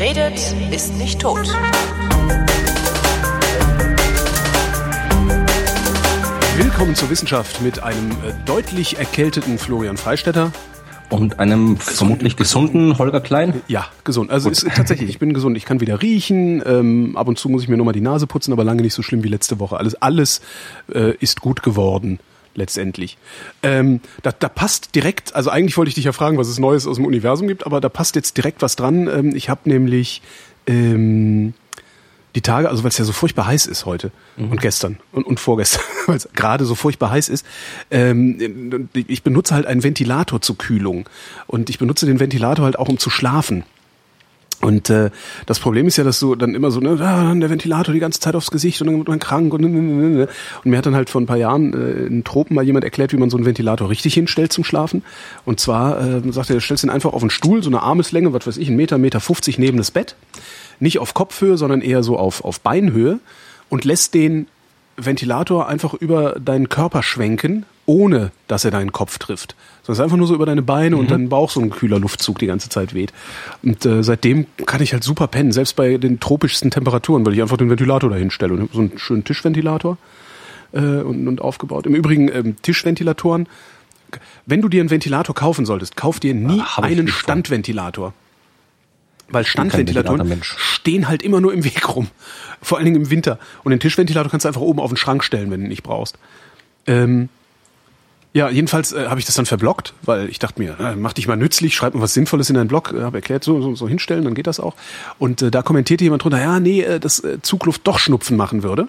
Wer redet, ist nicht tot. Willkommen zur Wissenschaft mit einem äh, deutlich erkälteten Florian Freistetter. Und einem vermutlich gesunden Holger Klein? Ja, gesund. Also ist, tatsächlich, ich bin gesund. Ich kann wieder riechen. Ähm, ab und zu muss ich mir nochmal die Nase putzen, aber lange nicht so schlimm wie letzte Woche. Alles, alles äh, ist gut geworden letztendlich. Ähm, da, da passt direkt, also eigentlich wollte ich dich ja fragen, was es Neues aus dem Universum gibt, aber da passt jetzt direkt was dran. Ähm, ich habe nämlich ähm, die Tage, also weil es ja so furchtbar heiß ist heute mhm. und gestern und, und vorgestern, weil es gerade so furchtbar heiß ist, ähm, ich benutze halt einen Ventilator zur Kühlung und ich benutze den Ventilator halt auch um zu schlafen. Und äh, das Problem ist ja, dass du dann immer so, ne, ah, der Ventilator die ganze Zeit aufs Gesicht und dann wird man krank und, ne, ne, ne, und mir hat dann halt vor ein paar Jahren äh, in Tropen mal jemand erklärt, wie man so einen Ventilator richtig hinstellt zum Schlafen. Und zwar äh, sagt er, du stellst ihn einfach auf einen Stuhl, so eine Armeslänge, was weiß ich, ein Meter, Meter 50 neben das Bett, nicht auf Kopfhöhe, sondern eher so auf auf Beinhöhe und lässt den Ventilator einfach über deinen Körper schwenken, ohne dass er deinen Kopf trifft. Sondern einfach nur so über deine Beine mhm. und deinen Bauch so ein kühler Luftzug die ganze Zeit weht. Und äh, seitdem kann ich halt super pennen, selbst bei den tropischsten Temperaturen, weil ich einfach den Ventilator dahin stelle. Und so einen schönen Tischventilator äh, und, und aufgebaut. Im Übrigen ähm, Tischventilatoren. Wenn du dir einen Ventilator kaufen solltest, kauf dir nie Ach, einen Standventilator. Weil Standventilatoren stehen halt immer nur im Weg rum. Vor allen Dingen im Winter. Und den Tischventilator kannst du einfach oben auf den Schrank stellen, wenn du ihn nicht brauchst. Ähm, ja, jedenfalls äh, habe ich das dann verblockt, weil ich dachte mir, äh, mach dich mal nützlich, schreib mal was Sinnvolles in deinen Blog, äh, habe erklärt, so, so, so hinstellen, dann geht das auch. Und äh, da kommentierte jemand drunter, ja, nee, äh, dass äh, Zugluft doch Schnupfen machen würde.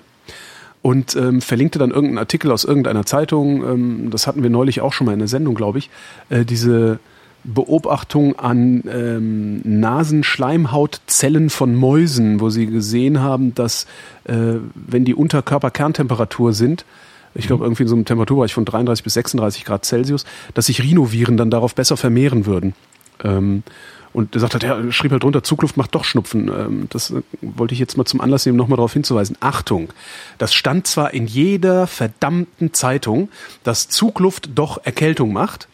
Und ähm, verlinkte dann irgendeinen Artikel aus irgendeiner Zeitung, ähm, das hatten wir neulich auch schon mal in der Sendung, glaube ich, äh, diese Beobachtung an ähm, Nasenschleimhautzellen von Mäusen, wo sie gesehen haben, dass äh, wenn die unter Körperkerntemperatur sind, ich glaube irgendwie in so einem Temperaturbereich von 33 bis 36 Grad Celsius, dass sich Rhinoviren dann darauf besser vermehren würden. Ähm, und er sagt halt, ja, schrieb halt drunter, Zugluft macht doch Schnupfen. Ähm, das äh, wollte ich jetzt mal zum Anlass nehmen, nochmal darauf hinzuweisen. Achtung, das stand zwar in jeder verdammten Zeitung, dass Zugluft doch Erkältung macht,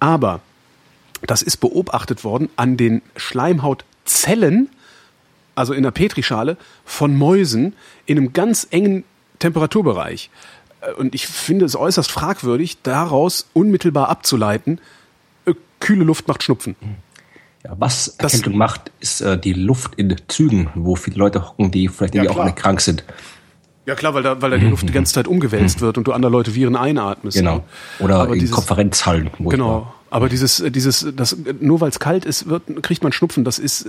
aber das ist beobachtet worden an den Schleimhautzellen, also in der Petrischale, von Mäusen in einem ganz engen Temperaturbereich. Äh, und ich finde es äußerst fragwürdig, daraus unmittelbar abzuleiten, äh, kühle Luft macht Schnupfen. Ja, was Erkältung das, macht, ist äh, die Luft in Zügen, wo viele Leute hocken, die vielleicht ja, auch nicht krank sind. Ja klar, weil da, weil da die Luft die ganze Zeit umgewälzt wird und du andere Leute Viren einatmest. Genau. Oder aber in dieses, Konferenzhallen. Genau. Aber dieses, dieses, das, nur weil es kalt ist, wird, kriegt man Schnupfen. Das ist,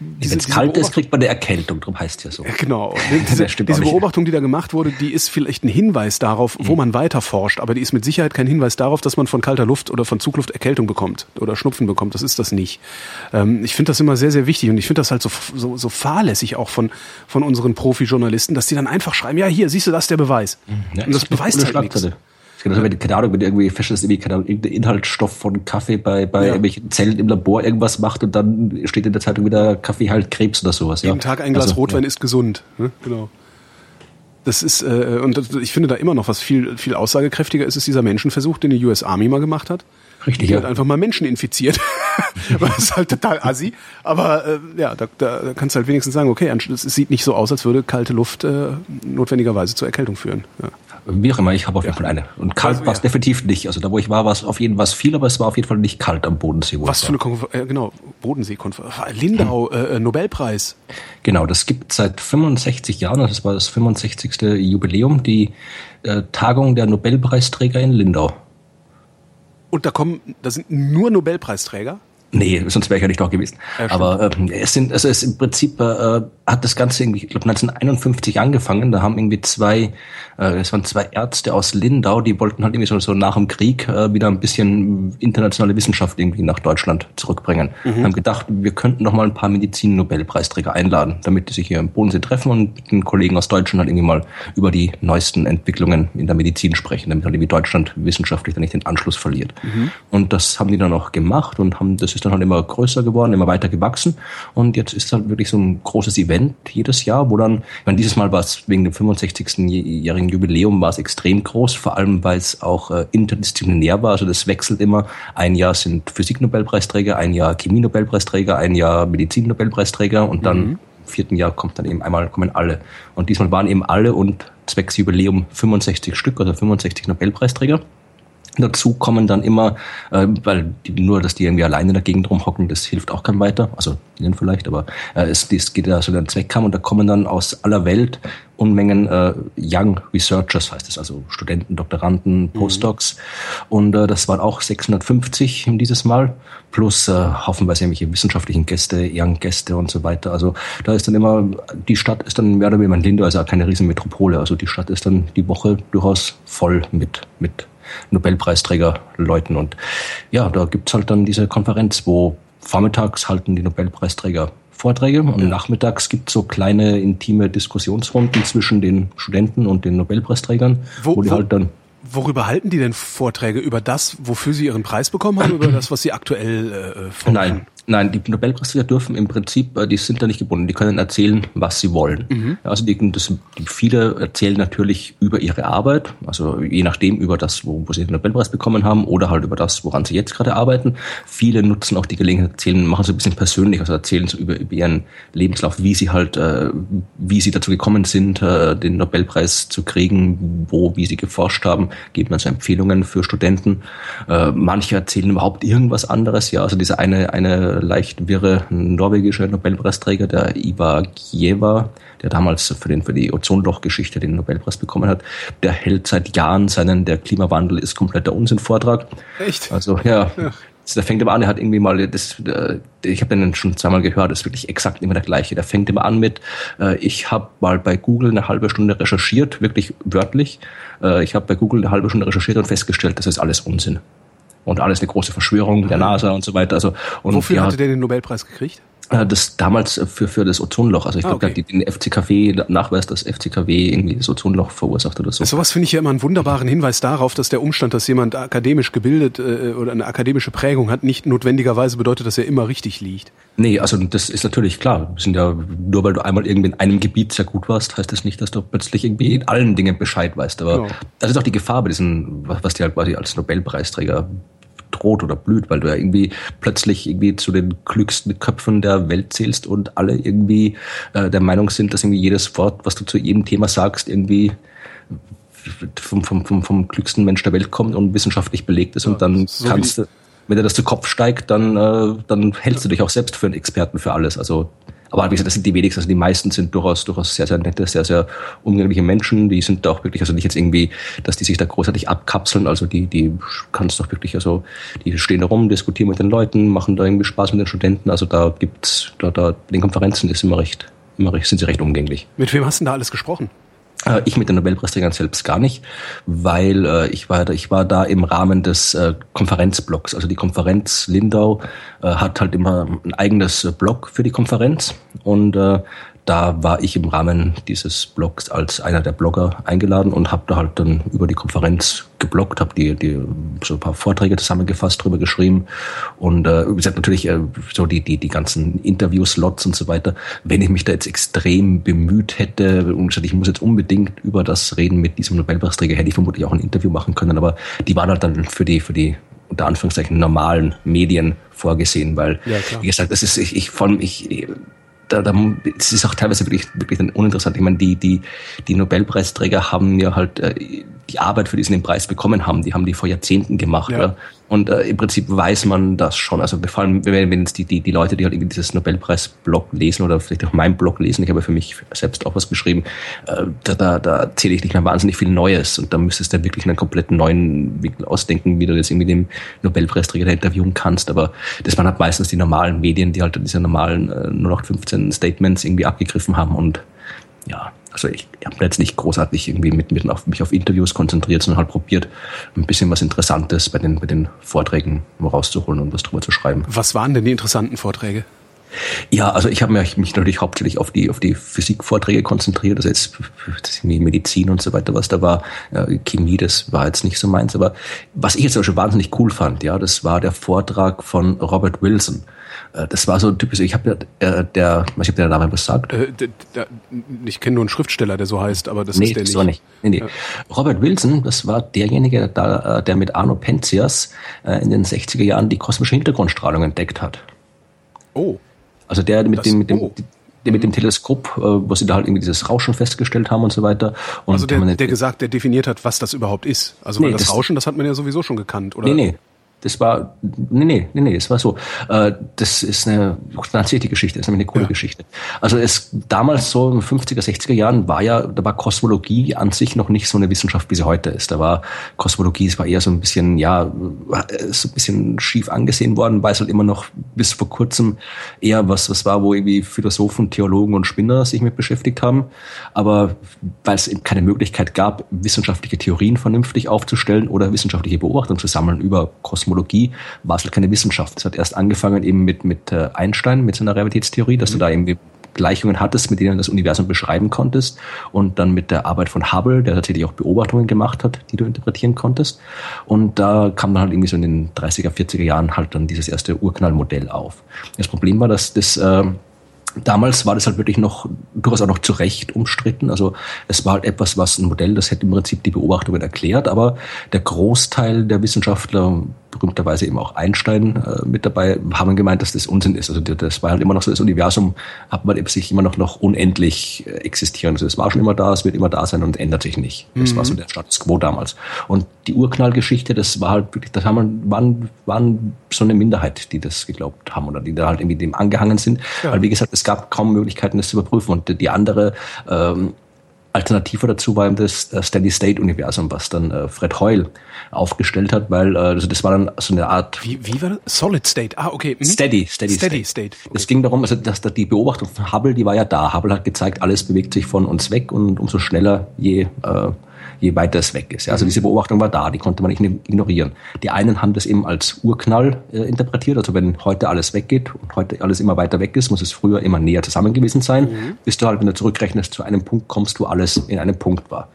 wenn es kalt ist, kriegt man eine Erkältung, darum heißt es ja so. Genau. Diese, diese Beobachtung, die da gemacht wurde, die ist vielleicht ein Hinweis darauf, wo mhm. man weiter forscht, aber die ist mit Sicherheit kein Hinweis darauf, dass man von kalter Luft oder von Zugluft Erkältung bekommt oder Schnupfen bekommt. Das ist das nicht. Ähm, ich finde das immer sehr, sehr wichtig und ich finde das halt so, so, so fahrlässig auch von, von unseren Profi-Journalisten, dass die dann einfach schreiben, ja, hier, siehst du, das ist der Beweis. Mhm. Ja, und das beweist halt nichts. Genau, wenn, keine Ahnung, wenn irgendwie feststellst, irgendwie, keine Ahnung, irgendein Inhaltsstoff von Kaffee bei, bei ja. irgendwelchen Zellen im Labor irgendwas macht und dann steht in der Zeitung wieder Kaffee halt Krebs oder sowas. Jeden ja. Tag ein Glas also, Rotwein ja. ist gesund. Ne? Genau. Das ist, äh, und das, ich finde da immer noch was viel, viel aussagekräftiger ist, ist dieser Menschenversuch, den die US Army mal gemacht hat. Richtig, ja. hat einfach mal Menschen infiziert. das ist halt total assi. Aber äh, ja, da, da kannst du halt wenigstens sagen, okay, es sieht nicht so aus, als würde kalte Luft äh, notwendigerweise zur Erkältung führen. Ja wie auch immer, ich habe auf jeden Fall eine. Und kalt also, war es ja. definitiv nicht. Also da, wo ich war, war es auf jeden Fall viel, aber es war auf jeden Fall nicht kalt am Bodensee. Was für eine Konfer äh, genau, Bodensee-Konferenz. Lindau, hm. äh, Nobelpreis. Genau, das gibt seit 65 Jahren, das war das 65. Jubiläum, die äh, Tagung der Nobelpreisträger in Lindau. Und da kommen, da sind nur Nobelpreisträger? Nee, sonst wäre ich ja nicht da gewesen. Ja, Aber ähm, es sind, also es im Prinzip äh, hat das Ganze irgendwie, ich glaube 1951 angefangen. Da haben irgendwie zwei, äh, es waren zwei Ärzte aus Lindau, die wollten halt irgendwie so, so nach dem Krieg äh, wieder ein bisschen internationale Wissenschaft irgendwie nach Deutschland zurückbringen. Mhm. Haben gedacht, wir könnten noch mal ein paar Medizin-Nobelpreisträger einladen, damit die sich hier im Bodensee treffen und mit den Kollegen aus Deutschland halt irgendwie mal über die neuesten Entwicklungen in der Medizin sprechen, damit halt irgendwie Deutschland wissenschaftlich dann nicht den Anschluss verliert. Mhm. Und das haben die dann auch gemacht und haben, das ist dann halt immer größer geworden, immer weiter gewachsen und jetzt ist halt wirklich so ein großes Event Event jedes Jahr, wo dann, ich meine, dieses Mal war es wegen dem 65-jährigen Jubiläum war es extrem groß, vor allem weil es auch äh, interdisziplinär war. Also das wechselt immer. Ein Jahr sind Physik-Nobelpreisträger, ein Jahr Chemie-Nobelpreisträger, ein Jahr Medizin-Nobelpreisträger und dann mhm. im vierten Jahr kommt dann eben einmal kommen alle. Und diesmal waren eben alle und zwecks Jubiläum 65 Stück, also 65 Nobelpreisträger. Dazu kommen dann immer, äh, weil die, nur, dass die irgendwie alleine in der Gegend rumhocken, das hilft auch kein weiter. Also ihnen vielleicht, aber äh, es, es geht ja so den Zweck haben und da kommen dann aus aller Welt Unmengen äh, Young Researchers, heißt es, also Studenten, Doktoranden, mhm. Postdocs. Mhm. Und äh, das waren auch 650 dieses Mal, plus äh, haufenweise irgendwelche wissenschaftlichen Gäste, Ehrengäste und so weiter. Also da ist dann immer, die Stadt ist dann mehr oder weniger, Lindau also keine Riesenmetropole. Also die Stadt ist dann die Woche durchaus voll mit, mit Nobelpreisträgerleuten. Und ja, da gibt's halt dann diese Konferenz, wo vormittags halten die Nobelpreisträger Vorträge und ja. nachmittags gibt es so kleine intime Diskussionsrunden zwischen den Studenten und den Nobelpreisträgern, wo, wo die wo, halt dann Worüber halten die denn Vorträge? Über das, wofür sie ihren Preis bekommen haben, über das, was sie aktuell äh, forschen? Nein, Nein, die Nobelpreisträger dürfen im Prinzip, äh, die sind da nicht gebunden, die können erzählen, was sie wollen. Mhm. Also die, das, die, viele erzählen natürlich über ihre Arbeit, also je nachdem über das, wo, wo sie den Nobelpreis bekommen haben oder halt über das, woran sie jetzt gerade arbeiten. Viele nutzen auch die Gelegenheit, erzählen, machen so ein bisschen persönlich, also erzählen so über, über ihren Lebenslauf, wie sie halt, äh, wie sie dazu gekommen sind, äh, den Nobelpreis zu kriegen, wo, wie sie geforscht haben, geben also Empfehlungen für Studenten. Äh, manche erzählen überhaupt irgendwas anderes, ja, also diese eine, eine leicht wirre norwegische Nobelpreisträger, der Ivar Gieva, der damals für, den, für die Ozonlochgeschichte den Nobelpreis bekommen hat, der hält seit Jahren seinen Der Klimawandel ist kompletter Unsinn-Vortrag. Echt? Also ja. ja. Der fängt immer an, er hat irgendwie mal, das, ich habe den schon zweimal gehört, das ist wirklich exakt immer der gleiche. Der fängt immer an mit, äh, ich habe mal bei Google eine halbe Stunde recherchiert, wirklich wörtlich. Äh, ich habe bei Google eine halbe Stunde recherchiert und festgestellt, das ist alles Unsinn und alles eine große Verschwörung der NASA und so weiter. Also und wofür ja, hatte der den Nobelpreis gekriegt? Äh, das damals für, für das Ozonloch. Also ich ah, glaube, okay. den FCKW Nachweis, dass FCKW irgendwie das Ozonloch verursacht oder so. Sowas finde ich ja immer einen wunderbaren Hinweis darauf, dass der Umstand, dass jemand akademisch gebildet äh, oder eine akademische Prägung hat, nicht notwendigerweise bedeutet, dass er immer richtig liegt. Nee, also das ist natürlich klar. Wir sind ja, nur weil du einmal irgendwie in einem Gebiet sehr gut warst, heißt das nicht, dass du plötzlich irgendwie in allen Dingen Bescheid weißt. Aber genau. das ist auch die Gefahr bei diesen, was die halt quasi als Nobelpreisträger droht oder blüht, weil du ja irgendwie plötzlich irgendwie zu den klügsten Köpfen der Welt zählst und alle irgendwie äh, der Meinung sind, dass irgendwie jedes Wort, was du zu jedem Thema sagst, irgendwie vom, vom, vom, vom klügsten Mensch der Welt kommt und wissenschaftlich belegt ist ja, und dann so kannst du, wenn dir das zu Kopf steigt, dann, äh, dann hältst du dich auch selbst für einen Experten für alles. Also aber wie gesagt, das sind die wenigsten. Also die meisten sind durchaus, durchaus sehr, sehr nette, sehr, sehr umgängliche Menschen. Die sind da auch wirklich, also nicht jetzt irgendwie, dass die sich da großartig abkapseln. Also die, die kannst doch wirklich, also die stehen da rum, diskutieren mit den Leuten, machen da irgendwie Spaß mit den Studenten. Also da gibt's, da, da, in den Konferenzen ist immer recht, immer recht, sind sie recht umgänglich. Mit wem hast du denn da alles gesprochen? Äh, ich mit den Nobelpreisträgern selbst gar nicht, weil äh, ich war ich war da im Rahmen des äh, Konferenzblocks. Also die Konferenz Lindau äh, hat halt immer ein eigenes Blog für die Konferenz und äh, da war ich im Rahmen dieses Blogs als einer der Blogger eingeladen und habe da halt dann über die Konferenz gebloggt, habe die, die so ein paar Vorträge zusammengefasst, drüber geschrieben und äh, wie gesagt natürlich äh, so die die die ganzen Interviewslots und so weiter. Wenn ich mich da jetzt extrem bemüht hätte und gesagt, ich muss jetzt unbedingt über das reden mit diesem Nobelpreisträger, hätte ich vermutlich auch ein Interview machen können, aber die waren halt dann für die für die unter Anführungszeichen normalen Medien vorgesehen, weil ja, wie gesagt, das ist ich, ich von ich da, da, es ist auch teilweise wirklich, wirklich uninteressant. Ich meine, die, die, die Nobelpreisträger haben ja halt äh, die Arbeit, für die sie den Preis bekommen haben, die haben die vor Jahrzehnten gemacht. Ja. Ja? Und äh, im Prinzip weiß man das schon. Also vor allem, wenn, wenn jetzt die, die, die Leute, die halt irgendwie dieses Nobelpreis-Blog lesen oder vielleicht auch meinen Blog lesen, ich habe für mich selbst auch was geschrieben, äh, da, da, da erzähle ich nicht mehr wahnsinnig viel Neues. Und da müsstest du wirklich einen kompletten neuen Winkel ausdenken, wie du jetzt irgendwie den Nobelpreisträger interviewen kannst. Aber das waren halt meistens die normalen Medien, die halt diese normalen äh, 0815 Statements irgendwie abgegriffen haben und ja, also ich, habe jetzt nicht großartig irgendwie mit, mit auf, mich auf Interviews konzentriert, sondern halt probiert, ein bisschen was Interessantes bei den, bei den Vorträgen rauszuholen und was drüber zu schreiben. Was waren denn die interessanten Vorträge? Ja, also ich habe mich, natürlich hauptsächlich auf die auf die Physikvorträge konzentriert, also jetzt Medizin und so weiter, was da war, Chemie, das war jetzt nicht so meins, aber was ich jetzt aber schon wahnsinnig cool fand, ja, das war der Vortrag von Robert Wilson. Äh, das war so typisch, ich habe ja, äh, der, ich habe der Name was sagt. Äh, ich kenne nur einen Schriftsteller, der so heißt, aber das nee, ist der das nicht. War nicht. Nee, nee. Ja. Robert Wilson, das war derjenige, der, der mit Arno Penzias in den 60er Jahren die kosmische Hintergrundstrahlung entdeckt hat. Oh. Also der mit das, dem, mit dem, oh mit dem Teleskop, äh, wo sie da halt irgendwie dieses Rauschen festgestellt haben und so weiter. Und also der, der gesagt, der definiert hat, was das überhaupt ist. Also nee, weil das, das Rauschen, das hat man ja sowieso schon gekannt, oder? Nee, nee. Das war, nee, nee, nee, nee, das war so. Äh, das ist eine, erzählte Geschichte, das ist nämlich eine coole ja. Geschichte. Also es, damals so in den 50er, 60er Jahren war ja, da war Kosmologie an sich noch nicht so eine Wissenschaft, wie sie heute ist. Da war Kosmologie, es war eher so ein bisschen, ja, so ein bisschen schief angesehen worden, weil es halt immer noch bis vor kurzem eher was, was war, wo irgendwie Philosophen, Theologen und Spinner sich mit beschäftigt haben. Aber weil es eben keine Möglichkeit gab, wissenschaftliche Theorien vernünftig aufzustellen oder wissenschaftliche Beobachtungen zu sammeln über Kosmologie, Kosmologie war es halt keine Wissenschaft. Es hat erst angefangen eben mit, mit äh, Einstein, mit seiner Realitätstheorie, dass mhm. du da irgendwie Gleichungen hattest, mit denen du das Universum beschreiben konntest und dann mit der Arbeit von Hubble, der tatsächlich auch Beobachtungen gemacht hat, die du interpretieren konntest. Und da kam dann halt irgendwie so in den 30er, 40er Jahren halt dann dieses erste Urknallmodell auf. Das Problem war, dass das äh, Damals war das halt wirklich noch durchaus auch noch zu Recht umstritten. Also es war halt etwas, was ein Modell, das hätte im Prinzip die Beobachtungen erklärt, aber der Großteil der Wissenschaftler berühmterweise eben auch Einstein äh, mit dabei, haben gemeint, dass das Unsinn ist. Also das war halt immer noch so, das Universum hat man eben sich immer noch, noch unendlich äh, existieren. Also es war schon immer da, es wird immer da sein und ändert sich nicht. Das mhm. war so der Status quo damals. Und die Urknallgeschichte, das war halt wirklich, das haben, waren, waren so eine Minderheit, die das geglaubt haben oder die da halt irgendwie dem angehangen sind. Ja. Weil wie gesagt, es gab kaum Möglichkeiten, das zu überprüfen. Und die andere ähm, Alternative dazu war eben das Steady State Universum, was dann äh, Fred Hoyle aufgestellt hat, weil äh, also das war dann so eine Art wie, wie war das? Solid State. Ah, okay. Mhm. Steady, Steady, Steady State. State. Okay. Es ging darum, also dass, dass die Beobachtung von Hubble, die war ja da. Hubble hat gezeigt, alles bewegt sich von uns weg und umso schneller je äh, je weiter es weg ist. Also diese Beobachtung war da, die konnte man nicht ignorieren. Die einen haben das eben als Urknall äh, interpretiert, also wenn heute alles weggeht und heute alles immer weiter weg ist, muss es früher immer näher zusammen gewesen sein, mhm. bis du halt, wenn du zurückrechnest, zu einem Punkt kommst, wo alles in einem Punkt war.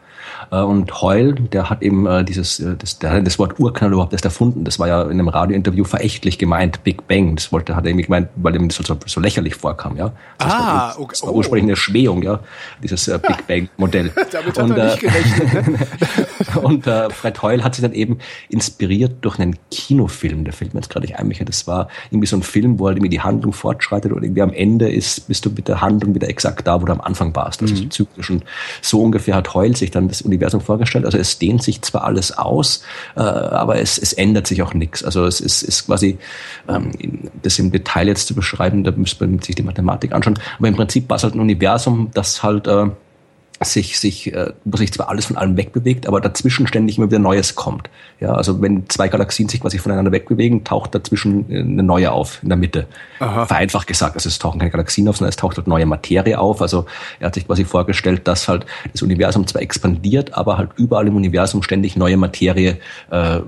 Äh, und Heul, der hat eben äh, dieses, äh, das, der hat das Wort Urknall überhaupt erst erfunden. Das war ja in einem Radiointerview verächtlich gemeint, Big Bang. Das wollte, hat er irgendwie gemeint, weil ihm das so, so lächerlich vorkam, ja. Das ah, war, okay. Das war ursprünglich eine Schmähung, ja, dieses äh, Big Bang Modell. Damit hat und, er nicht gerechnet. Ne? und äh, Fred Heul hat sich dann eben inspiriert durch einen Kinofilm, der fällt mir jetzt gerade nicht ein, Michael. Das war irgendwie so ein Film, wo halt irgendwie die Handlung fortschreitet und irgendwie am Ende ist, bist du mit der Handlung wieder exakt da, wo du am Anfang warst. Das mhm. ist zyklisch. Und so ungefähr hat Heul sich dann das Universum vorgestellt. Also es dehnt sich zwar alles aus, äh, aber es, es ändert sich auch nichts. Also es ist, ist quasi, ähm, das im Detail jetzt zu beschreiben, da müsste man sich die Mathematik anschauen. Aber im Prinzip war es halt ein Universum, das halt äh, sich, sich, äh, wo sich zwar alles von allem wegbewegt, aber dazwischen ständig immer wieder Neues kommt. Ja, also wenn zwei Galaxien sich quasi voneinander wegbewegen, taucht dazwischen äh, eine neue auf in der Mitte. Aha. Vereinfacht gesagt, also es tauchen keine Galaxien auf, sondern es taucht halt neue Materie auf. Also er hat sich quasi vorgestellt, dass halt das Universum zwar expandiert, aber halt überall im Universum ständig neue Materie äh,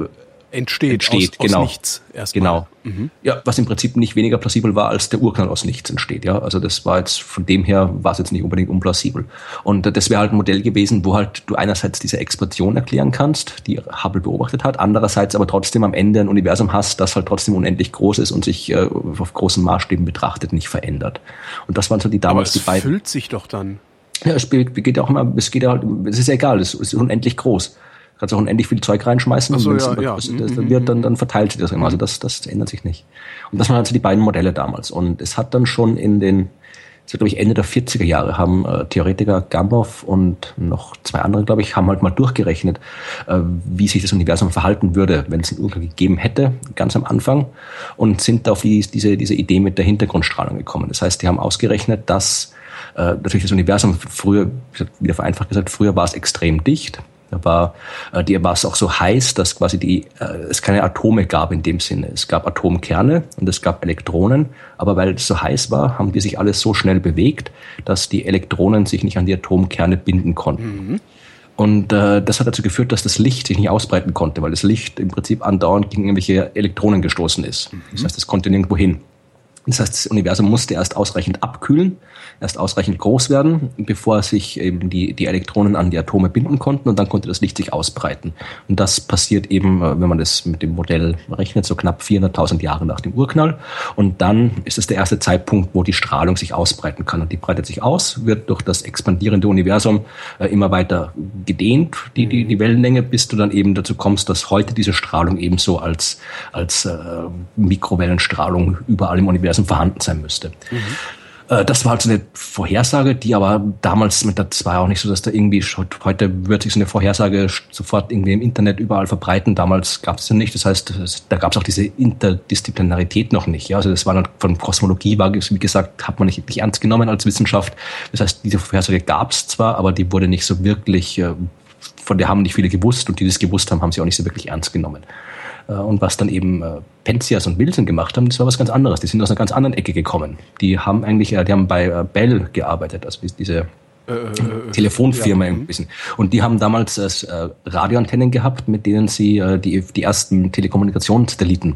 entsteht, entsteht aus, genau. aus nichts erstmal. Genau. Mhm. Ja, was im Prinzip nicht weniger plausibel war, als der Urknall aus nichts entsteht. Ja, also das war jetzt von dem her war es jetzt nicht unbedingt unplausibel. Und das wäre halt ein Modell gewesen, wo halt du einerseits diese Explosion erklären kannst, die Hubble beobachtet hat, andererseits aber trotzdem am Ende ein Universum hast, das halt trotzdem unendlich groß ist und sich äh, auf großen Maßstäben betrachtet nicht verändert. Und das waren so die damals aber es die beiden. füllt sich doch dann. Ja, es geht auch immer, es geht halt, es ist egal, es ist unendlich groß kannst auch unendlich viel Zeug reinschmeißen so, und ja, ja. Das, das, dann wird, dann, dann verteilt sich das immer. Also das, das ändert sich nicht. Und das waren also die beiden Modelle damals. Und es hat dann schon in den, so glaube ich Ende der 40er Jahre haben äh, Theoretiker Gamow und noch zwei andere, glaube ich, haben halt mal durchgerechnet, äh, wie sich das Universum verhalten würde, wenn es einen Urknall gegeben hätte, ganz am Anfang, und sind auf die, diese, diese Idee mit der Hintergrundstrahlung gekommen. Das heißt, die haben ausgerechnet, dass äh, natürlich das Universum früher, wieder vereinfacht gesagt, früher war es extrem dicht da war, äh, die war es auch so heiß, dass quasi die, äh, es keine Atome gab in dem Sinne. Es gab Atomkerne und es gab Elektronen, aber weil es so heiß war, haben die sich alles so schnell bewegt, dass die Elektronen sich nicht an die Atomkerne binden konnten. Mhm. Und äh, das hat dazu geführt, dass das Licht sich nicht ausbreiten konnte, weil das Licht im Prinzip andauernd gegen irgendwelche Elektronen gestoßen ist. Mhm. Das heißt, es konnte nirgendwo hin. Das heißt, das Universum musste erst ausreichend abkühlen, erst ausreichend groß werden, bevor sich eben die, die Elektronen an die Atome binden konnten und dann konnte das Licht sich ausbreiten. Und das passiert eben, äh, wenn man das mit dem Modell rechnet, so knapp 400.000 Jahre nach dem Urknall. Und dann ist es der erste Zeitpunkt, wo die Strahlung sich ausbreiten kann. Und die breitet sich aus, wird durch das expandierende Universum äh, immer weiter gedehnt, die, die, die Wellenlänge, bis du dann eben dazu kommst, dass heute diese Strahlung ebenso als, als äh, Mikrowellenstrahlung überall im Universum Universum vorhanden sein müsste. Mhm. Das war halt so eine Vorhersage, die aber damals mit das war auch nicht so, dass da irgendwie heute wird sich so eine Vorhersage sofort irgendwie im Internet überall verbreiten. Damals gab es ja nicht. Das heißt, da gab es auch diese Interdisziplinarität noch nicht. Ja, also das war dann von Kosmologie war wie gesagt hat man nicht, nicht ernst genommen als Wissenschaft. Das heißt, diese Vorhersage gab es zwar, aber die wurde nicht so wirklich äh, von der haben nicht viele gewusst und die das gewusst haben, haben sie auch nicht so wirklich ernst genommen. Äh, und was dann eben äh, Penzias und Wilson gemacht haben, das war was ganz anderes. Die sind aus einer ganz anderen Ecke gekommen. Die haben eigentlich, äh, die haben bei Bell gearbeitet, also diese äh, Telefonfirma ja. ein bisschen. Und die haben damals äh, Radioantennen gehabt, mit denen sie äh, die, die ersten Telekommunikationssatelliten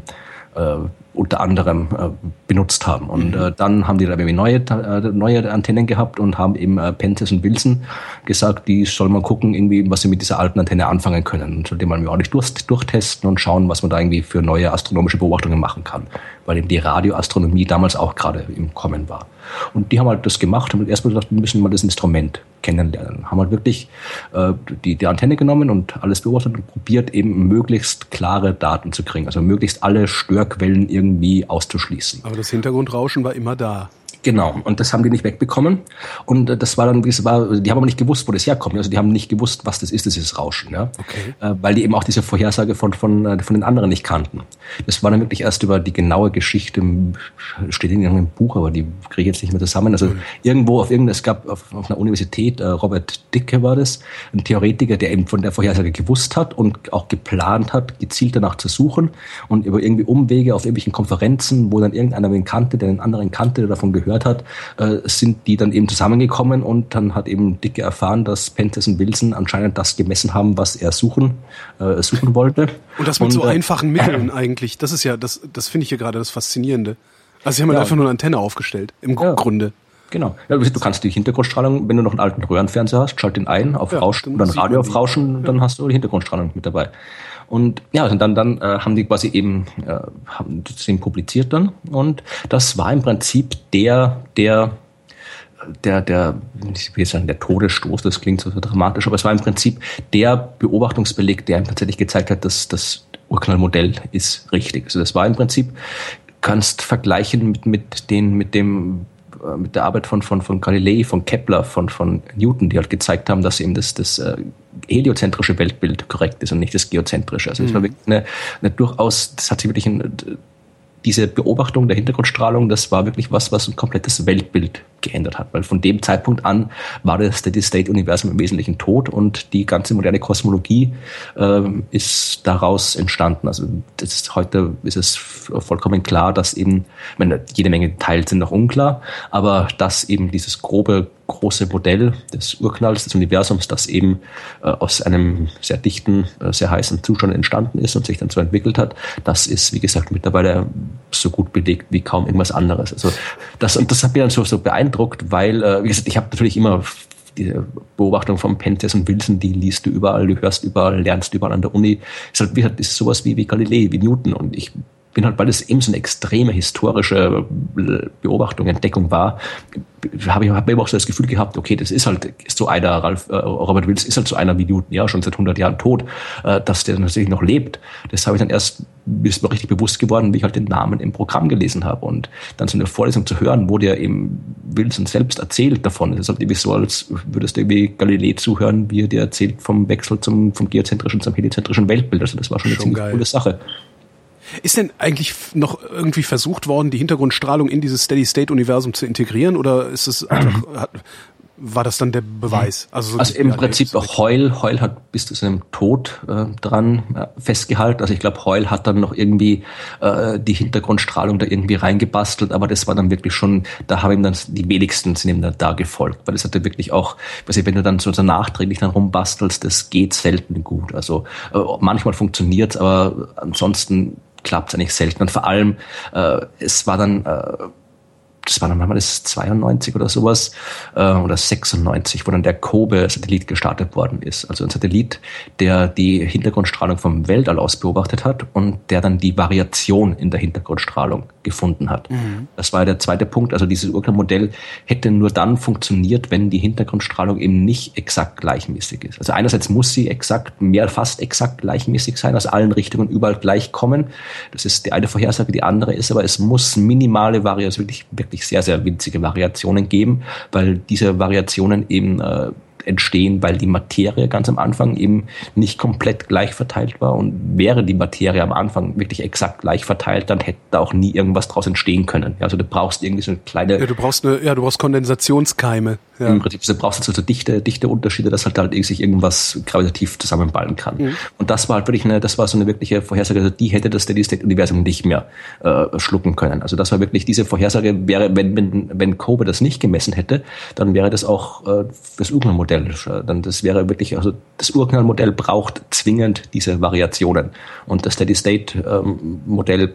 unter anderem äh, benutzt haben. Und mhm. äh, dann haben die da irgendwie neue, äh, neue Antennen gehabt und haben eben äh, Pentes und Wilson gesagt, die soll man gucken, irgendwie, was sie mit dieser alten Antenne anfangen können. Und soll die mal ordentlich durch, durchtesten und schauen, was man da irgendwie für neue astronomische Beobachtungen machen kann. Weil eben die Radioastronomie damals auch gerade im Kommen war. Und die haben halt das gemacht, haben erstmal gesagt, wir müssen mal das Instrument kennenlernen. Haben halt wirklich äh, die, die Antenne genommen und alles beobachtet und probiert eben möglichst klare Daten zu kriegen. Also möglichst alle Störquellen irgendwie auszuschließen. Aber das Hintergrundrauschen war immer da. Genau, und das haben die nicht wegbekommen. Und äh, das war dann, das war, die haben aber nicht gewusst, wo das herkommt. Also die haben nicht gewusst, was das ist, dieses Rauschen. Ja? Okay. Äh, weil die eben auch diese Vorhersage von, von, äh, von den anderen nicht kannten. Das war dann wirklich erst über die genaue Geschichte, steht in irgendeinem Buch, aber die kriege ich jetzt nicht mehr zusammen. Also mhm. irgendwo auf irgendeinem, es gab auf, auf einer Universität, Robert Dicke war das, ein Theoretiker, der eben von der Vorhersage gewusst hat und auch geplant hat, gezielt danach zu suchen und über irgendwie Umwege auf irgendwelchen Konferenzen, wo dann irgendeiner den kannte, der den anderen kannte, der davon gehört gehört hat, äh, sind die dann eben zusammengekommen und dann hat eben Dicke erfahren, dass Pentes und Wilson anscheinend das gemessen haben, was er suchen, äh, suchen wollte. Und das mit und, so äh, einfachen Mitteln eigentlich. Das ist ja, das, das finde ich hier gerade das Faszinierende. Also sie haben halt ja. einfach nur eine Antenne aufgestellt, im ja. Grunde. Genau. Ja, du kannst die Hintergrundstrahlung, wenn du noch einen alten Röhrenfernseher hast, schalt den ein auf ja, Rauschen oder ein Radio auf Rauschen, dann hast du die Hintergrundstrahlung mit dabei. Und ja, dann, dann äh, haben die quasi eben äh, haben eben publiziert dann. Und das war im Prinzip der, der der, der, ich will sagen, der Todesstoß, das klingt so dramatisch, aber es war im Prinzip der Beobachtungsbeleg, der ihm tatsächlich gezeigt hat, dass das Urknallmodell ist richtig. Also das war im Prinzip, kannst vergleichen mit, mit den, mit dem äh, mit der Arbeit von, von, von Galilei, von Kepler, von, von Newton, die halt gezeigt haben, dass eben das, das äh, heliozentrische Weltbild korrekt ist und nicht das geozentrische. Also es war mhm. wirklich eine, eine durchaus, das hat sich wirklich ein, diese Beobachtung der Hintergrundstrahlung, das war wirklich was, was ein komplettes Weltbild geändert hat. Weil von dem Zeitpunkt an war das Steady-State-Universum im Wesentlichen tot und die ganze moderne Kosmologie äh, ist daraus entstanden. Also ist, heute ist es vollkommen klar, dass eben, ich meine, jede Menge Details sind noch unklar, aber dass eben dieses grobe große Modell des Urknalls des Universums, das eben äh, aus einem sehr dichten, äh, sehr heißen Zustand entstanden ist und sich dann so entwickelt hat, das ist, wie gesagt, mittlerweile so gut belegt wie kaum irgendwas anderes. Also das, und das hat mir dann so, so beeindruckt, weil, äh, wie gesagt, ich habe natürlich immer diese Beobachtung von Pentes und Wilson, die liest du überall, du hörst überall, lernst überall an der Uni. Ist halt, wie, ist sowas wie, wie Galilei, wie Newton. Und ich bin halt, weil es eben so eine extreme historische Beobachtung, Entdeckung war, habe ich hab immer auch so das Gefühl gehabt, okay, das ist halt ist so einer, Ralf, äh, Robert Wills ist halt so einer wie Newton, ja, schon seit 100 Jahren tot, äh, dass der natürlich noch lebt. Das habe ich dann erst, ist mir richtig bewusst geworden, wie ich halt den Namen im Programm gelesen habe und dann so eine Vorlesung zu hören, wo der eben Wilson selbst erzählt davon. Es ist halt irgendwie so, als würdest du irgendwie Galilei zuhören, wie er dir erzählt vom Wechsel zum, vom geozentrischen zum heliozentrischen Weltbild. Also das war schon eine schon ziemlich geil. coole Sache. Ist denn eigentlich noch irgendwie versucht worden, die Hintergrundstrahlung in dieses Steady-State-Universum zu integrieren oder ist es einfach, hat, war das dann der Beweis? Also, so also im Prinzip auch Heul, Heul hat bis zu seinem Tod äh, dran äh, festgehalten. Also ich glaube, Heul hat dann noch irgendwie äh, die Hintergrundstrahlung da irgendwie reingebastelt, aber das war dann wirklich schon, da haben ihm dann die wenigsten sind ihm dann da gefolgt, weil das hatte wirklich auch, weiß ich, wenn du dann so, so nachträglich dann rumbastelst, das geht selten gut. Also äh, manchmal funktioniert's, aber ansonsten klappt es eigentlich selten. Und vor allem, äh, es war dann, äh, das war dann mal das 92 oder sowas äh, oder 96, wo dann der Kobe-Satellit gestartet worden ist. Also ein Satellit, der die Hintergrundstrahlung vom Weltall aus beobachtet hat und der dann die Variation in der Hintergrundstrahlung gefunden hat. Mhm. Das war der zweite Punkt. Also dieses Urknallmodell hätte nur dann funktioniert, wenn die Hintergrundstrahlung eben nicht exakt gleichmäßig ist. Also einerseits muss sie exakt, mehr fast exakt gleichmäßig sein, aus allen Richtungen überall gleich kommen. Das ist die eine Vorhersage. Die andere ist aber, es muss minimale Variation, wirklich, wirklich wirklich sehr, sehr winzige Variationen geben, weil diese Variationen eben äh, entstehen, weil die Materie ganz am Anfang eben nicht komplett gleich verteilt war. Und wäre die Materie am Anfang wirklich exakt gleich verteilt, dann hätte da auch nie irgendwas draus entstehen können. Also du brauchst irgendwie so eine kleine. Ja, du brauchst eine, ja, du brauchst Kondensationskeime. Ja. Im Prinzip du brauchst also dichte, dichte Unterschiede, dass halt halt sich irgendwas gravitativ zusammenballen kann. Mhm. Und das war halt wirklich eine, das war so eine wirkliche Vorhersage, also die hätte das Steady State Universum nicht mehr äh, schlucken können. Also das war wirklich diese Vorhersage wäre, wenn, wenn, wenn Kobe das nicht gemessen hätte, dann wäre das auch äh, das Urknallmodell Urknall. Dann das wäre wirklich, also das Urknallmodell braucht zwingend diese Variationen. Und das Steady State ähm, Modell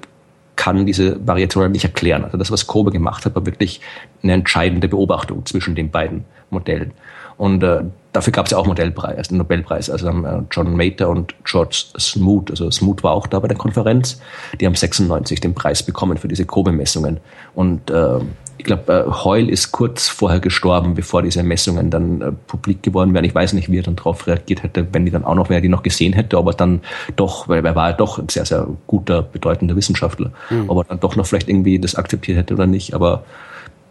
kann diese Variationen nicht erklären. Also das, was Kobe gemacht hat, war wirklich eine entscheidende Beobachtung zwischen den beiden Modellen. Und äh, dafür gab es ja auch Modellpreis, also den Nobelpreis. Also haben äh, John Mater und George Smoot, also Smoot war auch da bei der Konferenz, die haben 96 den Preis bekommen für diese Kobe-Messungen. Und äh, ich glaube, äh, Heul ist kurz vorher gestorben, bevor diese Messungen dann äh, publik geworden wären. Ich weiß nicht, wie er dann darauf reagiert hätte, wenn die dann auch noch, wenn er die noch gesehen hätte, aber dann doch, weil er war ja doch ein sehr, sehr guter, bedeutender Wissenschaftler, mhm. ob er dann doch noch vielleicht irgendwie das akzeptiert hätte oder nicht, aber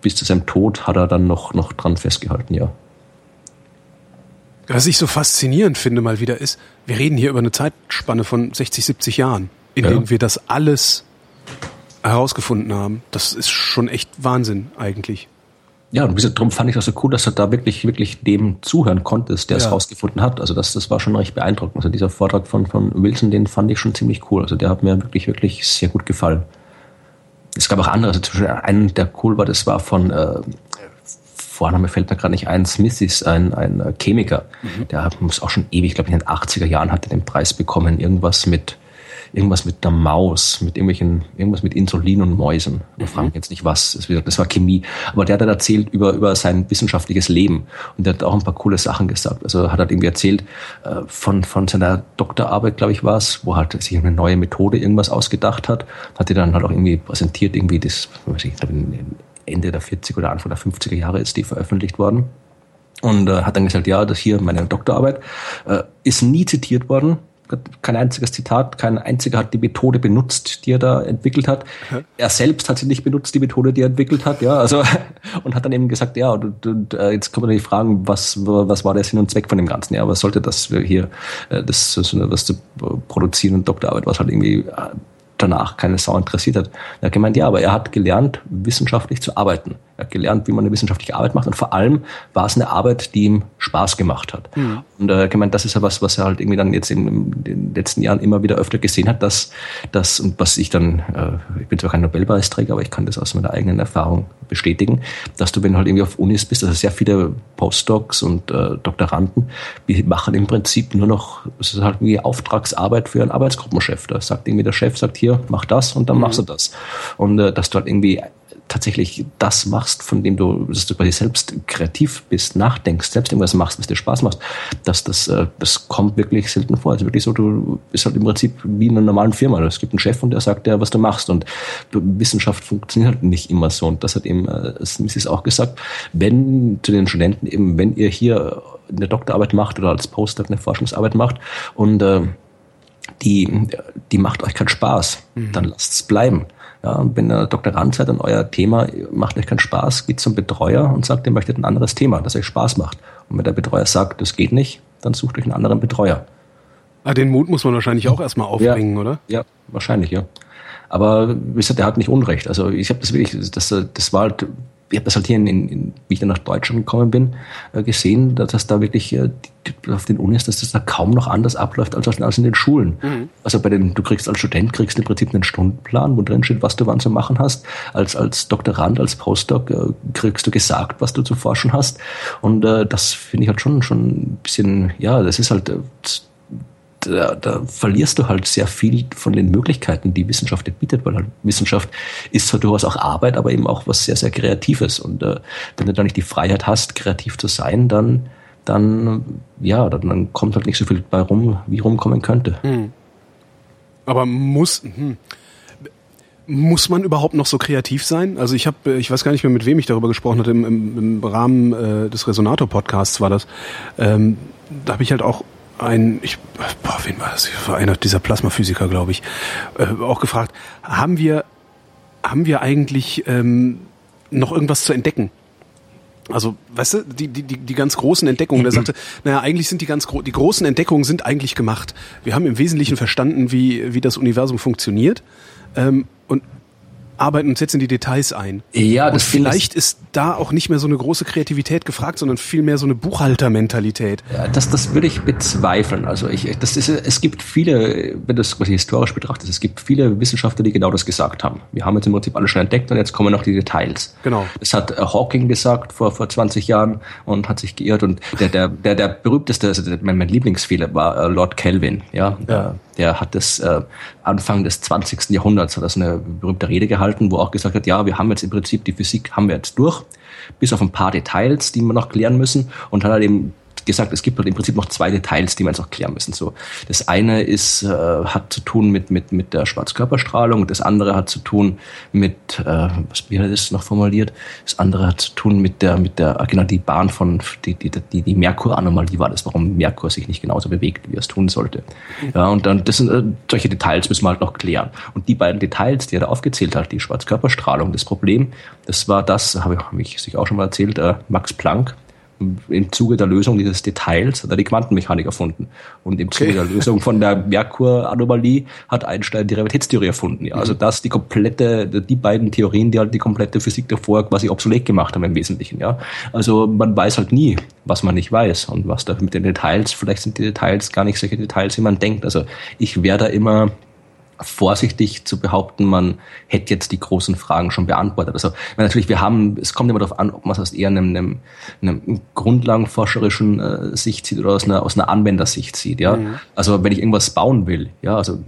bis zu seinem Tod hat er dann noch, noch dran festgehalten, ja. Was ich so faszinierend finde mal wieder ist, wir reden hier über eine Zeitspanne von 60, 70 Jahren, in ja. denen wir das alles herausgefunden haben. Das ist schon echt Wahnsinn eigentlich. Ja, und darum fand ich das so cool, dass du da wirklich, wirklich dem zuhören konntest, der ja. es rausgefunden hat. Also das, das war schon recht beeindruckend. Also dieser Vortrag von, von Wilson, den fand ich schon ziemlich cool. Also der hat mir wirklich, wirklich sehr gut gefallen. Es gab auch andere, also zum Beispiel einen, der cool war, das war von, äh, Vorname fällt mir gerade nicht ein, Smith ist ein, ein Chemiker. Mhm. Der muss auch schon ewig, glaube ich, in den 80er Jahren hat er den Preis bekommen. Irgendwas mit, irgendwas mit der Maus, mit irgendwelchen, irgendwas mit Insulin und Mäusen. Wir mhm. fragen jetzt nicht was, das war Chemie. Aber der hat dann erzählt über, über sein wissenschaftliches Leben. Und der hat auch ein paar coole Sachen gesagt. Also hat er irgendwie erzählt äh, von, von seiner Doktorarbeit, glaube ich, war es, wo halt sich eine neue Methode irgendwas ausgedacht hat. Hat die dann halt auch irgendwie präsentiert, irgendwie das, weiß ich, Ende der 40er oder Anfang der 50er Jahre ist die veröffentlicht worden. Und äh, hat dann gesagt, ja, das hier meine Doktorarbeit äh, ist nie zitiert worden kein einziges Zitat, kein einziger hat die Methode benutzt, die er da entwickelt hat. Mhm. Er selbst hat sie nicht benutzt, die Methode, die er entwickelt hat, ja, also und hat dann eben gesagt, ja, und, und äh, jetzt kann man die fragen, was was war der Sinn und Zweck von dem Ganzen? Ja, was sollte das hier, äh, das so was zu produzieren und Doktorarbeit, was halt irgendwie äh, danach keine Sau interessiert hat. Er hat gemeint, ja, aber er hat gelernt, wissenschaftlich zu arbeiten. Er hat gelernt, wie man eine wissenschaftliche Arbeit macht und vor allem war es eine Arbeit, die ihm Spaß gemacht hat. Mhm. Und er hat gemeint, das ist ja was, was er halt irgendwie dann jetzt in den letzten Jahren immer wieder öfter gesehen hat, dass das und was ich dann, äh, ich bin zwar kein Nobelpreisträger, aber ich kann das aus meiner eigenen Erfahrung bestätigen, dass du, wenn du halt irgendwie auf Unis bist, also sehr viele Postdocs und äh, Doktoranden, die machen im Prinzip nur noch, es ist halt irgendwie Auftragsarbeit für einen Arbeitsgruppenchef. Da sagt irgendwie der Chef, sagt hier, mach das und dann mhm. machst du das. Und äh, dass du halt irgendwie tatsächlich das machst, von dem du, dass du quasi selbst kreativ bist, nachdenkst, selbst irgendwas machst, was dir Spaß macht, dass das, äh, das kommt wirklich selten vor. Also wirklich so, du bist halt im Prinzip wie in einer normalen Firma. Es gibt einen Chef und der sagt dir, was du machst. Und Wissenschaft funktioniert halt nicht immer so. Und das hat eben äh, Smith auch gesagt, wenn zu den Studenten eben, wenn ihr hier eine Doktorarbeit macht oder als Postdoc eine Forschungsarbeit macht und äh, die, die macht euch keinen Spaß, mhm. dann lasst es bleiben. Ja, und wenn ihr Doktorand seid und euer Thema macht euch keinen Spaß, geht zum Betreuer und sagt, ihr möchtet ein anderes Thema, das euch Spaß macht. Und wenn der Betreuer sagt, das geht nicht, dann sucht euch einen anderen Betreuer. Ah, den Mut muss man wahrscheinlich auch erstmal aufbringen, ja, oder? Ja, wahrscheinlich, ja. Aber wie gesagt, der hat nicht Unrecht. Also ich habe das wirklich, das, das war halt ich habe das halt hier, in, in, wie ich dann nach Deutschland gekommen bin, äh, gesehen, dass das da wirklich äh, die, auf den Unis, dass das da kaum noch anders abläuft als, als in den Schulen. Mhm. Also bei den, du kriegst als Student kriegst im Prinzip einen Stundenplan, wo drin steht, was du wann zu machen hast. Als, als Doktorand, als Postdoc äh, kriegst du gesagt, was du zu forschen hast. Und äh, das finde ich halt schon, schon ein bisschen, ja, das ist halt, äh, da, da verlierst du halt sehr viel von den Möglichkeiten, die Wissenschaft dir bietet, weil halt Wissenschaft ist zwar durchaus auch Arbeit, aber eben auch was sehr, sehr Kreatives. Und äh, wenn du da nicht die Freiheit hast, kreativ zu sein, dann, dann, ja, dann, dann kommt halt nicht so viel bei rum, wie rumkommen könnte. Hm. Aber muss, hm. muss man überhaupt noch so kreativ sein? Also ich habe, ich weiß gar nicht mehr, mit wem ich darüber gesprochen hatte, im, im, im Rahmen äh, des Resonator-Podcasts war das. Ähm, da habe ich halt auch ein, ich, boah, wen war das? War einer dieser Plasmaphysiker, glaube ich, äh, auch gefragt, haben wir, haben wir eigentlich ähm, noch irgendwas zu entdecken? Also, weißt du, die, die, die ganz großen Entdeckungen, der sagte, naja, eigentlich sind die ganz gro die großen Entdeckungen sind eigentlich gemacht. Wir haben im Wesentlichen verstanden, wie, wie das Universum funktioniert. Ähm, und arbeiten uns jetzt in die Details ein. Ja, das und vielleicht ist da auch nicht mehr so eine große Kreativität gefragt, sondern vielmehr so eine Buchhaltermentalität. Ja, das, das würde ich bezweifeln. Also ich, das ist, es gibt viele, wenn du es quasi historisch betrachtest, es gibt viele Wissenschaftler, die genau das gesagt haben. Wir haben jetzt im Prinzip alles schon entdeckt und jetzt kommen noch die Details. Genau. Das hat äh, Hawking gesagt vor, vor 20 Jahren und hat sich geirrt und der, der, der, der berühmteste, also mein, mein Lieblingsfehler war äh, Lord Kelvin, ja. ja. Der hat das äh, Anfang des 20. Jahrhunderts, hat das eine berühmte Rede gehalten, wo auch gesagt hat, ja, wir haben jetzt im Prinzip die Physik haben wir jetzt durch, bis auf ein paar Details, die wir noch klären müssen und hat halt eben gesagt, es gibt halt im Prinzip noch zwei Details, die wir jetzt auch klären müssen. So, das eine ist, äh, hat zu tun mit, mit, mit der Schwarzkörperstrahlung, das andere hat zu tun mit, äh, was wie hat das noch formuliert? Das andere hat zu tun mit der, mit der, genau, die Bahn von, die, die, die, die Merkur-Anomalie war das, warum Merkur sich nicht genauso bewegt, wie er es tun sollte. Ja, und dann, das sind, äh, solche Details müssen wir halt noch klären. Und die beiden Details, die er da aufgezählt hat, die Schwarzkörperstrahlung, das Problem, das war das, habe ich, ich sich auch schon mal erzählt, äh, Max Planck, im Zuge der Lösung dieses Details hat er die Quantenmechanik erfunden. Und im Zuge okay. der Lösung von der Merkur-Anomalie hat Einstein die Relativitätstheorie erfunden. Ja. Also das die komplette, die beiden Theorien, die halt die komplette Physik davor quasi obsolet gemacht haben im Wesentlichen. Ja. Also man weiß halt nie, was man nicht weiß und was da mit den Details, vielleicht sind die Details gar nicht solche Details, wie man denkt. Also ich wäre da immer vorsichtig zu behaupten, man hätte jetzt die großen Fragen schon beantwortet. Also natürlich, wir haben, es kommt immer darauf an, ob man es aus eher einem, einem, einem grundlagenforscherischen äh, Sicht sieht oder aus einer, aus einer Anwendersicht sieht. Ja, mhm. also wenn ich irgendwas bauen will, ja, also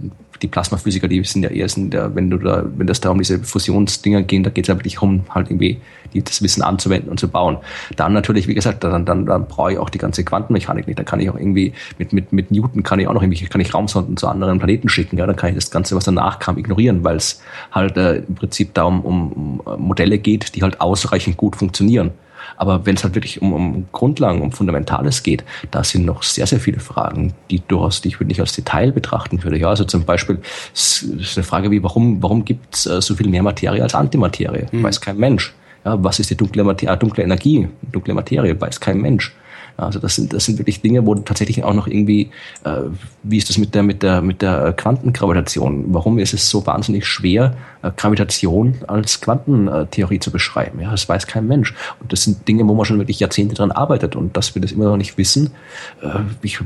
die Plasmaphysiker, die sind ja eher, sind der, wenn du da, wenn das da um diese Fusionsdinger gehen, da geht es ja wirklich darum, halt irgendwie die, das Wissen anzuwenden und zu bauen. Dann natürlich, wie gesagt, dann, dann, dann brauche ich auch die ganze Quantenmechanik nicht. Dann kann ich auch irgendwie mit, mit, mit Newton kann ich auch noch irgendwie, kann ich Raumsonden zu anderen Planeten schicken. Ja, dann kann ich das Ganze, was danach kam, ignorieren, weil es halt äh, im Prinzip darum um, um Modelle geht, die halt ausreichend gut funktionieren. Aber wenn es halt wirklich um, um Grundlagen, um Fundamentales geht, da sind noch sehr, sehr viele Fragen, die durchaus, die ich nicht als Detail betrachten würde. Ja, also zum Beispiel ist eine Frage wie, warum, warum gibt es äh, so viel mehr Materie als Antimaterie? Mhm. Weiß kein Mensch. Ja, was ist die dunkle, Materie, dunkle Energie, dunkle Materie? Weiß kein Mensch. Also das sind, das sind wirklich Dinge, wo tatsächlich auch noch irgendwie, äh, wie ist das mit der, mit der, mit der Quantengravitation? Warum ist es so wahnsinnig schwer, äh, Gravitation als Quantentheorie zu beschreiben? Ja, das weiß kein Mensch. Und das sind Dinge, wo man schon wirklich Jahrzehnte dran arbeitet und dass wir das immer noch nicht wissen. Äh, ich,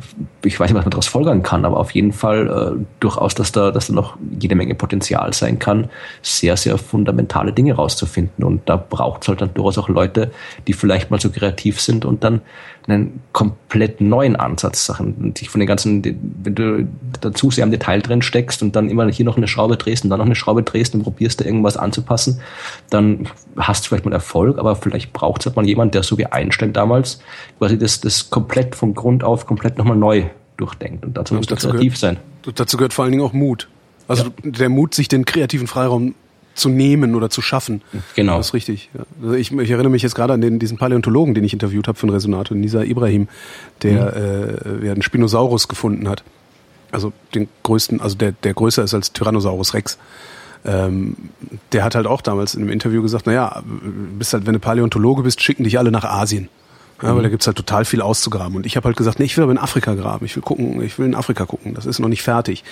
ich weiß nicht, was man daraus folgern kann, aber auf jeden Fall äh, durchaus, dass da, dass da noch jede Menge Potenzial sein kann, sehr, sehr fundamentale Dinge rauszufinden. Und da braucht es halt dann durchaus auch Leute, die vielleicht mal so kreativ sind und dann einen komplett neuen Ansatz Sachen sich von den ganzen, wenn du dazu sehr im Detail drin steckst und dann immer hier noch eine Schraube drehst und dann noch eine Schraube drehst und probierst da irgendwas anzupassen, dann hast du vielleicht mal Erfolg, aber vielleicht braucht es halt mal jemand, der so wie Einstein damals quasi das, das komplett vom Grund auf komplett nochmal neu durchdenkt und dazu muss du kreativ gehört, sein. Dazu gehört vor allen Dingen auch Mut. Also ja. der Mut, sich den kreativen Freiraum zu nehmen oder zu schaffen. Genau. Das ist richtig. Ja. Also ich, ich, erinnere mich jetzt gerade an den, diesen Paläontologen, den ich interviewt habe von Resonator, Nisa Ibrahim, der mhm. äh, einen Spinosaurus gefunden hat. Also den größten, also der, der größer ist als Tyrannosaurus Rex. Ähm, der hat halt auch damals in einem Interview gesagt, naja, bist halt, wenn du Paläontologe bist, schicken dich alle nach Asien. Ja, weil da gibt's halt total viel auszugraben. Und ich habe halt gesagt, nee, ich will aber in Afrika graben. Ich will gucken, ich will in Afrika gucken. Das ist noch nicht fertig.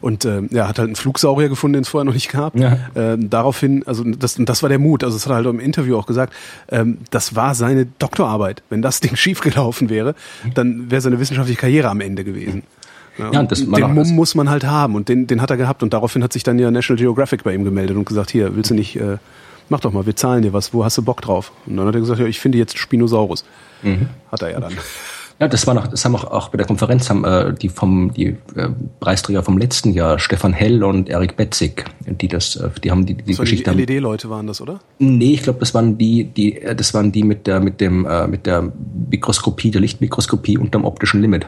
Und äh, er hat halt einen Flugsaurier gefunden, den es vorher noch nicht gab. Ja. Ähm, daraufhin, also das, das war der Mut. Also das hat er halt im Interview auch gesagt. Ähm, das war seine Doktorarbeit. Wenn das Ding schiefgelaufen wäre, dann wäre seine wissenschaftliche Karriere am Ende gewesen. Ja, ja das den Mumm muss man halt haben und den, den hat er gehabt und daraufhin hat sich dann ja National Geographic bei ihm gemeldet und gesagt, hier, willst du nicht, äh, mach doch mal, wir zahlen dir was, wo hast du Bock drauf? Und dann hat er gesagt, ja, ich finde jetzt Spinosaurus. Mhm. Hat er ja dann. Ja, das war noch, das haben auch, auch bei der Konferenz haben äh, die vom die äh, Preisträger vom letzten Jahr, Stefan Hell und Erik Betzig, die das, äh, die haben die, die das Geschichte. Die LED-Leute waren das, oder? Nee, ich glaube, das waren die, die, äh, das waren die mit der mit dem äh, mit der Mikroskopie, der Lichtmikroskopie unterm optischen Limit.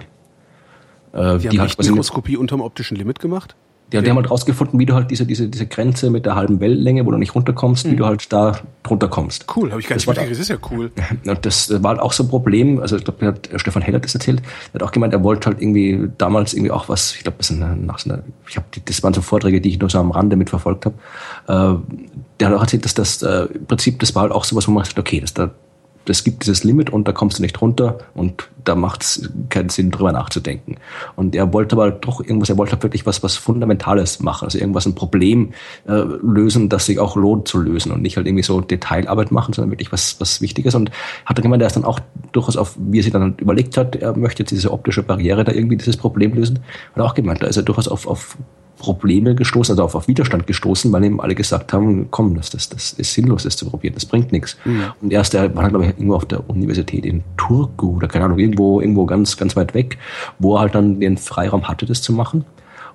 Äh, die, die haben Lichtmikroskopie unterm optischen Limit gemacht? Ja, die haben halt rausgefunden, wie du halt diese, diese, diese Grenze mit der halben Wellenlänge, wo du nicht runterkommst, mhm. wie du halt da drunter kommst. Cool, habe ich gar nicht mitgekriegt, das ist ja cool. Und das war halt auch so ein Problem, also ich glaube, Stefan Heller hat das erzählt, er hat auch gemeint, er wollte halt irgendwie damals irgendwie auch was, ich glaube, das, einer, ich hab, das waren so Vorträge, die ich nur so am Rande mitverfolgt habe, äh, der hat auch erzählt, dass das äh, im Prinzip, das war halt auch sowas, wo man sagt, okay, das da es gibt dieses Limit und da kommst du nicht runter und da macht es keinen Sinn, drüber nachzudenken. Und er wollte aber doch irgendwas, er wollte halt wirklich was, was Fundamentales machen, also irgendwas, ein Problem äh, lösen, das sich auch lohnt zu lösen und nicht halt irgendwie so Detailarbeit machen, sondern wirklich was, was Wichtiges. Und hat er gemeint, er ist dann auch durchaus auf, wie er sich dann überlegt hat, er möchte jetzt diese optische Barriere da irgendwie dieses Problem lösen, hat auch gemeint, da ist er durchaus auf, auf Probleme gestoßen, also auf, auf Widerstand gestoßen, weil ihm alle gesagt haben, komm, das, das, das ist sinnlos, das zu probieren, das bringt nichts. Mhm. Und erst der war, glaube ich, irgendwo auf der Universität in Turku oder keine Ahnung, irgendwo, irgendwo ganz, ganz weit weg, wo er halt dann den Freiraum hatte, das zu machen.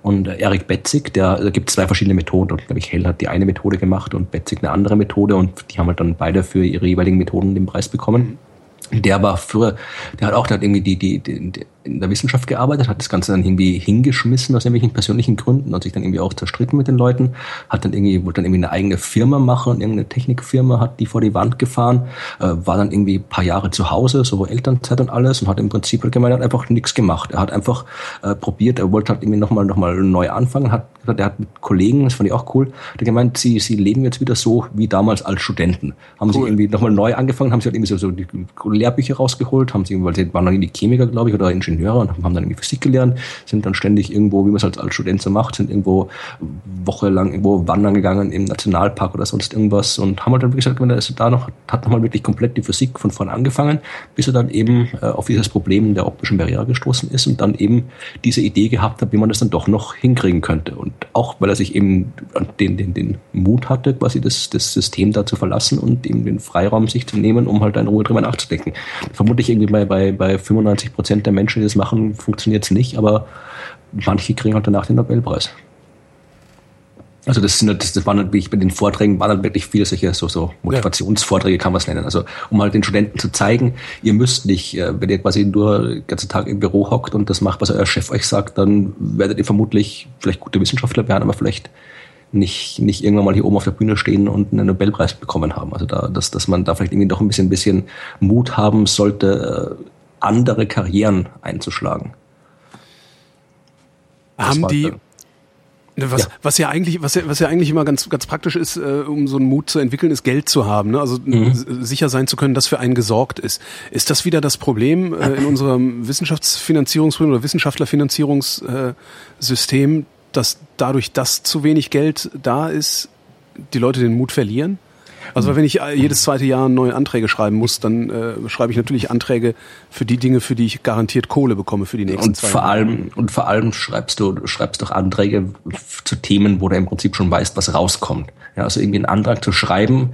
Und äh, Erik Betzig, der, da gibt zwei verschiedene Methoden. Und glaube ich, Hell hat die eine Methode gemacht und Betzig eine andere Methode und die haben halt dann beide für ihre jeweiligen Methoden den Preis bekommen. Der war früher, der hat auch der hat irgendwie die, die, die, in der Wissenschaft gearbeitet, hat das Ganze dann irgendwie hingeschmissen aus irgendwelchen persönlichen Gründen und sich dann irgendwie auch zerstritten mit den Leuten, hat dann irgendwie, wollte dann irgendwie eine eigene Firma machen und irgendeine Technikfirma hat die vor die Wand gefahren, äh, war dann irgendwie paar Jahre zu Hause, so Elternzeit und alles und hat im Prinzip halt gemeint, hat einfach nichts gemacht. Er hat einfach äh, probiert, er wollte halt irgendwie nochmal noch mal neu anfangen, hat er hat mit Kollegen, das fand ich auch cool, der gemeint, sie, sie leben jetzt wieder so wie damals als Studenten. Haben cool. sie irgendwie nochmal neu angefangen, haben sie halt irgendwie so, so die Lehrbücher rausgeholt, haben sie, weil sie waren dann irgendwie Chemiker, glaube ich, oder Ingenieur Ingenieure und haben dann irgendwie Physik gelernt, sind dann ständig irgendwo, wie man es halt als Student so macht, sind irgendwo wochenlang irgendwo wandern gegangen im Nationalpark oder sonst irgendwas und haben halt dann, wie gesagt, wenn er da noch, hat nochmal wirklich komplett die Physik von vorne angefangen, bis er dann eben äh, auf dieses Problem der optischen Barriere gestoßen ist und dann eben diese Idee gehabt hat, wie man das dann doch noch hinkriegen könnte. Und auch, weil er sich eben den, den, den Mut hatte, quasi das, das System da zu verlassen und eben den Freiraum sich zu nehmen, um halt in Ruhe drüber nachzudenken. Vermutlich irgendwie bei, bei, bei 95 Prozent der Menschen, die das machen, funktioniert es nicht, aber manche kriegen halt danach den Nobelpreis. Also das, sind, das, das waren natürlich bei den Vorträgen waren halt wirklich viele solche so, so Motivationsvorträge kann man es nennen. Also um halt den Studenten zu zeigen, ihr müsst nicht, äh, wenn ihr quasi nur den ganzen Tag im Büro hockt und das macht, was euer Chef euch sagt, dann werdet ihr vermutlich vielleicht gute Wissenschaftler werden, aber vielleicht nicht, nicht irgendwann mal hier oben auf der Bühne stehen und einen Nobelpreis bekommen haben. Also da, dass, dass man da vielleicht irgendwie doch ein bisschen, bisschen Mut haben sollte, äh, andere Karrieren einzuschlagen. Haben die, was, ja. was ja eigentlich, was ja, was ja eigentlich immer ganz, ganz praktisch ist, äh, um so einen Mut zu entwickeln, ist Geld zu haben. Ne? Also mhm. sicher sein zu können, dass für einen gesorgt ist. Ist das wieder das Problem äh, in unserem Wissenschaftsfinanzierungs- oder Wissenschaftlerfinanzierungssystem, dass dadurch, dass zu wenig Geld da ist, die Leute den Mut verlieren? Also wenn ich äh, jedes zweite Jahr neue Anträge schreiben muss, dann äh, schreibe ich natürlich Anträge für die Dinge, für die ich garantiert Kohle bekomme für die nächsten und zwei vor Jahre. Allem, und vor allem schreibst du, du schreibst doch Anträge zu Themen, wo du im Prinzip schon weißt, was rauskommt. Ja, also irgendwie einen Antrag zu schreiben,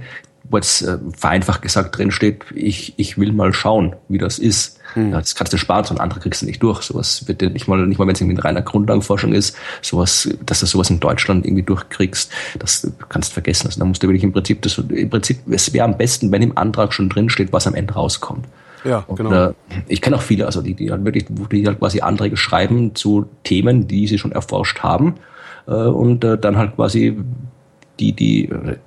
wo jetzt äh, vereinfacht gesagt drin steht, ich, ich will mal schauen, wie das ist. Hm. Ja, das kannst du sparen, so ein Antrag kriegst du nicht durch. Sowas wird dir nicht mal, nicht mal wenn es irgendwie eine reiner Grundlagenforschung ist, sowas, dass du sowas in Deutschland irgendwie durchkriegst, das kannst du vergessen. Also da musst du wirklich im Prinzip, das, im Prinzip, es wäre am besten, wenn im Antrag schon drin steht, was am Ende rauskommt. Ja, und, genau. Äh, ich kenne auch viele, also die, die halt wirklich, die halt quasi Anträge schreiben zu Themen, die sie schon erforscht haben, äh, und äh, dann halt quasi die, die äh,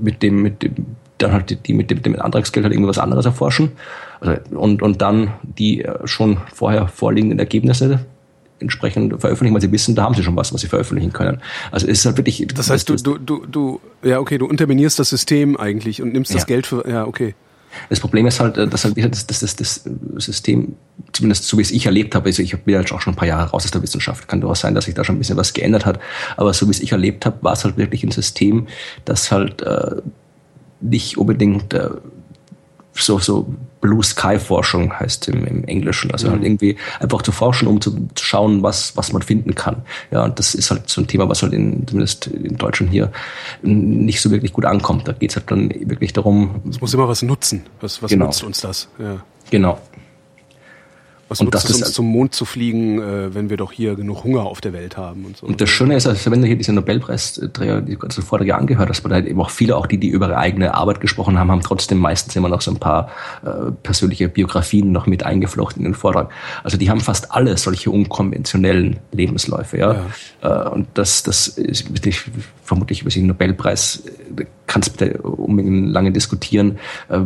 mit dem, mit dem, dann halt die, die mit dem, mit dem Antragsgeld halt irgendwas anderes erforschen also, und, und dann die äh, schon vorher vorliegenden Ergebnisse entsprechend veröffentlichen, weil sie wissen, da haben sie schon was, was sie veröffentlichen können. Also es ist halt wirklich. Das heißt, du, du, du, du, ja okay, du unterminierst das System eigentlich und nimmst das ja. Geld für, ja okay. Das Problem ist halt, dass halt das, das, das, das System, zumindest so wie es ich erlebt habe, also ich bin ja auch schon ein paar Jahre raus aus der Wissenschaft, kann durchaus sein, dass sich da schon ein bisschen was geändert hat, aber so wie es ich erlebt habe, war es halt wirklich ein System, das halt äh, nicht unbedingt äh, so, so Blue Sky Forschung heißt im, im Englischen. Also mhm. halt irgendwie einfach zu forschen, um zu, zu, schauen, was, was man finden kann. Ja, und das ist halt so ein Thema, was halt in, zumindest in Deutschland hier nicht so wirklich gut ankommt. Da geht's halt dann wirklich darum. Es muss immer was nutzen. Was, was genau. nutzt uns das? Ja. Genau. Was und nutzt es uns zum Mond zu fliegen, äh, wenn wir doch hier genug Hunger auf der Welt haben und so. Und das Schöne ist, also wenn du hier diese Nobelpreisträger, die ganzen Vorträge angehört hast, man halt eben auch viele, auch die, die über ihre eigene Arbeit gesprochen haben, haben trotzdem meistens immer noch so ein paar äh, persönliche Biografien noch mit eingeflochten in den Vortrag. Also die haben fast alle solche unkonventionellen Lebensläufe, ja. ja. Äh, und das, das ist ich, vermutlich über den Nobelpreis äh, kannst du unbedingt lange diskutieren. Äh,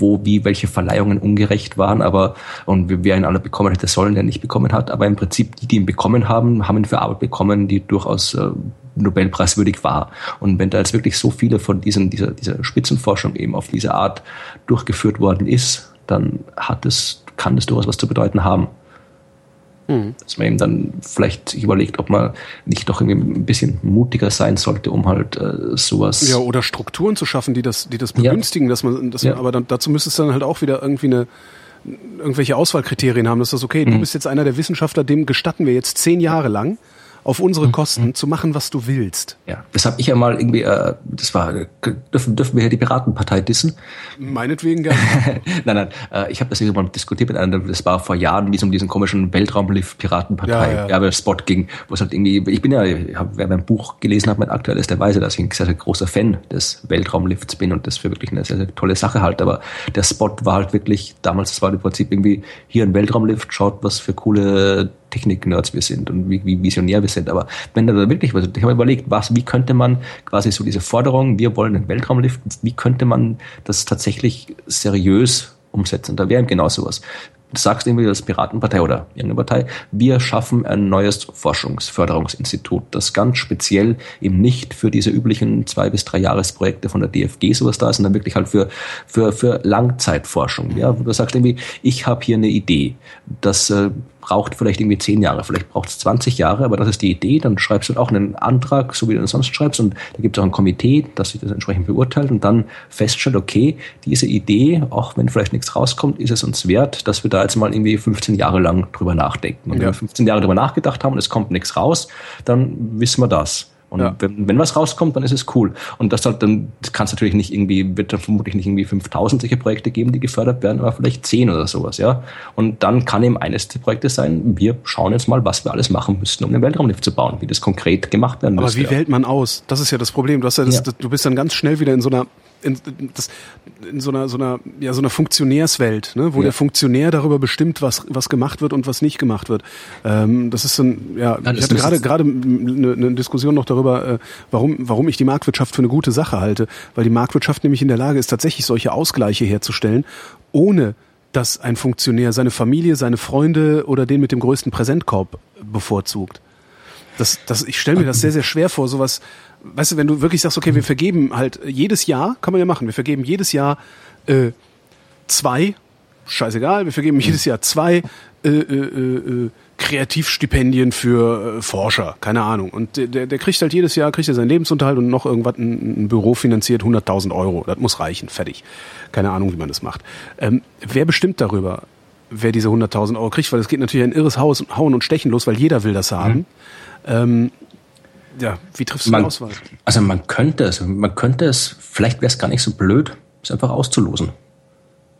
wo, wie, welche Verleihungen ungerecht waren, aber und wer ihn alle bekommen hätte sollen, der nicht bekommen hat. Aber im Prinzip die, die ihn bekommen haben, haben ihn für Arbeit bekommen, die durchaus äh, Nobelpreiswürdig war. Und wenn da jetzt wirklich so viele von diesen, dieser, dieser Spitzenforschung eben auf diese Art durchgeführt worden ist, dann hat es, kann das durchaus was zu bedeuten haben. Mhm. Dass man eben dann vielleicht sich überlegt, ob man nicht doch irgendwie ein bisschen mutiger sein sollte, um halt äh, sowas. Ja, oder Strukturen zu schaffen, die das, die das begünstigen, ja. dass man, dass ja. man aber dann, dazu müsste es dann halt auch wieder irgendwie eine irgendwelche Auswahlkriterien haben, dass das okay, mhm. du bist jetzt einer der Wissenschaftler, dem gestatten wir jetzt zehn Jahre lang auf unsere mhm. Kosten mhm. zu machen, was du willst. Ja, das habe ich ja mal irgendwie, äh, das war, dürfen, dürfen wir hier die Piratenpartei dissen? Meinetwegen gerne. nein, nein, äh, ich habe das mal diskutiert mit einem, das war vor Jahren, wie es um diesen komischen Weltraumlift-Piratenpartei ja, ja. Ging, wo es halt irgendwie, ich bin ja, hab, wer mein Buch gelesen hat, mein aktuelles, der weiß ja, dass ich ein sehr, sehr großer Fan des Weltraumlifts bin und das für wirklich eine sehr, sehr tolle Sache halte, aber der Spot war halt wirklich, damals, das war im Prinzip irgendwie, hier ein Weltraumlift, schaut, was für coole Technik-Nerds wir sind und wie, wie visionär wir sind. Aber wenn da wirklich, also ich habe überlegt, was, wie könnte man quasi so diese Forderung, wir wollen einen Weltraumlift, wie könnte man das tatsächlich seriös umsetzen? Da wäre genau sowas. Du sagst irgendwie als Piratenpartei oder irgendeine Partei, wir schaffen ein neues Forschungsförderungsinstitut, das ganz speziell eben nicht für diese üblichen zwei bis drei Jahresprojekte von der DFG sowas da ist, sondern wirklich halt für, für, für Langzeitforschung. Ja, wo du sagst irgendwie, ich habe hier eine Idee, das äh, braucht vielleicht irgendwie zehn Jahre, vielleicht braucht es 20 Jahre, aber das ist die Idee, dann schreibst du auch einen Antrag, so wie du das sonst schreibst, und da gibt es auch ein Komitee, das sich das entsprechend beurteilt und dann feststellt, okay, diese Idee, auch wenn vielleicht nichts rauskommt, ist es uns wert, dass wir da jetzt mal irgendwie 15 Jahre lang drüber nachdenken. Und ja. wenn wir 15 Jahre drüber nachgedacht haben und es kommt nichts raus, dann wissen wir das. Und ja. wenn, wenn was rauskommt, dann ist es cool. Und das halt dann, das kann es natürlich nicht irgendwie, wird dann vermutlich nicht irgendwie 5000 solche Projekte geben, die gefördert werden, aber vielleicht 10 oder sowas, ja. Und dann kann eben eines der Projekte sein, wir schauen jetzt mal, was wir alles machen müssten, um den Weltraumlift zu bauen, wie das konkret gemacht werden muss. Aber wie wählt man aus? Das ist ja das Problem. Du ja, das, ja. du bist dann ganz schnell wieder in so einer in, das, in so einer so einer ja so einer Funktionärswelt, ne, wo ja. der Funktionär darüber bestimmt, was was gemacht wird und was nicht gemacht wird. Ähm, das ist dann ja, ja ich hatte gerade gerade eine, eine Diskussion noch darüber, äh, warum warum ich die Marktwirtschaft für eine gute Sache halte, weil die Marktwirtschaft nämlich in der Lage ist, tatsächlich solche Ausgleiche herzustellen, ohne dass ein Funktionär seine Familie, seine Freunde oder den mit dem größten Präsentkorb bevorzugt. Das, das, ich stelle mir das sehr, sehr schwer vor, sowas weißt du, wenn du wirklich sagst, okay, wir vergeben halt jedes Jahr, kann man ja machen, wir vergeben jedes Jahr äh, zwei, scheißegal, wir vergeben jedes Jahr zwei äh, äh, äh, Kreativstipendien für äh, Forscher, keine Ahnung. Und der, der kriegt halt jedes Jahr, kriegt er seinen Lebensunterhalt und noch irgendwas, ein, ein Büro finanziert 100.000 Euro. Das muss reichen, fertig. Keine Ahnung, wie man das macht. Ähm, wer bestimmt darüber, wer diese 100.000 Euro kriegt? Weil es geht natürlich ein irres Haus, Hauen und Stechen los, weil jeder will das haben. Mhm. Ähm, ja, wie triffst du man, die Auswahl? Also man könnte es, man könnte es, vielleicht wäre es gar nicht so blöd, es einfach auszulosen.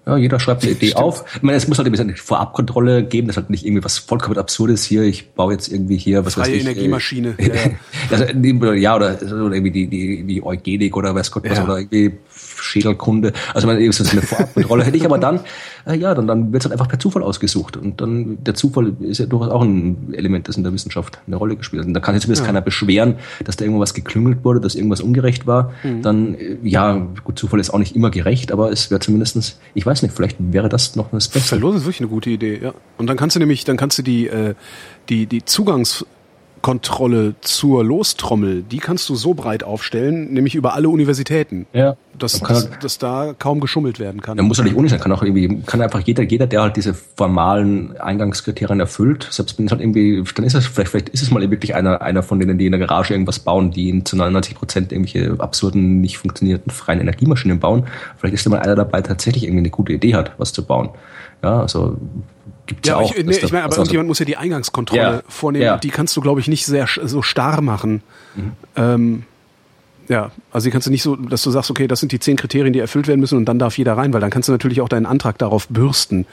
Ja, jeder schreibt eine Idee Stimmt. auf. Ich meine, es muss halt ein bisschen Vorabkontrolle geben, das halt nicht irgendwie was vollkommen absurdes hier. Ich baue jetzt irgendwie hier, was Freie weiß ich. Energiemaschine. Äh, ja, also, ja, oder, oder irgendwie die, die, die Eugenik oder weiß Gott was, ja. oder irgendwie Schädelkunde. Also man eben so eine Vorabkontrolle hätte ich, aber dann, äh, ja, dann, dann wird es halt einfach per Zufall ausgesucht. Und dann der Zufall ist ja durchaus auch ein Element, das in der Wissenschaft eine Rolle gespielt hat. Und da kann sich zumindest ja. keiner beschweren, dass da irgendwas geklüngelt wurde, dass irgendwas ungerecht war. Mhm. Dann, äh, ja, gut, Zufall ist auch nicht immer gerecht, aber es wäre zumindestens, ich weiß nicht, vielleicht wäre das noch das Beste. Verlose ist wirklich eine gute Idee, ja. Und dann kannst du nämlich, dann kannst du die, äh, die, die Zugangs Kontrolle zur Lostrommel, die kannst du so breit aufstellen, nämlich über alle Universitäten, ja. dass, dass, dass da kaum geschummelt werden kann. Da muss ja nicht ohne sein, kann auch irgendwie, kann einfach jeder, jeder, der halt diese formalen Eingangskriterien erfüllt, selbst wenn es halt irgendwie, dann ist es vielleicht, vielleicht ist es mal wirklich einer, einer von denen, die in der Garage irgendwas bauen, die zu 99 Prozent irgendwelche absurden, nicht funktionierenden freien Energiemaschinen bauen. Vielleicht ist da mal einer dabei, der tatsächlich irgendwie eine gute Idee hat, was zu bauen. Ja, also gibt's ja, ja auch. Ich, nee, ich meine, aber irgendjemand muss ja die Eingangskontrolle ja, vornehmen. Ja. Die kannst du, glaube ich, nicht sehr so starr machen. Mhm. Ähm, Ja, also die kannst du nicht so, dass du sagst, okay, das sind die zehn Kriterien, die erfüllt werden müssen und dann darf jeder rein, weil dann kannst du natürlich auch deinen Antrag darauf bürsten,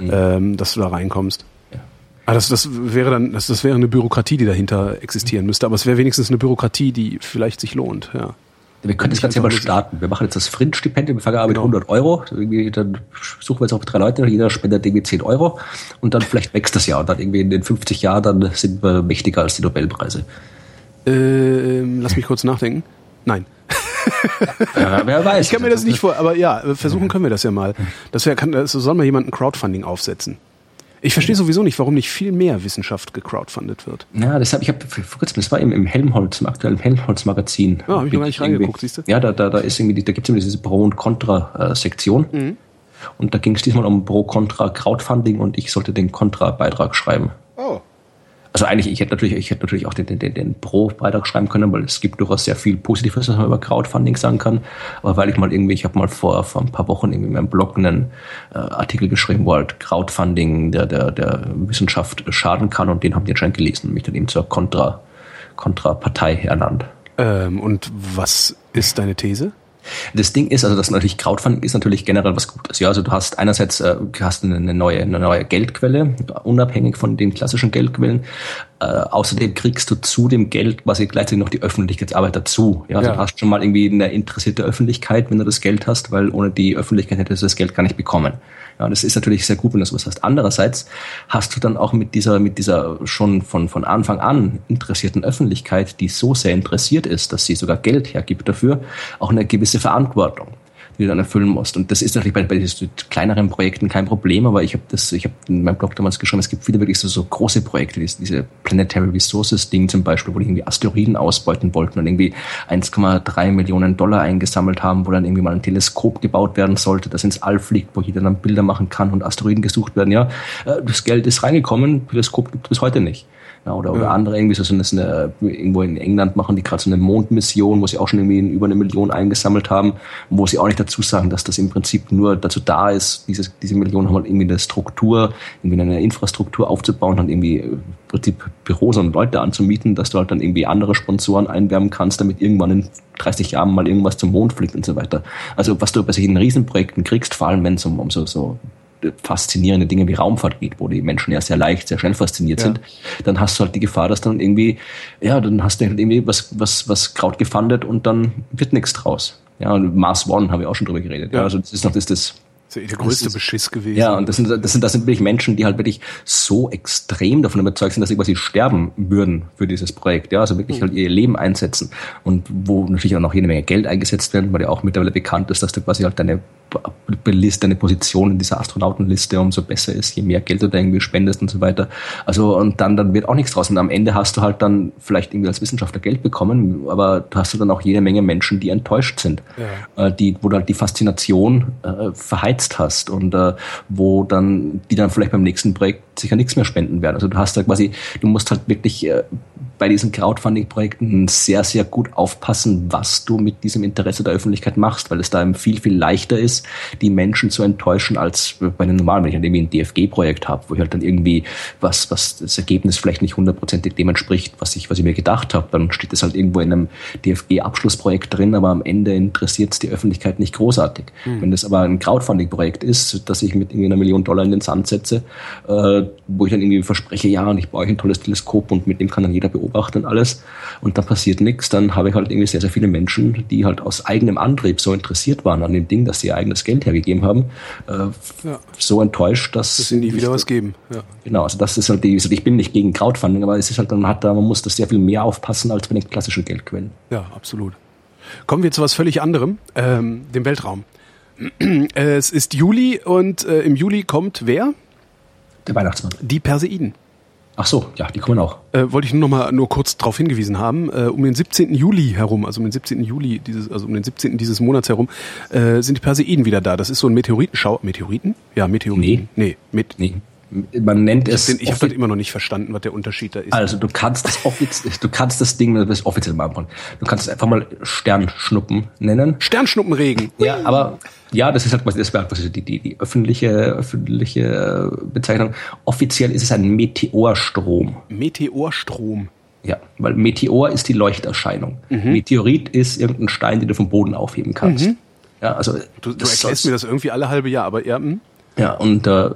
mhm. ähm, dass du da reinkommst. Ah, das, das wäre dann, das, das wäre eine Bürokratie, die dahinter existieren müsste. Aber es wäre wenigstens eine Bürokratie, die vielleicht sich lohnt, ja. Wir können das Ganze ja mal starten. Wir machen jetzt das Fringe-Stipendium, wir fangen an genau. mit 100 Euro. Irgendwie, dann suchen wir jetzt auch drei Leute, jeder spendet irgendwie 10 Euro und dann vielleicht wächst das Jahr und dann irgendwie in den 50 Jahren dann sind wir mächtiger als die Nobelpreise. Ähm, lass mich kurz nachdenken. Nein. ja, wer weiß. Ich kann mir das nicht vor, aber ja, versuchen können wir das ja mal. Das wär, kann, das soll mal jemand ein Crowdfunding aufsetzen. Ich verstehe sowieso nicht, warum nicht viel mehr Wissenschaft gecrowdfundet wird. Ja, deshalb, ich habe vor kurzem, das war im, im Helmholtz, im aktuellen Helmholtz-Magazin. Ja, habe ich noch gar nicht reingeguckt, siehst du? Ja, da, da, da ist irgendwie, da gibt es immer diese Pro- und Contra-Sektion. Mhm. Und da ging es diesmal um Pro-Contra-Crowdfunding und ich sollte den Contra-Beitrag schreiben. Also eigentlich, ich hätte natürlich, ich hätte natürlich auch den, den, den, den Pro-Beitrag schreiben können, weil es gibt durchaus sehr viel Positives, was man über Crowdfunding sagen kann. Aber weil ich mal irgendwie, ich habe mal vor, vor ein paar Wochen irgendwie in meinem Blog einen äh, Artikel geschrieben, wo halt Crowdfunding der, der, der Wissenschaft schaden kann und den haben die anscheinend gelesen und mich dann eben zur Kontra, Kontra-Partei ernannt. Ähm, und was ist deine These? Das Ding ist, also das natürlich Crowdfunding ist natürlich generell was Gutes. Ja, also du hast einerseits äh, hast eine neue, eine neue Geldquelle, unabhängig von den klassischen Geldquellen. Äh, außerdem kriegst du zu dem Geld quasi gleichzeitig noch die Öffentlichkeitsarbeit dazu. Ja, also ja. du hast schon mal irgendwie eine interessierte Öffentlichkeit, wenn du das Geld hast, weil ohne die Öffentlichkeit hättest du das Geld gar nicht bekommen. Ja, das ist natürlich sehr gut, wenn du sowas hast. Andererseits hast du dann auch mit dieser, mit dieser schon von, von Anfang an interessierten Öffentlichkeit, die so sehr interessiert ist, dass sie sogar Geld hergibt dafür, auch eine gewisse Verantwortung die du dann erfüllen musst. Und das ist natürlich bei, bei kleineren Projekten kein Problem, aber ich habe das, ich habe in meinem Blog damals geschrieben, es gibt viele wirklich so, so große Projekte, diese, diese Planetary Resources Ding zum Beispiel, wo die irgendwie Asteroiden ausbeuten wollten und irgendwie 1,3 Millionen Dollar eingesammelt haben, wo dann irgendwie mal ein Teleskop gebaut werden sollte, das ins All fliegt, wo jeder dann Bilder machen kann und Asteroiden gesucht werden. Ja, äh, das Geld ist reingekommen, Teleskop gibt es bis heute nicht. Ja, oder, oder ja. andere irgendwie so das eine, irgendwo in England machen die gerade so eine Mondmission, wo sie auch schon irgendwie über eine Million eingesammelt haben, wo sie auch nicht dazu sagen, dass das im Prinzip nur dazu da ist, diese, diese Millionen haben halt irgendwie eine Struktur, irgendwie eine Infrastruktur aufzubauen und irgendwie äh, im Prinzip Büros und Leute anzumieten, dass du halt dann irgendwie andere Sponsoren einwerben kannst, damit irgendwann in 30 Jahren mal irgendwas zum Mond fliegt und so weiter. Also was du bei solchen Riesenprojekten kriegst, vor allem wenn es um, um so, so faszinierende Dinge wie Raumfahrt geht, wo die Menschen ja sehr leicht, sehr schnell fasziniert ja. sind, dann hast du halt die Gefahr, dass dann irgendwie, ja, dann hast du halt irgendwie was, was, was Kraut gefundet und dann wird nichts draus. Ja, und Mars One habe ich auch schon drüber geredet. Ja. ja also das ist noch das, das der größte ist, Beschiss gewesen. Ja, und das sind, das sind, das sind wirklich Menschen, die halt wirklich so extrem davon überzeugt sind, dass sie quasi sterben würden für dieses Projekt. Ja, also wirklich mhm. halt ihr Leben einsetzen. Und wo natürlich auch noch jede Menge Geld eingesetzt werden, weil ja auch mittlerweile bekannt ist, dass du quasi halt deine Liste, deine Position in dieser Astronautenliste umso besser ist, je mehr Geld du da irgendwie spendest und so weiter. Also, und dann, dann wird auch nichts draus. Und am Ende hast du halt dann vielleicht irgendwie als Wissenschaftler Geld bekommen, aber du hast du dann auch jede Menge Menschen, die enttäuscht sind. Ja. Äh, die, wo du halt die Faszination äh, verheizt hast und äh, wo dann, die dann vielleicht beim nächsten Projekt sicher nichts mehr spenden werden. Also du hast da quasi, du musst halt wirklich äh, bei diesen Crowdfunding-Projekten sehr, sehr gut aufpassen, was du mit diesem Interesse der Öffentlichkeit machst, weil es da eben viel, viel leichter ist, die Menschen zu enttäuschen, als bei einem normalen, wenn ich dann irgendwie ein DFG-Projekt habe, wo ich halt dann irgendwie was, was das Ergebnis vielleicht nicht hundertprozentig dem entspricht, was ich, was ich mir gedacht habe, dann steht es halt irgendwo in einem DFG-Abschlussprojekt drin, aber am Ende interessiert es die Öffentlichkeit nicht großartig. Mhm. Wenn das aber ein Crowdfunding-Projekt ist, dass ich mit irgendwie einer Million Dollar in den Sand setze, äh, wo ich dann irgendwie verspreche, ja, und ich baue euch ein tolles Teleskop und mit dem kann dann jeder beobachten, beobachten alles und dann passiert nichts, dann habe ich halt irgendwie sehr, sehr viele Menschen, die halt aus eigenem Antrieb so interessiert waren an dem Ding, dass sie ihr eigenes Geld hergegeben haben, äh, ja. so enttäuscht, dass... Dass sie nie wieder was geben. Ja. Genau, also das ist halt die, ich bin nicht gegen Crowdfunding, aber es ist halt, dann hat da, man muss das sehr viel mehr aufpassen als bei den klassischen Geldquellen. Ja, absolut. Kommen wir zu was völlig anderem, ähm, dem Weltraum. es ist Juli und äh, im Juli kommt wer? Der Weihnachtsmann. Die Perseiden. Ach so, ja, die kommen auch. Äh, wollte ich nur noch mal nur kurz darauf hingewiesen haben. Äh, um den 17. Juli herum, also um den 17. Juli dieses, also um den 17. dieses Monats herum, äh, sind die Perseiden wieder da. Das ist so ein Meteoritenschau. Meteoriten? Ja, Meteoriten. Nee. Nee, mit. Nee man nennt es. Ich, ich habe das immer noch nicht verstanden, was der Unterschied da ist. Also du kannst das offiziell, du kannst das Ding, das ist offiziell mal. Du kannst es einfach mal Sternschnuppen nennen. Sternschnuppenregen. Ja, aber ja, das ist halt quasi das wäre quasi die, die, die öffentliche öffentliche Bezeichnung. Offiziell ist es ein Meteorstrom. Meteorstrom. Ja, weil Meteor ist die Leuchterscheinung. Mhm. Meteorit ist irgendein Stein, den du vom Boden aufheben kannst. Mhm. Ja, also du, du erklärst mir das irgendwie alle halbe Jahr, aber ja. Mh. Ja, und äh,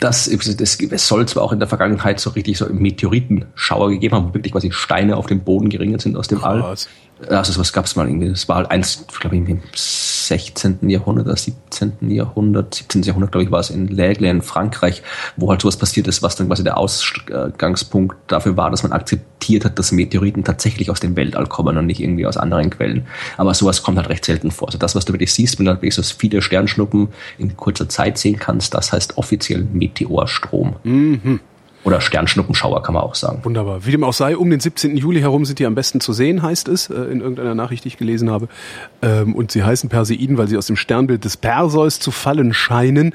das, das, es soll zwar auch in der Vergangenheit so richtig so Meteoritenschauer gegeben haben, wo wirklich quasi Steine auf dem Boden geringert sind aus dem. All. Also sowas gab es mal irgendwie. Das war halt eins, glaube ich, im 16. Jahrhundert oder 17. Jahrhundert, 17. Jahrhundert, glaube ich, war es in L'Aigle in Frankreich, wo halt sowas passiert ist, was dann quasi der Ausgangspunkt dafür war, dass man akzeptiert hat, dass Meteoriten tatsächlich aus dem Weltall kommen und nicht irgendwie aus anderen Quellen. Aber sowas kommt halt recht selten vor. Also das, was du wirklich siehst, wenn du halt wirklich so viele Sternschnuppen in kurzer Zeit sehen kannst, das heißt offiziell Meteorstrom. Mhm. Oder Sternschnuppenschauer kann man auch sagen. Wunderbar. Wie dem auch sei, um den 17. Juli herum sind die am besten zu sehen, heißt es, äh, in irgendeiner Nachricht, die ich gelesen habe. Ähm, und sie heißen Perseiden, weil sie aus dem Sternbild des Perseus zu fallen scheinen.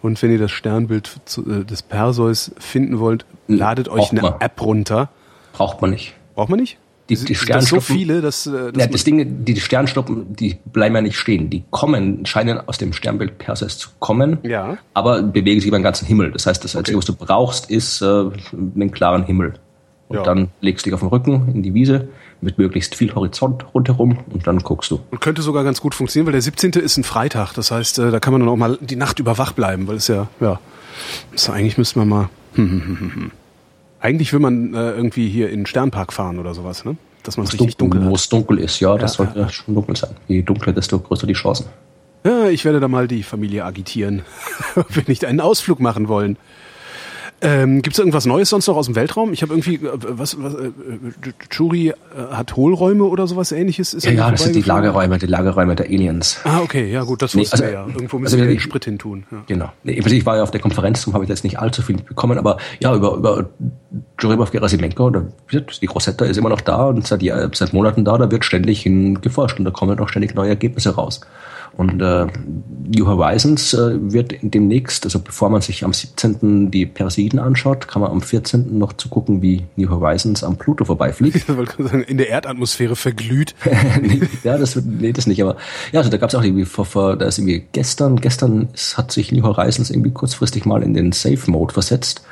Und wenn ihr das Sternbild äh, des Perseus finden wollt, ladet euch eine App runter. Braucht man nicht. Braucht man nicht? Die, die Sternschnuppen, so viele, dass, äh, dass ja, das Ding, die Sternschnuppen, die bleiben ja nicht stehen. Die kommen, scheinen aus dem Sternbild Perseus zu kommen, ja. aber bewegen sich über den ganzen Himmel. Das heißt, das Einzige, okay. was du brauchst, ist äh, einen klaren Himmel. Und ja. dann legst du dich auf den Rücken in die Wiese mit möglichst viel Horizont rundherum und dann guckst du. Und könnte sogar ganz gut funktionieren, weil der 17. ist ein Freitag. Das heißt, äh, da kann man dann auch mal die Nacht über wach bleiben, weil es ja, ja, also eigentlich müsste man mal. Eigentlich will man äh, irgendwie hier in den Sternpark fahren oder sowas, ne? Dass man es richtig dunkel, dunkel Wo es dunkel ist, ja, das ja, sollte ja. schon dunkel sein. Je dunkler, desto größer die Chancen. Ja, ich werde da mal die Familie agitieren, ob wir nicht einen Ausflug machen wollen. Ähm, Gibt es irgendwas Neues sonst noch aus dem Weltraum? Ich habe irgendwie, äh, was, was äh, Churi äh, hat Hohlräume oder sowas ähnliches? Ist ja, ja das sind die Lagerräume, die Lagerräume der Aliens. Ah, okay, ja gut, das wussten nee, also, wir ja. Irgendwo müssen also, wir den Sprit hin tun. Ja. Genau. Nee, ich war ja auf der Konferenz, darum habe ich jetzt nicht allzu viel bekommen, aber ja, über, über Juribov Gerasimenko, die Rosetta ist immer noch da und seit, seit Monaten da, da wird ständig hin geforscht und da kommen auch ständig neue Ergebnisse raus. Und äh, New Horizons äh, wird demnächst, also bevor man sich am 17. die Perseiden anschaut, kann man am 14. noch zu gucken, wie New Horizons am Pluto vorbeifliegt. In der Erdatmosphäre verglüht. ja, das wird, nee, das nicht, aber ja, also da gab es auch irgendwie vor, vor, da ist irgendwie gestern, gestern hat sich New Horizons irgendwie kurzfristig mal in den Safe Mode versetzt.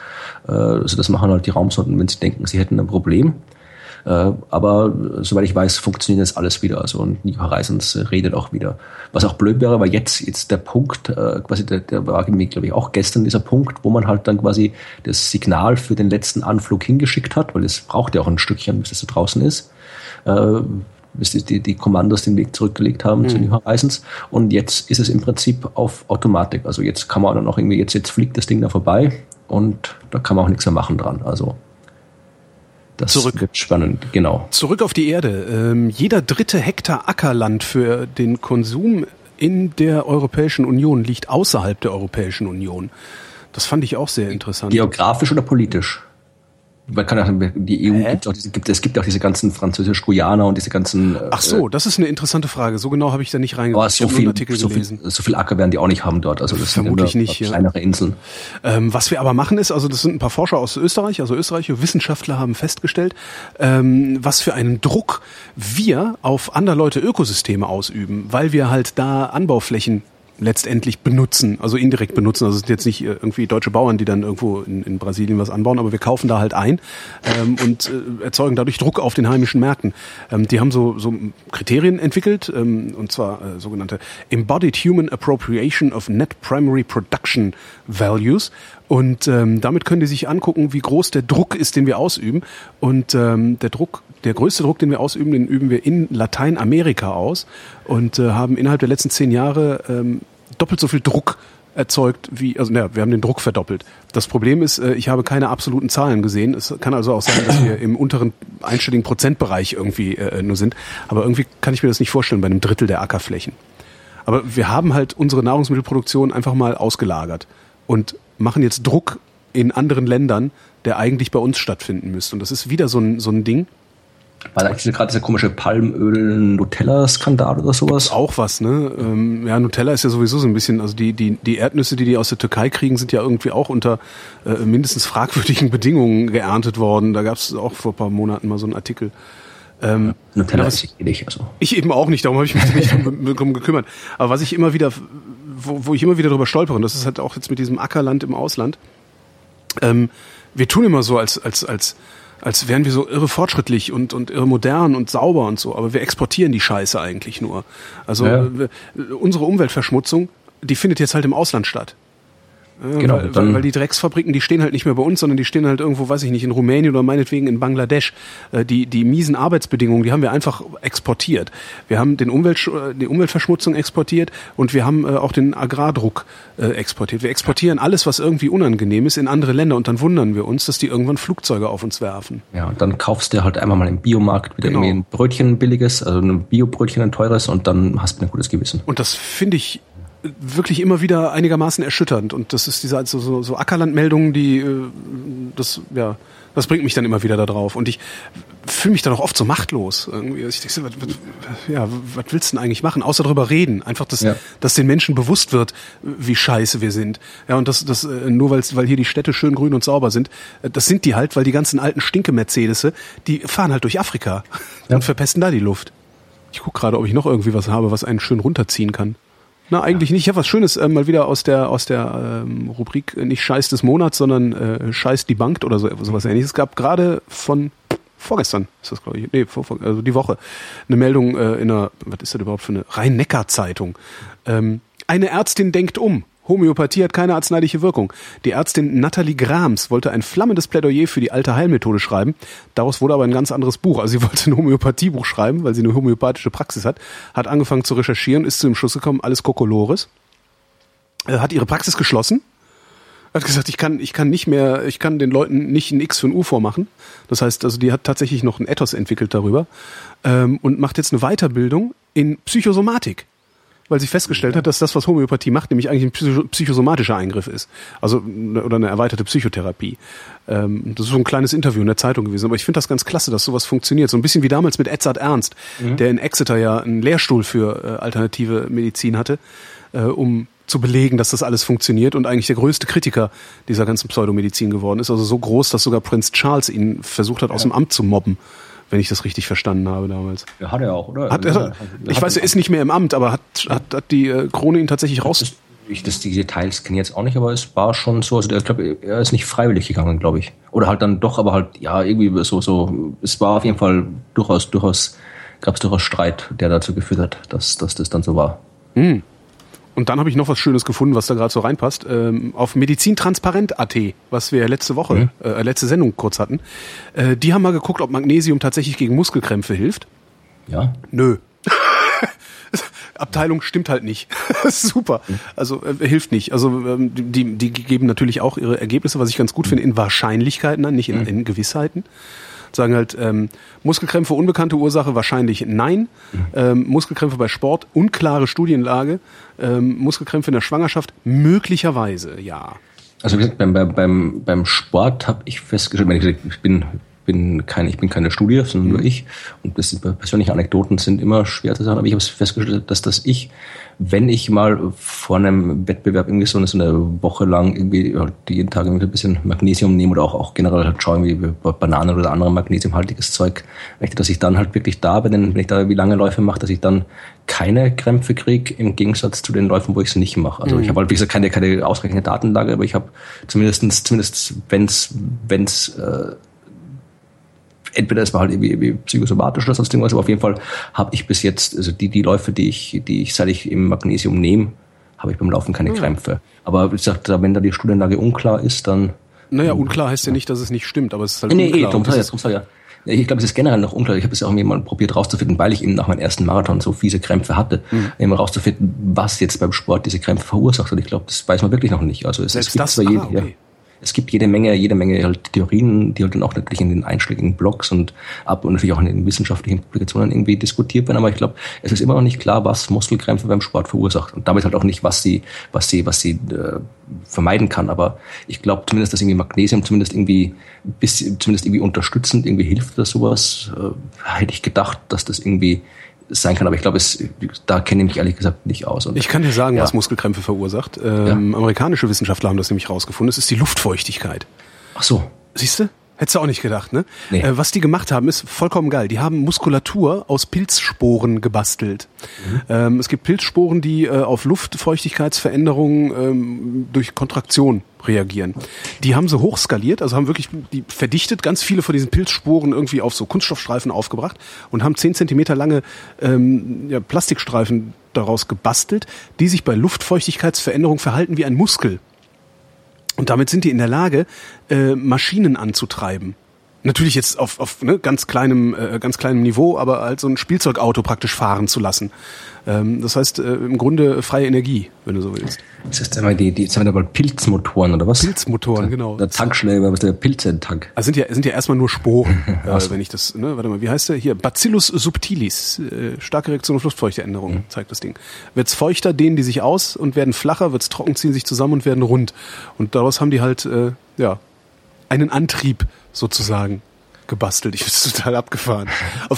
Äh, also das machen halt die Raumsonden, wenn sie denken, sie hätten ein Problem. Äh, aber soweit ich weiß, funktioniert das alles wieder. Also und New Horizons redet auch wieder. Was auch blöd wäre, weil jetzt jetzt der Punkt, äh, quasi der, der war irgendwie, glaube ich, auch gestern dieser Punkt, wo man halt dann quasi das Signal für den letzten Anflug hingeschickt hat, weil es braucht ja auch ein Stückchen, bis das so draußen ist. Äh, bis die, die Kommandos den Weg zurückgelegt haben mhm. zu New Horizons. Und jetzt ist es im Prinzip auf Automatik. Also jetzt kann man dann auch irgendwie, jetzt, jetzt fliegt das Ding da vorbei und da kann man auch nichts mehr machen dran. Also das Zurück. wird spannend, genau. Zurück auf die Erde. Ähm, jeder dritte Hektar Ackerland für den Konsum in der Europäischen Union liegt außerhalb der Europäischen Union. Das fand ich auch sehr interessant. Geografisch oder politisch? Man kann auch, die EU gibt auch diese, gibt, es gibt auch diese ganzen französisch-Guyaner und diese ganzen. Ach so, äh, das ist eine interessante Frage. So genau habe ich da nicht reingeguckt. so viel, so viel, so viel Acker werden die auch nicht haben dort. Also das vermutlich nicht. Ja. Kleinere Inseln. Ähm, was wir aber machen ist, also das sind ein paar Forscher aus Österreich, also österreichische Wissenschaftler haben festgestellt, ähm, was für einen Druck wir auf andere Leute Ökosysteme ausüben, weil wir halt da Anbauflächen letztendlich benutzen, also indirekt benutzen. Also es sind jetzt nicht äh, irgendwie deutsche Bauern, die dann irgendwo in, in Brasilien was anbauen, aber wir kaufen da halt ein ähm, und äh, erzeugen dadurch Druck auf den heimischen Märkten. Ähm, die haben so, so Kriterien entwickelt, ähm, und zwar äh, sogenannte Embodied Human Appropriation of Net Primary Production Values. Und ähm, damit können die sich angucken, wie groß der Druck ist, den wir ausüben. Und ähm, der Druck, der größte Druck, den wir ausüben, den üben wir in Lateinamerika aus und äh, haben innerhalb der letzten zehn Jahre ähm, doppelt so viel Druck erzeugt wie, also naja, wir haben den Druck verdoppelt. Das Problem ist, äh, ich habe keine absoluten Zahlen gesehen. Es kann also auch sein, dass wir im unteren einstelligen Prozentbereich irgendwie äh, nur sind. Aber irgendwie kann ich mir das nicht vorstellen bei einem Drittel der Ackerflächen. Aber wir haben halt unsere Nahrungsmittelproduktion einfach mal ausgelagert und machen jetzt Druck in anderen Ländern, der eigentlich bei uns stattfinden müsste. Und das ist wieder so ein, so ein Ding. War da gerade dieser komische Palmöl-Nutella-Skandal oder sowas? Auch was, ne? Ähm, ja, Nutella ist ja sowieso so ein bisschen, also die, die, die Erdnüsse, die die aus der Türkei kriegen, sind ja irgendwie auch unter äh, mindestens fragwürdigen Bedingungen geerntet worden. Da gab es auch vor ein paar Monaten mal so einen Artikel. Ähm, Nutella ist ich nicht, also. Ich eben auch nicht, darum habe ich mich nicht drum gekümmert. Aber was ich immer wieder wo, wo ich immer wieder drüber stolpere, und das ist halt auch jetzt mit diesem Ackerland im Ausland. Ähm, wir tun immer so, als, als, als, als wären wir so irre fortschrittlich und, und irre modern und sauber und so, aber wir exportieren die Scheiße eigentlich nur. Also ja. unsere Umweltverschmutzung, die findet jetzt halt im Ausland statt. Genau, weil, weil, weil die Drecksfabriken, die stehen halt nicht mehr bei uns, sondern die stehen halt irgendwo, weiß ich nicht, in Rumänien oder meinetwegen in Bangladesch. Äh, die, die miesen Arbeitsbedingungen, die haben wir einfach exportiert. Wir haben den Umwelt, äh, die Umweltverschmutzung exportiert und wir haben äh, auch den Agrardruck exportiert. Wir exportieren alles, was irgendwie unangenehm ist, in andere Länder und dann wundern wir uns, dass die irgendwann Flugzeuge auf uns werfen. Ja, und dann kaufst du halt einmal mal im Biomarkt wieder genau. irgendwie ein Brötchen billiges, also ein Biobrötchen ein teures und dann hast du ein gutes Gewissen. Und das finde ich wirklich immer wieder einigermaßen erschütternd. Und das ist diese also so, so Ackerlandmeldungen, die äh, das ja das bringt mich dann immer wieder da drauf. Und ich fühle mich dann auch oft so machtlos. Irgendwie. Ich denke, was, was, ja, was willst du denn eigentlich machen? Außer darüber reden. Einfach, dass, ja. dass den Menschen bewusst wird, wie scheiße wir sind. Ja, und das, das äh, nur weil, weil hier die Städte schön grün und sauber sind, äh, das sind die halt, weil die ganzen alten Stinke-Mercedes, die fahren halt durch Afrika ja. und verpesten da die Luft. Ich gucke gerade, ob ich noch irgendwie was habe, was einen schön runterziehen kann. Na, eigentlich ja. nicht. Ich habe was Schönes äh, mal wieder aus der aus der ähm, Rubrik äh, nicht Scheiß des Monats, sondern äh, Scheiß die Bank oder so sowas ähnliches. Es gab gerade von vorgestern ist das glaube ich, nee, vor, also die Woche eine Meldung äh, in einer was ist das überhaupt für eine Rhein-Neckar-Zeitung. Ähm, eine Ärztin denkt um. Homöopathie hat keine arzneiliche Wirkung. Die Ärztin Nathalie Grams wollte ein flammendes Plädoyer für die alte Heilmethode schreiben. Daraus wurde aber ein ganz anderes Buch. Also sie wollte ein Homöopathiebuch schreiben, weil sie eine homöopathische Praxis hat, hat angefangen zu recherchieren, ist zu dem Schluss gekommen, alles Kokolores, äh, hat ihre Praxis geschlossen, hat gesagt, ich kann, ich kann nicht mehr, ich kann den Leuten nicht ein X für ein U vormachen. Das heißt, also die hat tatsächlich noch ein Ethos entwickelt darüber ähm, und macht jetzt eine Weiterbildung in Psychosomatik weil sie festgestellt hat, dass das, was Homöopathie macht, nämlich eigentlich ein psychosomatischer Eingriff ist. Also oder eine erweiterte Psychotherapie. Ähm, das ist so ein kleines Interview in der Zeitung gewesen. Aber ich finde das ganz klasse, dass sowas funktioniert. So ein bisschen wie damals mit Edzard Ernst, mhm. der in Exeter ja einen Lehrstuhl für äh, alternative Medizin hatte, äh, um zu belegen, dass das alles funktioniert und eigentlich der größte Kritiker dieser ganzen Pseudomedizin geworden ist. Also so groß, dass sogar Prinz Charles ihn versucht hat, aus dem Amt zu mobben wenn ich das richtig verstanden habe damals. Ja, hat er auch, oder? Hat er, ich hat weiß, er ist nicht mehr im Amt, aber hat, hat, hat die äh, Krone ihn tatsächlich raus. Das, ich das, die Details kenne ich jetzt auch nicht, aber es war schon so, also ich glaube, er ist nicht freiwillig gegangen, glaube ich. Oder halt dann doch, aber halt, ja, irgendwie so, so, es war auf jeden Fall durchaus, durchaus, gab es durchaus Streit, der dazu geführt hat, dass, dass das dann so war. Hm. Und dann habe ich noch was Schönes gefunden, was da gerade so reinpasst. Ähm, auf medizintransparent.at, was wir letzte Woche, mhm. äh, letzte Sendung kurz hatten. Äh, die haben mal geguckt, ob Magnesium tatsächlich gegen Muskelkrämpfe hilft. Ja. Nö. Abteilung stimmt halt nicht. Super. Mhm. Also äh, hilft nicht. Also ähm, die, die geben natürlich auch ihre Ergebnisse, was ich ganz gut finde, in Wahrscheinlichkeiten an, nicht in, mhm. in Gewissheiten sagen halt ähm, Muskelkrämpfe unbekannte Ursache wahrscheinlich nein. Ähm, Muskelkrämpfe bei Sport unklare Studienlage. Ähm, Muskelkrämpfe in der Schwangerschaft möglicherweise ja. Also wie gesagt, beim, beim, beim Sport habe ich festgestellt, ich bin bin keine, ich bin keine Studie, sondern nur mhm. ich. Und das sind persönliche Anekdoten sind immer schwer zu sagen, aber ich habe festgestellt, dass das ich wenn ich mal vor einem Wettbewerb irgendwie so eine, so eine Woche lang irgendwie halt jeden Tag irgendwie ein bisschen Magnesium nehme oder auch, auch generell halt schaue, irgendwie Bananen oder andere magnesiumhaltiges Zeug, möchte, dass ich dann halt wirklich da bin, wenn ich da wie lange Läufe mache, dass ich dann keine Krämpfe kriege, im Gegensatz zu den Läufen, wo ich sie nicht mache. Also mhm. ich habe halt, wie gesagt, keine, keine ausreichende Datenlage, aber ich habe zumindestens zumindest wenn's, wenn's äh, entweder es war halt irgendwie, irgendwie psychosomatisch oder sonst irgendwas, aber auf jeden Fall habe ich bis jetzt, also die, die Läufe, die ich, die ich, seit ich im Magnesium nehme, habe ich beim Laufen keine mhm. Krämpfe. Aber wie gesagt, wenn da die Studienlage unklar ist, dann. Naja, unklar heißt ja nicht, dass es nicht stimmt, aber es ist halt nee, unklar. Nee, drum, drum, ja. Ich glaube, es ist generell noch unklar. Ich habe es ja auch mal probiert rauszufinden, weil ich eben nach meinem ersten Marathon so fiese Krämpfe hatte, mhm. eben rauszufinden, was jetzt beim Sport diese Krämpfe verursacht. Und ich glaube, das weiß man wirklich noch nicht. Also es, Selbst es gibt das, ah, okay. ja, es gibt jede Menge, jede Menge halt Theorien, die halt dann auch natürlich in den einschlägigen Blogs und ab und natürlich auch in den wissenschaftlichen Publikationen irgendwie diskutiert werden. Aber ich glaube, es ist immer noch nicht klar, was Muskelkrämpfe beim Sport verursacht und damit halt auch nicht, was sie, was sie, was sie äh, vermeiden kann. Aber ich glaube zumindest, dass irgendwie Magnesium zumindest irgendwie bis, zumindest irgendwie unterstützend irgendwie hilft oder sowas. Äh, hätte ich gedacht, dass das irgendwie sein kann, aber ich glaube, es, da kenne ich mich ehrlich gesagt nicht aus. Und ich kann dir sagen, ja. was Muskelkrämpfe verursacht. Ähm, ja. Amerikanische Wissenschaftler haben das nämlich rausgefunden. Es ist die Luftfeuchtigkeit. Ach so. Siehst du? Hättest du auch nicht gedacht, ne? Nee. Äh, was die gemacht haben, ist vollkommen geil. Die haben Muskulatur aus Pilzsporen gebastelt. Mhm. Ähm, es gibt Pilzsporen, die äh, auf Luftfeuchtigkeitsveränderungen ähm, durch Kontraktion reagieren. Die haben sie hochskaliert, also haben wirklich die verdichtet ganz viele von diesen Pilzsporen irgendwie auf so Kunststoffstreifen aufgebracht und haben zehn Zentimeter lange ähm, ja, Plastikstreifen daraus gebastelt, die sich bei Luftfeuchtigkeitsveränderung verhalten wie ein Muskel. Und damit sind die in der Lage, äh, Maschinen anzutreiben. Natürlich jetzt auf, auf ne, ganz kleinem äh, ganz kleinem Niveau, aber halt so ein Spielzeugauto praktisch fahren zu lassen. Ähm, das heißt äh, im Grunde freie Energie, wenn du so willst. Das heißt einmal die die sind aber Pilzmotoren oder was? Pilzmotoren, genau. Der Tankschnell, was der Pilze im Tank. Also sind ja sind ja erstmal nur Sporen, äh, wenn ich das ne, warte mal, wie heißt der hier Bacillus subtilis, äh, starke Reaktion auf Luftfeuchteänderungen, mhm. zeigt das Ding. Wird's feuchter, dehnen die sich aus und werden flacher, wird's trocken, ziehen sich zusammen und werden rund. Und daraus haben die halt äh, ja einen Antrieb sozusagen gebastelt. Ich finde es total abgefahren.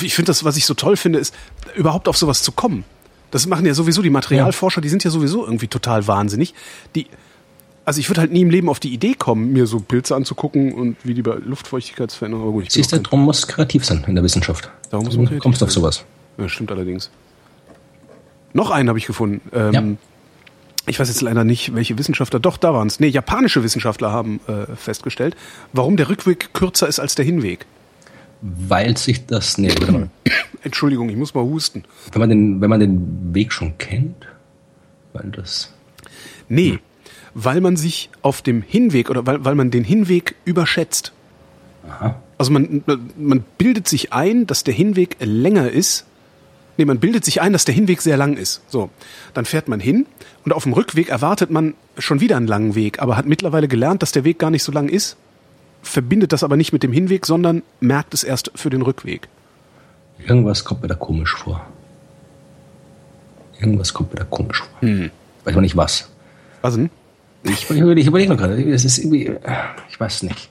Ich finde das, was ich so toll finde, ist, überhaupt auf sowas zu kommen. Das machen ja sowieso die Materialforscher, die sind ja sowieso irgendwie total wahnsinnig. Die, also ich würde halt nie im Leben auf die Idee kommen, mir so Pilze anzugucken und wie die bei Luftfeuchtigkeitsveränderungen. Siehst du, darum muss kreativ sein in der Wissenschaft. Darum muss man kreativ kommst du auf sowas. Ja, stimmt allerdings. Noch einen habe ich gefunden. Ähm, ja ich weiß jetzt leider nicht, welche Wissenschaftler, doch, da waren es. Nee, japanische Wissenschaftler haben äh, festgestellt, warum der Rückweg kürzer ist als der Hinweg. Weil sich das, nee, warte mal. Entschuldigung, ich muss mal husten. Wenn man den, wenn man den Weg schon kennt, weil das. Nee, hm. weil man sich auf dem Hinweg oder weil, weil man den Hinweg überschätzt. Aha. Also man, man bildet sich ein, dass der Hinweg länger ist Nee, man bildet sich ein, dass der Hinweg sehr lang ist. So, dann fährt man hin und auf dem Rückweg erwartet man schon wieder einen langen Weg, aber hat mittlerweile gelernt, dass der Weg gar nicht so lang ist, verbindet das aber nicht mit dem Hinweg, sondern merkt es erst für den Rückweg. Irgendwas kommt mir da komisch vor. Irgendwas kommt mir da komisch vor. Hm. Weiß aber nicht was. Was denn? Ich, ich überlege noch gerade. Es ist irgendwie, ich weiß nicht.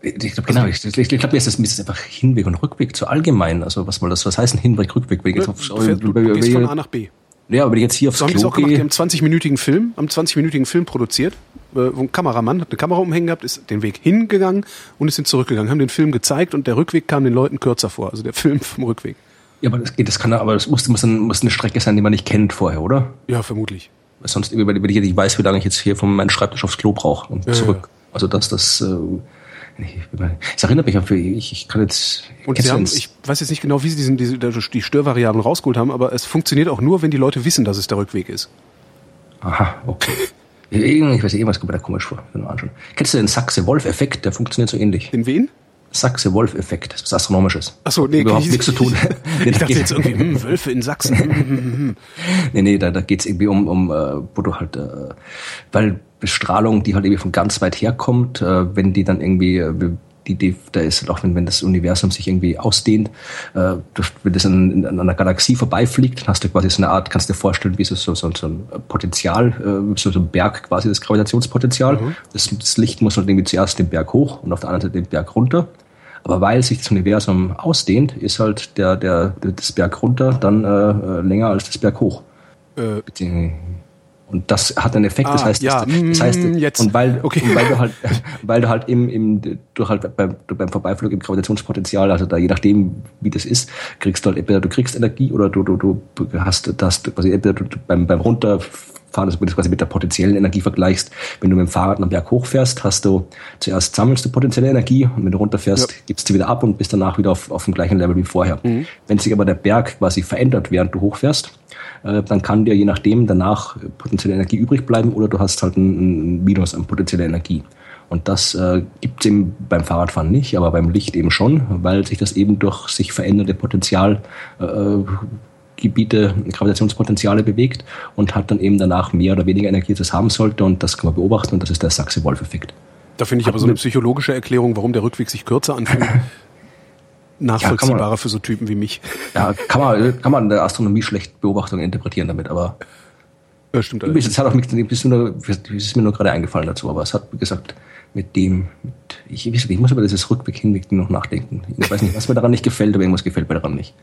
Ich glaube, genau, ich, ich, ich glaube, mir ist das, mir ist das einfach Hinweg und Rückweg zu allgemein. Also was mal das, was heißt ein Hinweg, Rückweg? Wenn ich jetzt auf, du, fährst, du, du gehst von A nach B. Ja, aber jetzt hier aufs so Klo haben auch gemacht, die haben 20-minütigen Film, haben 20-minütigen Film produziert. Äh, ein Kameramann hat eine Kamera umhängen gehabt, ist den Weg hingegangen und ist hin zurückgegangen, haben den Film gezeigt und der Rückweg kam den Leuten kürzer vor, also der Film vom Rückweg. Ja, aber das geht, das kann, aber das muss, muss, ein, muss eine Strecke sein, die man nicht kennt vorher, oder? Ja, vermutlich. Weil sonst, wenn ich nicht weiß, wie lange ich jetzt hier von meinem Schreibtisch aufs Klo brauche und ja, zurück. Ja. Also dass das, äh, es erinnert mich an, ich, ich kann jetzt. Und sie haben, ich weiß jetzt nicht genau, wie sie diesen, diese, die Störvariablen rausgeholt haben, aber es funktioniert auch nur, wenn die Leute wissen, dass es der Rückweg ist. Aha, okay. Ich weiß nicht, irgendwas kommt mir da komisch vor. Kennst du den Sachse-Wolf-Effekt? Der funktioniert so ähnlich. In wen? Sachse-Wolf-Effekt, das ist was Astronomisches. Ach so, nee, überhaupt nichts zu tun. ich dachte jetzt irgendwie, hm, Wölfe in Sachsen. Hm, hm, hm, nee, nee, da, da geht's irgendwie um, um äh, wo du halt, äh, weil Bestrahlung, die halt irgendwie von ganz weit herkommt, äh, wenn die dann irgendwie, äh, die Idee da ist halt auch, wenn, wenn das Universum sich irgendwie ausdehnt, äh, wenn das an, an einer Galaxie vorbeifliegt, dann hast du quasi so eine Art, kannst du dir vorstellen, wie so, so, so ein Potenzial, äh, so, so ein Berg quasi, das Gravitationspotenzial. Mhm. Das, das Licht muss halt irgendwie zuerst den Berg hoch und auf der anderen Seite den Berg runter. Aber weil sich das Universum ausdehnt, ist halt der, der, das Berg runter dann äh, äh länger als das Berg hoch. Äh, und das hat einen Effekt. Das ah, heißt, ja, das, heißt, mm, jetzt. und weil, okay. und weil du halt, weil du halt im, im, du halt beim, du beim Vorbeiflug im Gravitationspotenzial, also da je nachdem, wie das ist, kriegst du halt entweder du kriegst Energie oder du, du, du hast das quasi entweder du, beim, beim runterfahren, also wenn du quasi mit der potenziellen Energie vergleichst, wenn du mit dem Fahrrad am Berg hochfährst, hast du zuerst sammelst du potenzielle Energie und wenn du runterfährst, ja. gibst du wieder ab und bist danach wieder auf, auf dem gleichen Level wie vorher. Mhm. Wenn sich aber der Berg quasi verändert, während du hochfährst, äh, dann kann dir je nachdem danach potenzielle Energie übrig bleiben oder du hast halt ein, Minus an potenzieller Energie. Und das äh, gibt es eben beim Fahrradfahren nicht, aber beim Licht eben schon, weil sich das eben durch sich verändernde Potenzial äh, Gebiete, Gravitationspotenziale bewegt und hat dann eben danach mehr oder weniger Energie, als es haben sollte. Und das kann man beobachten und das ist der Sachse-Wolf-Effekt. Da finde ich aber so eine psychologische Erklärung, warum der Rückweg sich kürzer anfühlt, nachvollziehbarer ja, man, für so Typen wie mich. Ja, kann man, kann man in der Astronomie schlecht Beobachtungen interpretieren damit, aber. Ja, stimmt. Es hat auch nicht, es ist mir nur gerade eingefallen dazu, aber es hat, wie gesagt, mit dem, mit, ich, ich muss über dieses Rückweg, Hinweg noch nachdenken. Ich weiß nicht, was mir daran nicht gefällt, aber irgendwas gefällt mir daran nicht.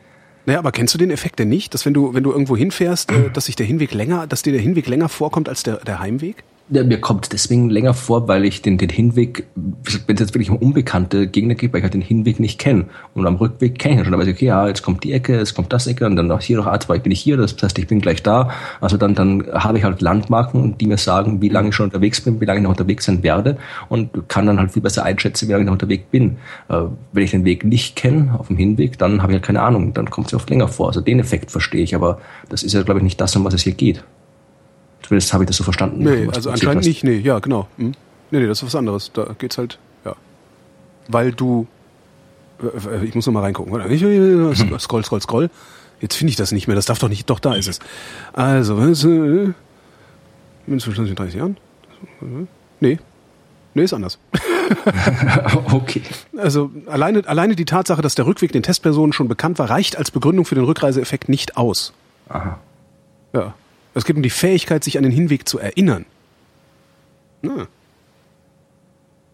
Naja, aber kennst du den Effekt denn nicht, dass wenn du, wenn du irgendwo hinfährst, äh, dass sich der Hinweg länger, dass dir der Hinweg länger vorkommt als der, der Heimweg? Ja, mir kommt deswegen länger vor, weil ich den, den Hinweg, wenn es jetzt wirklich um unbekannte Gegner geht, weil ich halt den Hinweg nicht kenne. Und am Rückweg kenne ich schon. Da weiß ich, okay, ja, jetzt kommt die Ecke, jetzt kommt das Ecke und dann noch hier noch A2 bin ich hier, das heißt, ich bin gleich da. Also dann, dann habe ich halt Landmarken, die mir sagen, wie lange ich schon unterwegs bin, wie lange ich noch unterwegs sein werde und kann dann halt viel besser einschätzen, wie lange ich noch unterwegs bin. Äh, wenn ich den Weg nicht kenne, auf dem Hinweg, dann habe ich halt keine Ahnung, dann kommt es oft länger vor. Also den Effekt verstehe ich, aber das ist ja, glaube ich, nicht das, um was es hier geht. Zumindest habe ich das so verstanden. Nee, also anscheinend hast. nicht, nee, ja, genau. Hm. Nee, nee, das ist was anderes. Da geht's halt, ja. Weil du, äh, äh, ich muss noch mal reingucken. Scroll, scroll, scroll. Jetzt finde ich das nicht mehr. Das darf doch nicht, doch, da ist es. Also, äh, mit 30 Jahren? Nee. Nee, ist anders. okay. Also alleine, alleine die Tatsache, dass der Rückweg den Testpersonen schon bekannt war, reicht als Begründung für den Rückreiseeffekt nicht aus. Aha. Ja. Es geht um die Fähigkeit, sich an den Hinweg zu erinnern. Na.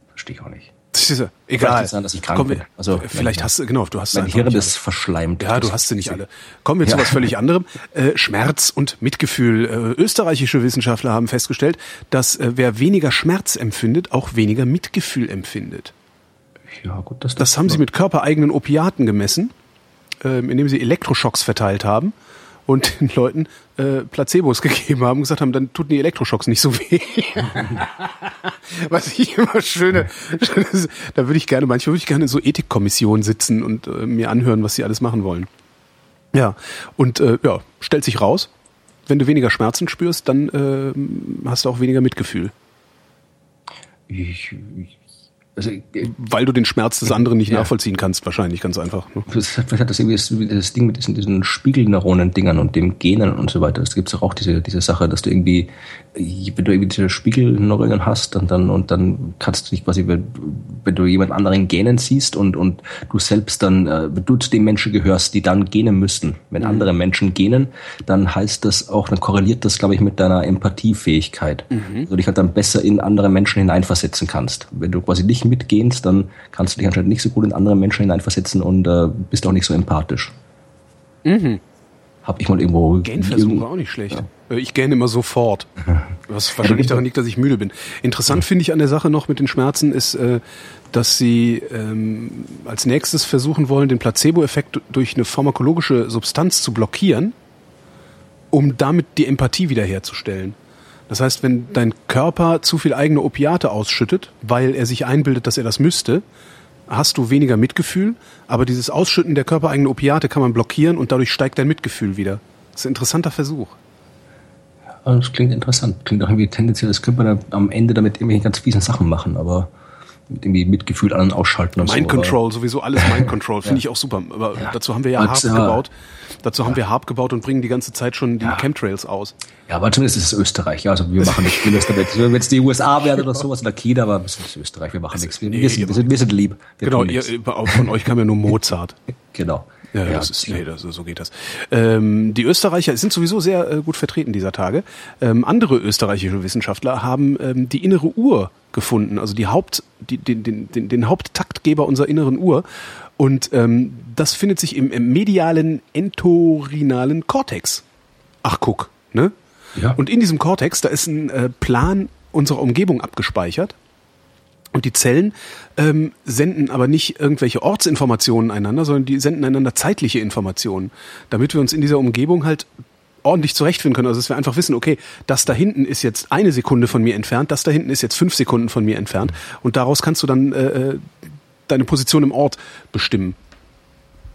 Verstehe ich auch nicht. Das ist ja egal. Sein, dass ich krank Komm, bin. Also vielleicht hast du genau, du hast mein Hirn ist verschleimt. Ja, du hast sie nicht alle. Kommen wir zu ja. was völlig anderem. Äh, Schmerz und Mitgefühl. Äh, österreichische Wissenschaftler haben festgestellt, dass äh, wer weniger Schmerz empfindet, auch weniger Mitgefühl empfindet. Ja, gut, das, das haben sie mit körpereigenen Opiaten gemessen, ähm, indem sie Elektroschocks verteilt haben und den Leuten äh, Placebos gegeben haben und gesagt haben, dann tut die Elektroschocks nicht so weh. Was ich immer schöne, schöne da würde ich gerne, manchmal würde ich gerne in so Ethikkommissionen sitzen und äh, mir anhören, was sie alles machen wollen. Ja, und äh, ja, stellt sich raus, wenn du weniger Schmerzen spürst, dann äh, hast du auch weniger Mitgefühl. Ich, ich also, äh, Weil du den Schmerz des anderen nicht ja. nachvollziehen kannst, wahrscheinlich ganz einfach. Ne? Vielleicht hat das irgendwie das, das Ding mit diesen, diesen Spiegelneuronen-Dingern und dem Genen und so weiter. Es gibt auch diese, diese Sache, dass du irgendwie, wenn du irgendwie diese Spiegelneuronen hast und dann, und dann kannst du dich quasi, wenn, wenn du jemand anderen gähnen siehst und, und du selbst dann, äh, du zu den Menschen gehörst, die dann gähnen müssten. Wenn mhm. andere Menschen gähnen, dann heißt das auch, dann korreliert das, glaube ich, mit deiner Empathiefähigkeit. Mhm. Also dich halt dann besser in andere Menschen hineinversetzen kannst. Wenn du quasi nicht mitgehst, dann kannst du dich anscheinend nicht so gut in andere Menschen hineinversetzen und äh, bist auch nicht so empathisch. Mhm. Hab ich mal irgendwo. Gähnversuche auch nicht schlecht. Ja. Äh, ich gähne immer sofort. Was wahrscheinlich daran liegt, dass ich müde bin. Interessant finde ich an der Sache noch mit den Schmerzen ist, äh, dass sie ähm, als nächstes versuchen wollen, den Placebo-Effekt durch eine pharmakologische Substanz zu blockieren, um damit die Empathie wiederherzustellen. Das heißt, wenn dein Körper zu viel eigene Opiate ausschüttet, weil er sich einbildet, dass er das müsste, hast du weniger Mitgefühl, aber dieses Ausschütten der körpereigenen Opiate kann man blockieren und dadurch steigt dein Mitgefühl wieder. Das ist ein interessanter Versuch. das klingt interessant. Klingt auch irgendwie tendenziell, das könnte man am Ende damit irgendwelche ganz fiesen Sachen machen, aber irgendwie Mitgefühl anderen ausschalten und Mind so, Control, sowieso alles Mind Control, finde ja. ich auch super. Aber ja. dazu haben wir ja Harp ja. gebaut. Dazu haben wir Harp gebaut und bringen die ganze Zeit schon die Chemtrails aus. Ja, aber zumindest ist es Österreich. Ja, also wir machen nichts Schlimmes damit. Wenn es die USA wäre oder sowas oder China, aber es ist Österreich. Wir machen also, nichts. Wir, wir, sind, wir, sind, wir sind lieb. Wir genau, ihr, von euch kam ja nur Mozart. genau. Ja, ja, das ist, nee, das, so geht das. Ähm, die Österreicher sind sowieso sehr äh, gut vertreten dieser Tage. Ähm, andere österreichische Wissenschaftler haben ähm, die innere Uhr gefunden, also die Haupt, die, den, den, den, den Haupttaktgeber unserer inneren Uhr. Und ähm, das findet sich im, im medialen entorhinalen Kortex. Ach, guck, ne? Ja. Und in diesem Kortex, da ist ein äh, Plan unserer Umgebung abgespeichert. Und die Zellen ähm, senden aber nicht irgendwelche Ortsinformationen einander, sondern die senden einander zeitliche Informationen, damit wir uns in dieser Umgebung halt ordentlich zurechtfinden können. Also dass wir einfach wissen, okay, das da hinten ist jetzt eine Sekunde von mir entfernt, das da hinten ist jetzt fünf Sekunden von mir entfernt. Und daraus kannst du dann äh, äh deine Position im Ort bestimmen.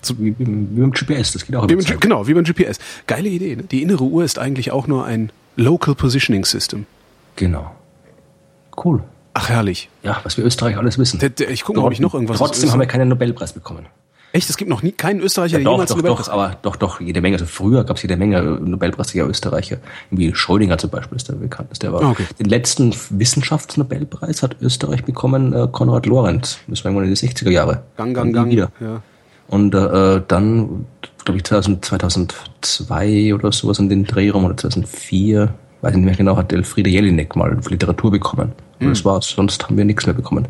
So, wie, wie, wie beim GPS, das geht auch wie beim, Genau, wie beim GPS. Geile Idee. Ne? Die innere Uhr ist eigentlich auch nur ein Local Positioning System. Genau. Cool. Ach, herrlich. Ja, was wir Österreich alles wissen. Ich gucke mal, ob ich noch irgendwas Trotzdem haben wir keinen Nobelpreis bekommen. Echt? Es gibt noch nie keinen Österreicher, ja, der jemals doch, Nobelpreis... Doch, aber doch, doch, jede Menge. Also früher gab es jede Menge Nobelpreisträger Österreicher. Wie Schrödinger zum Beispiel ist der bekannt. Der war ah, okay. Den letzten Wissenschaftsnobelpreis hat Österreich bekommen äh, Konrad Lorenz. Das war irgendwann in den 60er Jahre. Gang, gang, gang. Wieder. Ja. Und äh, dann, glaube ich, 2002 oder sowas in den Dreh rum oder 2004 weiß ich nicht mehr genau, hat Elfriede Jelinek mal Literatur bekommen. Und mhm. das war's. Sonst haben wir nichts mehr bekommen.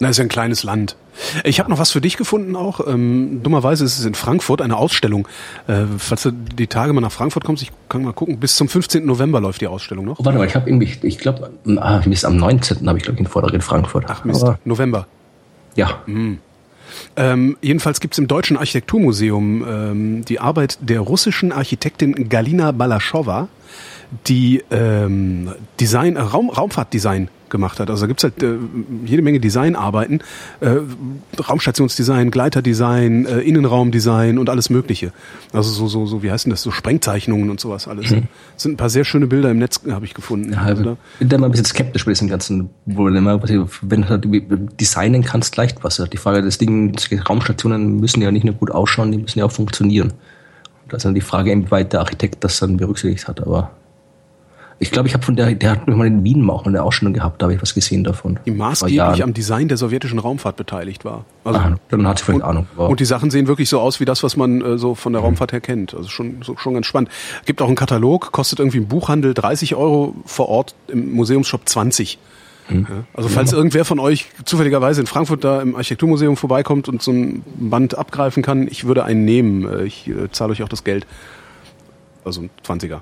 Na, ist ja ein kleines Land. Ich habe noch was für dich gefunden auch. Ähm, dummerweise ist es in Frankfurt eine Ausstellung. Äh, falls du die Tage mal nach Frankfurt kommst, ich kann mal gucken, bis zum 15. November läuft die Ausstellung noch. Oh, warte mal, ich habe irgendwie, ich glaube, ah, bis am 19. habe ich, glaube ich, einen Vortrag in Frankfurt. Ach Mist, Aber, November. Ja. Mhm. Ähm, jedenfalls gibt es im Deutschen Architekturmuseum ähm, die Arbeit der russischen Architektin Galina Balaschowa, die ähm, Design, Raum, Raumfahrtdesign gemacht hat. Also da gibt's halt äh, jede Menge Designarbeiten, äh, Raumstationsdesign, Gleiterdesign, äh, Innenraumdesign und alles Mögliche. Also so, so, so, wie heißt denn das, so Sprengzeichnungen und sowas alles. Mhm. Das sind ein paar sehr schöne Bilder im Netz, habe ich gefunden. Ja, also, bin da mal ein bisschen skeptisch bei diesem ganzen, immer, wenn du halt designen kannst, leicht was. Die Frage des Ding, Raumstationen müssen ja nicht nur gut ausschauen, die müssen ja auch funktionieren. Da ist dann die Frage, inwieweit der Architekt das dann berücksichtigt hat, aber ich glaube, ich habe von der, der hat mal in Wien auch eine Ausstellung gehabt, da habe ich was gesehen davon. Die maßgeblich am Design der sowjetischen Raumfahrt beteiligt war. Also, ah, dann hat sie vielleicht und, Ahnung. Und die Sachen sehen wirklich so aus wie das, was man äh, so von der Raumfahrt her kennt. Also schon, so, schon ganz spannend. Gibt auch einen Katalog, kostet irgendwie im Buchhandel 30 Euro vor Ort, im Museumsshop 20. Mhm. Also falls irgendwer von euch zufälligerweise in Frankfurt da im Architekturmuseum vorbeikommt und so ein Band abgreifen kann, ich würde einen nehmen. Äh, ich äh, zahle euch auch das Geld. Also ein 20er.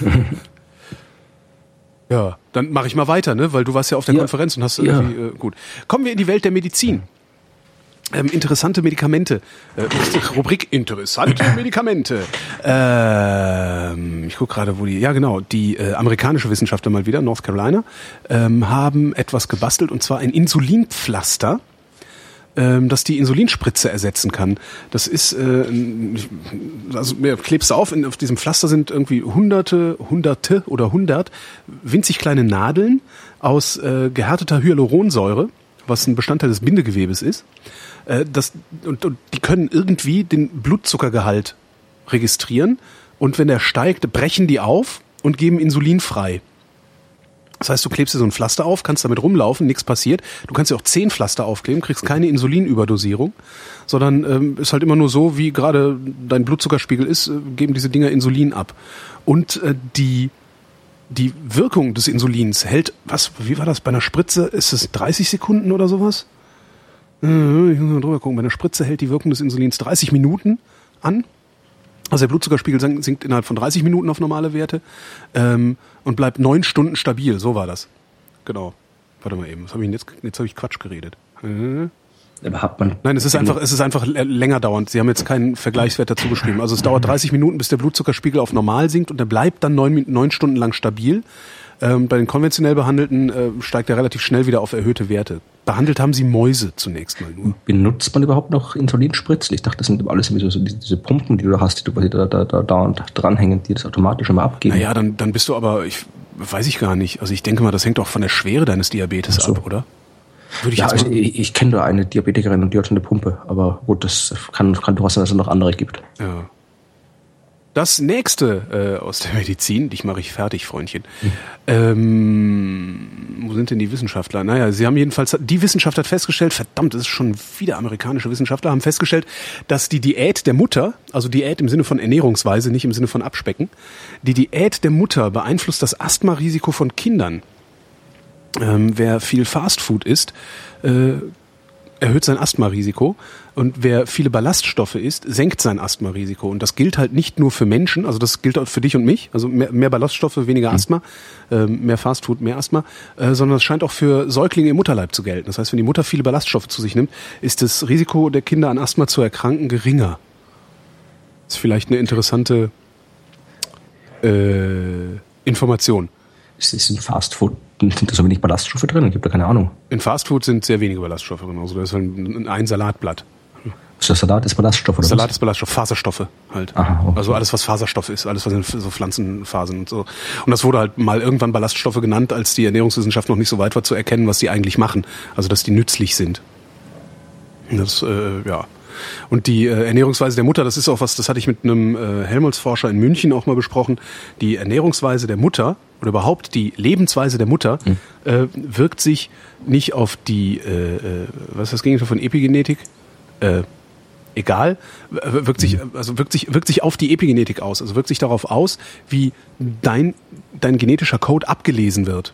Ja, dann mache ich mal weiter, ne? Weil du warst ja auf der ja. Konferenz und hast ja. irgendwie äh, gut. Kommen wir in die Welt der Medizin. Ähm, interessante Medikamente. Äh, Rubrik interessante Medikamente. Ähm, ich gucke gerade, wo die. Ja, genau. Die äh, amerikanische Wissenschaftler mal wieder, North Carolina, ähm, haben etwas gebastelt und zwar ein Insulinpflaster ähm, das die Insulinspritze ersetzen kann. Das ist, äh, also ja, klebst du auf, in, auf diesem Pflaster sind irgendwie hunderte, hunderte oder hundert winzig kleine Nadeln aus äh, gehärteter Hyaluronsäure, was ein Bestandteil des Bindegewebes ist. Äh, das, und, und die können irgendwie den Blutzuckergehalt registrieren und wenn der steigt, brechen die auf und geben Insulin frei. Das heißt, du klebst dir so ein Pflaster auf, kannst damit rumlaufen, nichts passiert. Du kannst dir auch zehn Pflaster aufkleben, kriegst keine Insulinüberdosierung, sondern ähm, ist halt immer nur so, wie gerade dein Blutzuckerspiegel ist, äh, geben diese Dinger Insulin ab. Und äh, die die Wirkung des Insulins hält, was, wie war das bei einer Spritze? Ist es 30 Sekunden oder sowas? Äh, ich muss mal drüber gucken. Bei einer Spritze hält die Wirkung des Insulins 30 Minuten an. Also der Blutzuckerspiegel sinkt innerhalb von 30 Minuten auf normale Werte ähm, und bleibt neun Stunden stabil. So war das. Genau. Warte mal eben. Was hab ich jetzt? Jetzt habe ich Quatsch geredet. Man Nein, es ist einfach, es ist einfach länger dauernd. Sie haben jetzt keinen Vergleichswert dazu geschrieben. Also es dauert 30 Minuten, bis der Blutzuckerspiegel auf normal sinkt und der bleibt dann neun, neun Stunden lang stabil. Ähm, bei den konventionell behandelten äh, steigt er relativ schnell wieder auf erhöhte Werte. Behandelt haben sie Mäuse zunächst mal nur. Benutzt man überhaupt noch Insulinspritzen? Ich dachte, das sind alles so, so diese Pumpen, die du hast, die du quasi da, da, da, da dranhängen, die das automatisch immer abgeben. Naja, dann, dann bist du aber, ich weiß ich gar nicht. Also ich denke mal, das hängt auch von der Schwere deines Diabetes so. ab, oder? Würde ich ja, also ich, ich kenne da eine Diabetikerin und die hat schon eine Pumpe, aber gut, das kann, kann durchaus sein, dass es noch andere gibt. Ja. Das nächste äh, aus der Medizin, dich mache ich fertig, Freundchen. Mhm. Ähm, wo sind denn die Wissenschaftler? Naja, sie haben jedenfalls, die Wissenschaft hat festgestellt, verdammt, das ist schon wieder amerikanische Wissenschaftler, haben festgestellt, dass die Diät der Mutter, also Diät im Sinne von Ernährungsweise, nicht im Sinne von Abspecken, die Diät der Mutter beeinflusst das Asthmarisiko von Kindern. Ähm, wer viel Fastfood isst, äh, erhöht sein Asthmarisiko. Und wer viele Ballaststoffe isst, senkt sein Asthmarisiko. Und das gilt halt nicht nur für Menschen, also das gilt auch für dich und mich, also mehr, mehr Ballaststoffe, weniger mhm. Asthma, äh, mehr Fastfood, mehr Asthma, äh, sondern es scheint auch für Säuglinge im Mutterleib zu gelten. Das heißt, wenn die Mutter viele Ballaststoffe zu sich nimmt, ist das Risiko der Kinder an Asthma zu erkranken geringer. Das ist vielleicht eine interessante äh, Information. Ist, ist ein Fastfood sind da so wenig Ballaststoffe drin? Ich habe da keine Ahnung. In Fastfood sind sehr wenige Ballaststoffe drin. Also da ist ein, ein Salatblatt. Ist Salat ist Ballaststoff oder Salat was? ist Ballaststoff, Faserstoffe halt. Aha, okay. Also alles, was Faserstoff ist, alles, was in so Pflanzenphasen und so. Und das wurde halt mal irgendwann Ballaststoffe genannt, als die Ernährungswissenschaft noch nicht so weit war zu erkennen, was die eigentlich machen. Also dass die nützlich sind. Das, äh, ja. Und die äh, Ernährungsweise der Mutter, das ist auch was, das hatte ich mit einem äh, Helmholtz-Forscher in München auch mal besprochen. Die Ernährungsweise der Mutter oder überhaupt die Lebensweise der Mutter mhm. äh, wirkt sich nicht auf die, äh, äh was ist das Gegenteil von Epigenetik? Äh, egal, wirkt sich, mhm. also wirkt sich, wirkt sich auf die Epigenetik aus, also wirkt sich darauf aus, wie dein, dein genetischer Code abgelesen wird.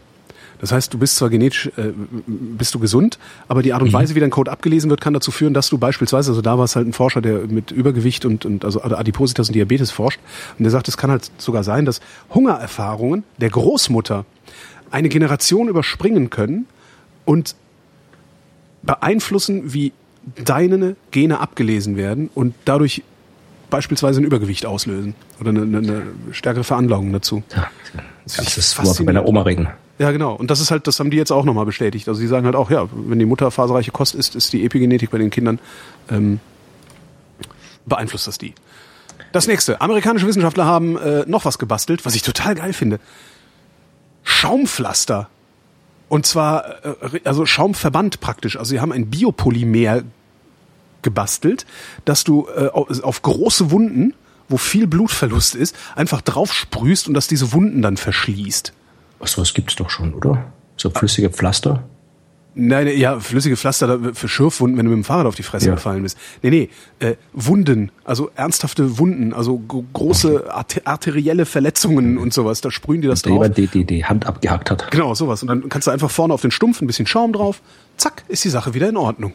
Das heißt, du bist zwar genetisch, äh, bist du gesund, aber die Art und mhm. Weise, wie dein Code abgelesen wird, kann dazu führen, dass du beispielsweise, also da war es halt ein Forscher, der mit Übergewicht und, und also Adipositas und Diabetes forscht, und der sagt, es kann halt sogar sein, dass Hungererfahrungen der Großmutter eine Generation überspringen können und beeinflussen, wie deine Gene abgelesen werden und dadurch beispielsweise ein Übergewicht auslösen oder eine, eine stärkere Veranlagung dazu. Ja, das ist Wort bei der Oma reden. Ja, genau. Und das ist halt, das haben die jetzt auch nochmal bestätigt. Also die sagen halt auch, ja, wenn die Mutter faserreiche Kost isst, ist die Epigenetik bei den Kindern ähm, beeinflusst das die. Das nächste. Amerikanische Wissenschaftler haben äh, noch was gebastelt, was ich total geil finde. Schaumpflaster. Und zwar, äh, also Schaumverband praktisch. Also sie haben ein Biopolymer gebastelt, dass du äh, auf große Wunden, wo viel Blutverlust ist, einfach drauf sprühst und dass diese Wunden dann verschließt. Was sowas gibt's doch schon, oder? So flüssige Pflaster? Nein, ja, flüssige Pflaster für Schürfwunden, wenn du mit dem Fahrrad auf die Fresse ja. gefallen bist. Nee, nee, äh, Wunden, also ernsthafte Wunden, also große okay. arterielle Verletzungen und sowas, da sprühen die das drauf. Jemand, die, die die Hand abgehackt hat. Genau, sowas. Und dann kannst du einfach vorne auf den Stumpf ein bisschen Schaum drauf, zack, ist die Sache wieder in Ordnung.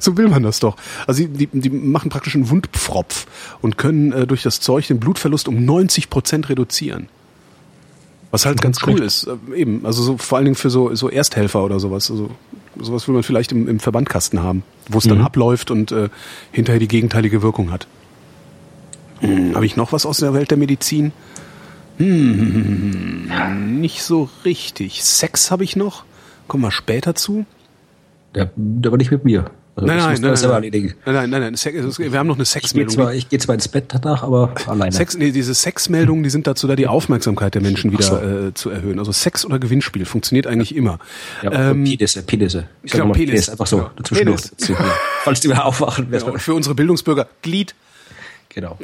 so will man das doch. Also die, die, die machen praktisch einen Wundpfropf und können äh, durch das Zeug den Blutverlust um 90 Prozent reduzieren. Was halt ganz cool ist, äh, eben, also so vor allen Dingen für so, so Ersthelfer oder sowas. Also sowas will man vielleicht im, im Verbandkasten haben, wo es mhm. dann abläuft und äh, hinterher die gegenteilige Wirkung hat. Hm, Habe ich noch was aus der Welt der Medizin? Hm, nicht so richtig. Sex habe ich noch. Kommen wir später zu. Der, der war nicht mit mir. Also nein, nein, nein, das nein, erledigen. nein, nein, nein, nein, Sex, wir haben noch eine Sexmeldung. Ich gehe zwar, ich geh zwar ins Bett danach, aber alleine. Sex, nee, diese Sexmeldungen, die sind dazu da, die Aufmerksamkeit der Menschen wieder so. äh, zu erhöhen. Also Sex oder Gewinnspiel funktioniert eigentlich immer. Ja, ähm, Penisse, Penisse. Ich, glaube, Penis. Penis. Einfach so, ja. dazwischen Falls die wieder aufwachen. Genau. Für unsere Bildungsbürger, Glied. Genau.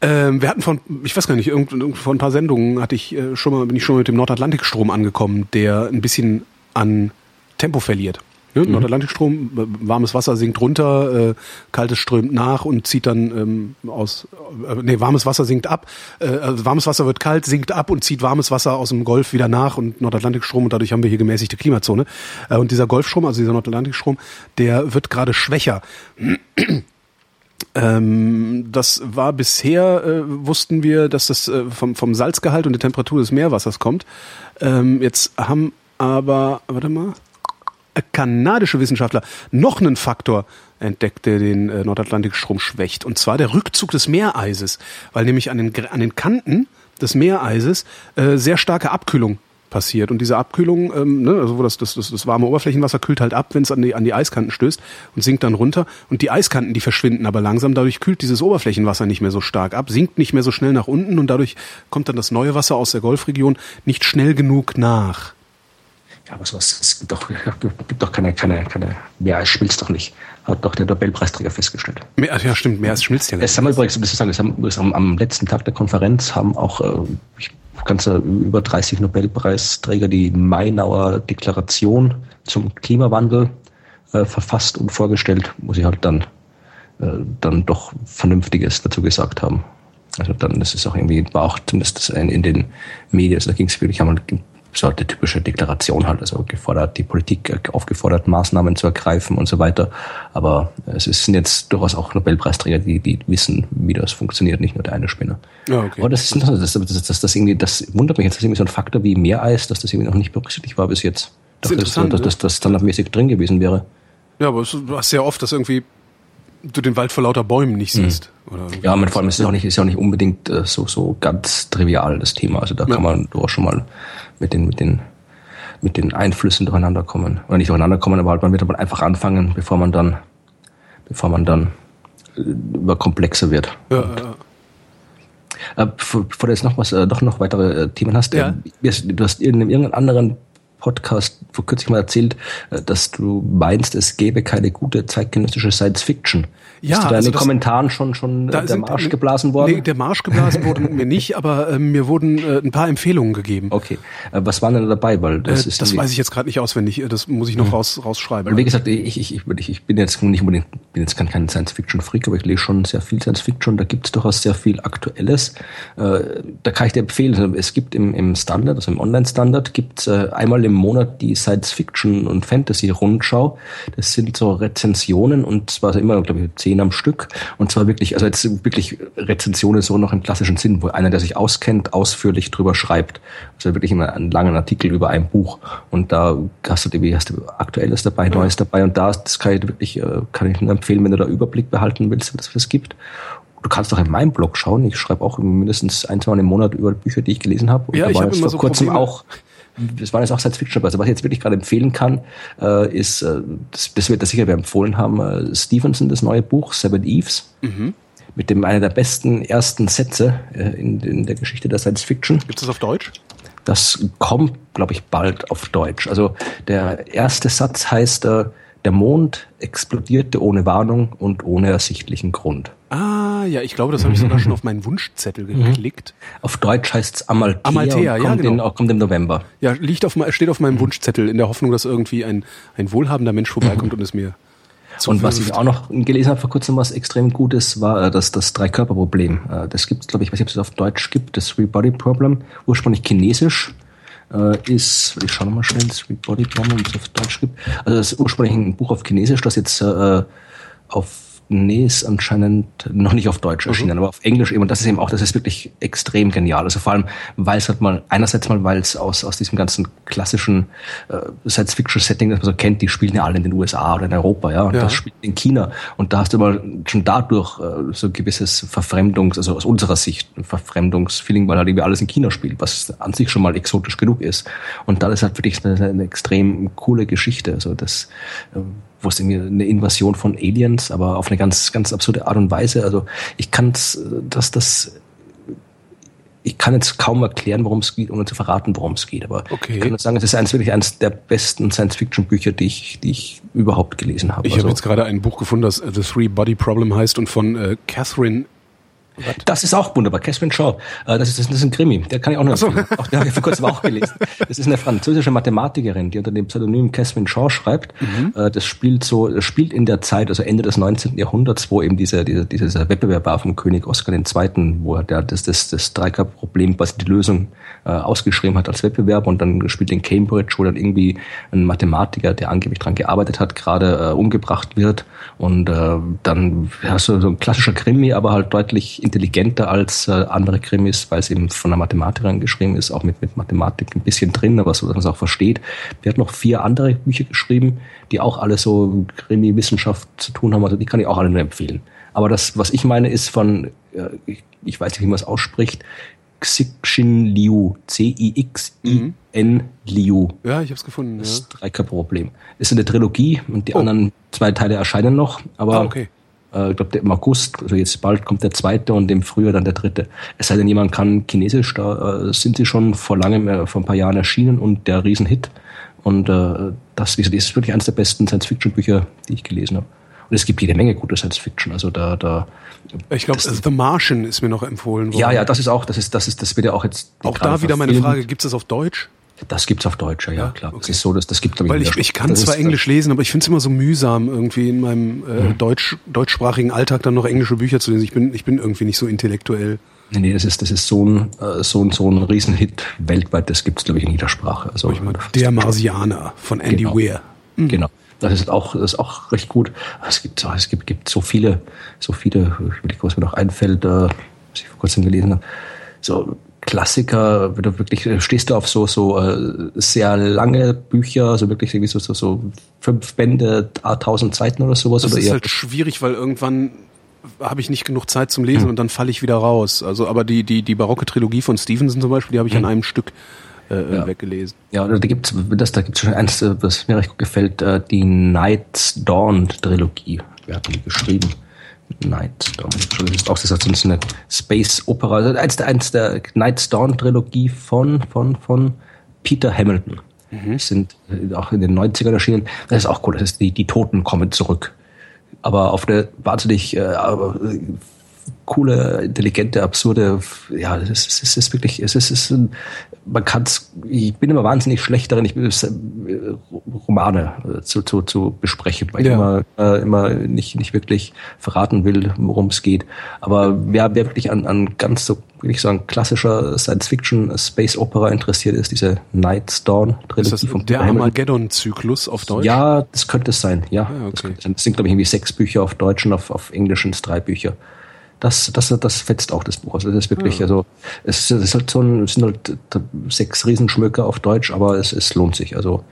Ähm, wir hatten von, ich weiß gar nicht, irgend, irgend, vor ein paar Sendungen hatte ich äh, schon mal, bin ich schon mal mit dem Nordatlantikstrom angekommen, der ein bisschen an Tempo verliert. Ne? Mhm. Nordatlantikstrom, warmes Wasser sinkt runter, äh, kaltes strömt nach und zieht dann ähm, aus, äh, nee, warmes Wasser sinkt ab, äh, also warmes Wasser wird kalt, sinkt ab und zieht warmes Wasser aus dem Golf wieder nach und Nordatlantikstrom und dadurch haben wir hier gemäßigte Klimazone. Äh, und dieser Golfstrom, also dieser Nordatlantikstrom, der wird gerade schwächer. Ähm, das war bisher, äh, wussten wir, dass das äh, vom, vom Salzgehalt und der Temperatur des Meerwassers kommt. Ähm, jetzt haben aber, warte mal, kanadische Wissenschaftler noch einen Faktor entdeckt, der den äh, Nordatlantikstrom schwächt. Und zwar der Rückzug des Meereises, weil nämlich an den, an den Kanten des Meereises äh, sehr starke Abkühlung passiert. Und diese Abkühlung, ähm, ne, also wo das, das, das, das warme Oberflächenwasser kühlt halt ab, wenn es an die, an die Eiskanten stößt und sinkt dann runter. Und die Eiskanten, die verschwinden aber langsam. Dadurch kühlt dieses Oberflächenwasser nicht mehr so stark ab, sinkt nicht mehr so schnell nach unten und dadurch kommt dann das neue Wasser aus der Golfregion nicht schnell genug nach. Ja, aber sowas, es gibt doch, gibt doch keine, keine, keine, mehr als schmilzt doch nicht. Hat doch der Nobelpreisträger festgestellt. Mehr, ja, stimmt, mehr als schmilzt ja nicht. Es haben übrigens, das sagen, es haben, es haben, am letzten Tag der Konferenz haben auch, äh, ich ganze über 30 Nobelpreisträger die Mainauer Deklaration zum Klimawandel äh, verfasst und vorgestellt, wo sie halt dann, äh, dann doch Vernünftiges dazu gesagt haben. Also dann, das ist auch irgendwie, war auch zumindest in, in den Medien, also da ging es wirklich, haben so die typische Deklaration halt, also gefordert, die Politik aufgefordert, Maßnahmen zu ergreifen und so weiter. Aber es sind jetzt durchaus auch Nobelpreisträger, die, die wissen, wie das funktioniert, nicht nur der eine Spinner. Ja, okay. Aber das ist interessant, das, das, das, das, irgendwie, das wundert mich jetzt, dass irgendwie so ein Faktor wie Meereis, dass das irgendwie noch nicht berücksichtigt war bis jetzt. Das ist interessant, dass, dass, dass das standardmäßig drin gewesen wäre. Ja, aber du hast sehr oft, dass irgendwie du den Wald vor lauter Bäumen nicht mhm. siehst. Mhm. ja, vor allem ist es auch nicht, ist ja auch nicht unbedingt äh, so, so ganz trivial, das Thema. Also da ja. kann man doch schon mal mit den, mit den, mit den Einflüssen durcheinander kommen. Oder nicht durcheinander kommen, aber halt man wird aber einfach anfangen, bevor man dann, bevor man dann äh, über komplexer wird. Ja, ja. Äh, bevor du jetzt noch was, äh, doch noch weitere äh, Themen hast, ja. äh, du hast in irgendeinem anderen Podcast vor kurzem mal erzählt, äh, dass du meinst, es gäbe keine gute zeitgenössische Science Fiction. Ja, ist da also in den Kommentaren schon, schon da der sind- Marsch geblasen worden? Nee, der Marsch geblasen wurde mir nicht, aber äh, mir wurden äh, ein paar Empfehlungen gegeben. Okay. Äh, Was waren denn dabei? Weil das äh, ist das weiß ich jetzt gerade nicht auswendig. äh, Das muss ich noch raus, rausschreiben. Weil wie gesagt, ich, ich, ich, ich bin jetzt nicht unbedingt, bin jetzt kein, kein Science-Fiction-Freak, aber ich lese schon sehr viel Science-Fiction. Da gibt es durchaus sehr viel Aktuelles. Äh, da kann ich dir empfehlen, es gibt im, im Standard, also im Online-Standard, gibt es äh, einmal im Monat die Science-Fiction- und Fantasy-Rundschau. Das sind so Rezensionen und zwar immer, glaube ich, zehn am Stück. Und zwar wirklich, also jetzt wirklich Rezensionen so noch im klassischen Sinn, wo einer, der sich auskennt, ausführlich drüber schreibt. Also wirklich immer einen langen Artikel über ein Buch. Und da hast du, irgendwie- hast du Aktuelles dabei, Neues dabei. Und da, das kann ich wirklich, äh, kann ich nur empfehlen, wenn du da Überblick behalten willst, was es gibt. Du kannst auch in meinem Blog schauen. Ich schreibe auch mindestens ein, zwei Mal im Monat über Bücher, die ich gelesen habe. Und Ja, da ich war jetzt immer vor so kurzem Probleme. auch das waren jetzt auch Science Fiction. Also was ich jetzt wirklich gerade empfehlen kann, äh, ist, äh, das, das wird das sicher wir empfohlen haben, äh, Stevenson, das neue Buch, Seven Eves. Mit dem einer der besten ersten Sätze äh, in, in der Geschichte der Science Fiction. Gibt es das auf Deutsch? Das kommt, glaube ich, bald auf Deutsch. Also der erste Satz heißt, äh, der Mond explodierte ohne Warnung und ohne ersichtlichen Grund. Ah, ja, ich glaube, das habe ich sogar schon auf meinen Wunschzettel geklickt. Auf Deutsch heißt es Amalthea, Amalthea, und ja, kommt, genau. in, kommt im November. Ja, liegt auf, steht auf meinem Wunschzettel in der Hoffnung, dass irgendwie ein, ein wohlhabender Mensch vorbeikommt und es mir Und was ich auch noch gelesen habe vor kurzem, was extrem gut ist, war äh, das, das Drei-Körper-Problem. Äh, Das gibt es, glaube ich, ich weiß nicht, ob es auf Deutsch gibt, das Three-Body-Problem, ursprünglich chinesisch. Äh, ist, ich schaue nochmal schnell, das Three-Body-Problem, ob es auf Deutsch gibt. Also das ist ursprünglich ein Buch auf Chinesisch, das jetzt äh, auf Nee, ist anscheinend noch nicht auf Deutsch erschienen, aber auf Englisch eben. Und das ist eben auch, das ist wirklich extrem genial. Also vor allem, weil es halt mal, einerseits mal, weil es aus, aus diesem ganzen klassischen äh, Science-Fiction-Setting, das man so kennt, die spielen ja alle in den USA oder in Europa, ja. Und Ja. das spielt in China. Und da hast du mal schon dadurch äh, so ein gewisses Verfremdungs-, also aus unserer Sicht ein Verfremdungsfeeling, weil halt irgendwie alles in China spielt, was an sich schon mal exotisch genug ist. Und da ist halt wirklich eine, eine extrem coole Geschichte. Also das, äh, wo es irgendwie eine Invasion von Aliens, aber auf eine ganz, ganz absurde Art und Weise. Also ich kann es, dass das ich kann jetzt kaum erklären, worum es geht, ohne zu verraten, worum es geht. Aber Okay. ich kann nur sagen, es ist eins, wirklich eines der besten Science-Fiction-Bücher, die ich, die ich überhaupt gelesen habe. Ich Also, habe jetzt gerade ein Buch gefunden, das äh, The Three Body Problem heißt und von äh, Catherine. Das ist auch wunderbar. Catherine Shaw. Äh, Das ist, das ist ein Krimi. Der kann ich auch noch so. Auch, den habe ich vor kurzem auch gelesen. Das ist eine französische Mathematikerin, die unter dem Pseudonym Catherine Shaw schreibt. Äh, Das spielt so, das spielt in der Zeit, also Ende des 19. Jahrhunderts, wo eben dieser, dieser, dieser Wettbewerb war vom König Oskar II., wo er der, das, das, das Dreikörperproblem, quasi die Lösung äh, ausgeschrieben hat als Wettbewerb und dann spielt in Cambridge, wo dann irgendwie ein Mathematiker, der angeblich dran gearbeitet hat, gerade äh, umgebracht wird und äh, dann hast du so ein klassischer Krimi, aber halt deutlich intelligenter als äh, andere Krimis, weil es eben von einer Mathematikerin geschrieben ist, auch mit, mit Mathematik ein bisschen drin, aber so, dass man es auch versteht. Der hat noch vier andere Bücher geschrieben, die auch alle so Krimi-Wissenschaft zu tun haben, also die kann ich auch alle nur empfehlen. Aber das, was ich meine, ist von, äh, ich, ich weiß nicht, wie man es ausspricht, Xixin Liu, C-I-X-I-N Liu. Ja, ich habe es gefunden. Ja. Das Dreikörperproblem. Ist eine Trilogie und die anderen zwei Teile erscheinen noch, aber Ah, okay. Äh, ich glaube im August, also jetzt bald kommt der zweite und im Frühjahr dann der dritte. Es sei denn, jemand kann Chinesisch, da äh, sind sie schon vor langem, äh, vor ein paar Jahren erschienen und der Riesenhit. Und äh, das, gesagt, ist wirklich eines der besten Science-Fiction-Bücher, die ich gelesen habe. Und es gibt jede Menge gute Science-Fiction. Also da, da Ich glaube, The Martian ist mir noch empfohlen worden. ja, ja, das ist auch, das ist, das ist, das wird ja auch jetzt Auch da wieder meine. Frage, gibt es das auf Deutsch? Das gibt's auf Deutsch, ja, ja, klar. Das okay. ist so, das, das gibt glaub Weil ich, ich kann das zwar ist- Englisch lesen, aber ich finde es immer so mühsam, irgendwie in meinem äh, Mhm. Deutsch, deutschsprachigen Alltag dann noch englische Bücher zu lesen. Ich bin, ich bin irgendwie nicht so intellektuell. Nee, nee, das ist, das ist so ein, äh, so ein, so ein Riesenhit weltweit. Das gibt's glaube ich, in jeder Sprache. Also, Ich meine, Der Marsianer von Andy Genau. Weir. Genau. Das ist auch, das ist auch recht gut. Es gibt, so- es gibt, gibt so viele, so viele, ich überlege, was mir noch einfällt, äh, was ich vor kurzem gelesen habe. So Klassiker, wenn du wirklich, äh, stehst du auf so, so äh, sehr lange Bücher, also wirklich irgendwie so, so, so fünf Bände, a, tausend Seiten oder sowas. Das oder ist eher halt schwierig, weil irgendwann habe ich nicht genug Zeit zum Lesen und dann falle ich wieder raus. Also, aber die, die, die barocke Trilogie von Stevenson zum Beispiel, die habe ich an einem Stück äh, Ja. weggelesen. Ja, da gibt's das, da gibt's schon eins, äh, was mir recht gut gefällt, äh, die Night's Dawn Trilogie. Wer hat die geschrieben? Night's Dawn. Entschuldigung, Das ist auch das ist eine Space Opera. Also eins der, eins der Night's Dawn Trilogie von, von, von Peter Hamilton. Mhm. Sind äh, auch in den 90ern erschienen. Das ist auch cool. Das ist die, die Toten kommen zurück. Aber auf eine wahnsinnig äh, coole, intelligente, absurde, ja, es ist, es ist wirklich, es ist, es ist ein, man kann es, ich bin immer wahnsinnig schlecht darin, ich bin äh, Romane äh, zu, zu, zu besprechen, weil ja. ich immer, äh, immer nicht, nicht wirklich verraten will, worum es geht. Aber wer, wer wirklich an, an ganz so, wirklich so ein klassischer Science-Fiction Space Opera interessiert ist, diese Night's Dawn Trilogie ist das vom der Armageddon-Zyklus auf Deutsch? Ja, das könnte es sein, ja. Ah, okay. das, das, sind, glaube ich, irgendwie sechs Bücher auf Deutsch und auf, auf Englisch sind es drei Bücher das, das, das fetzt auch das Buch. Also das ist wirklich, ja. also es, es ist halt so ein, es sind halt sechs Riesenschmöcke auf Deutsch, aber es, es lohnt sich. Also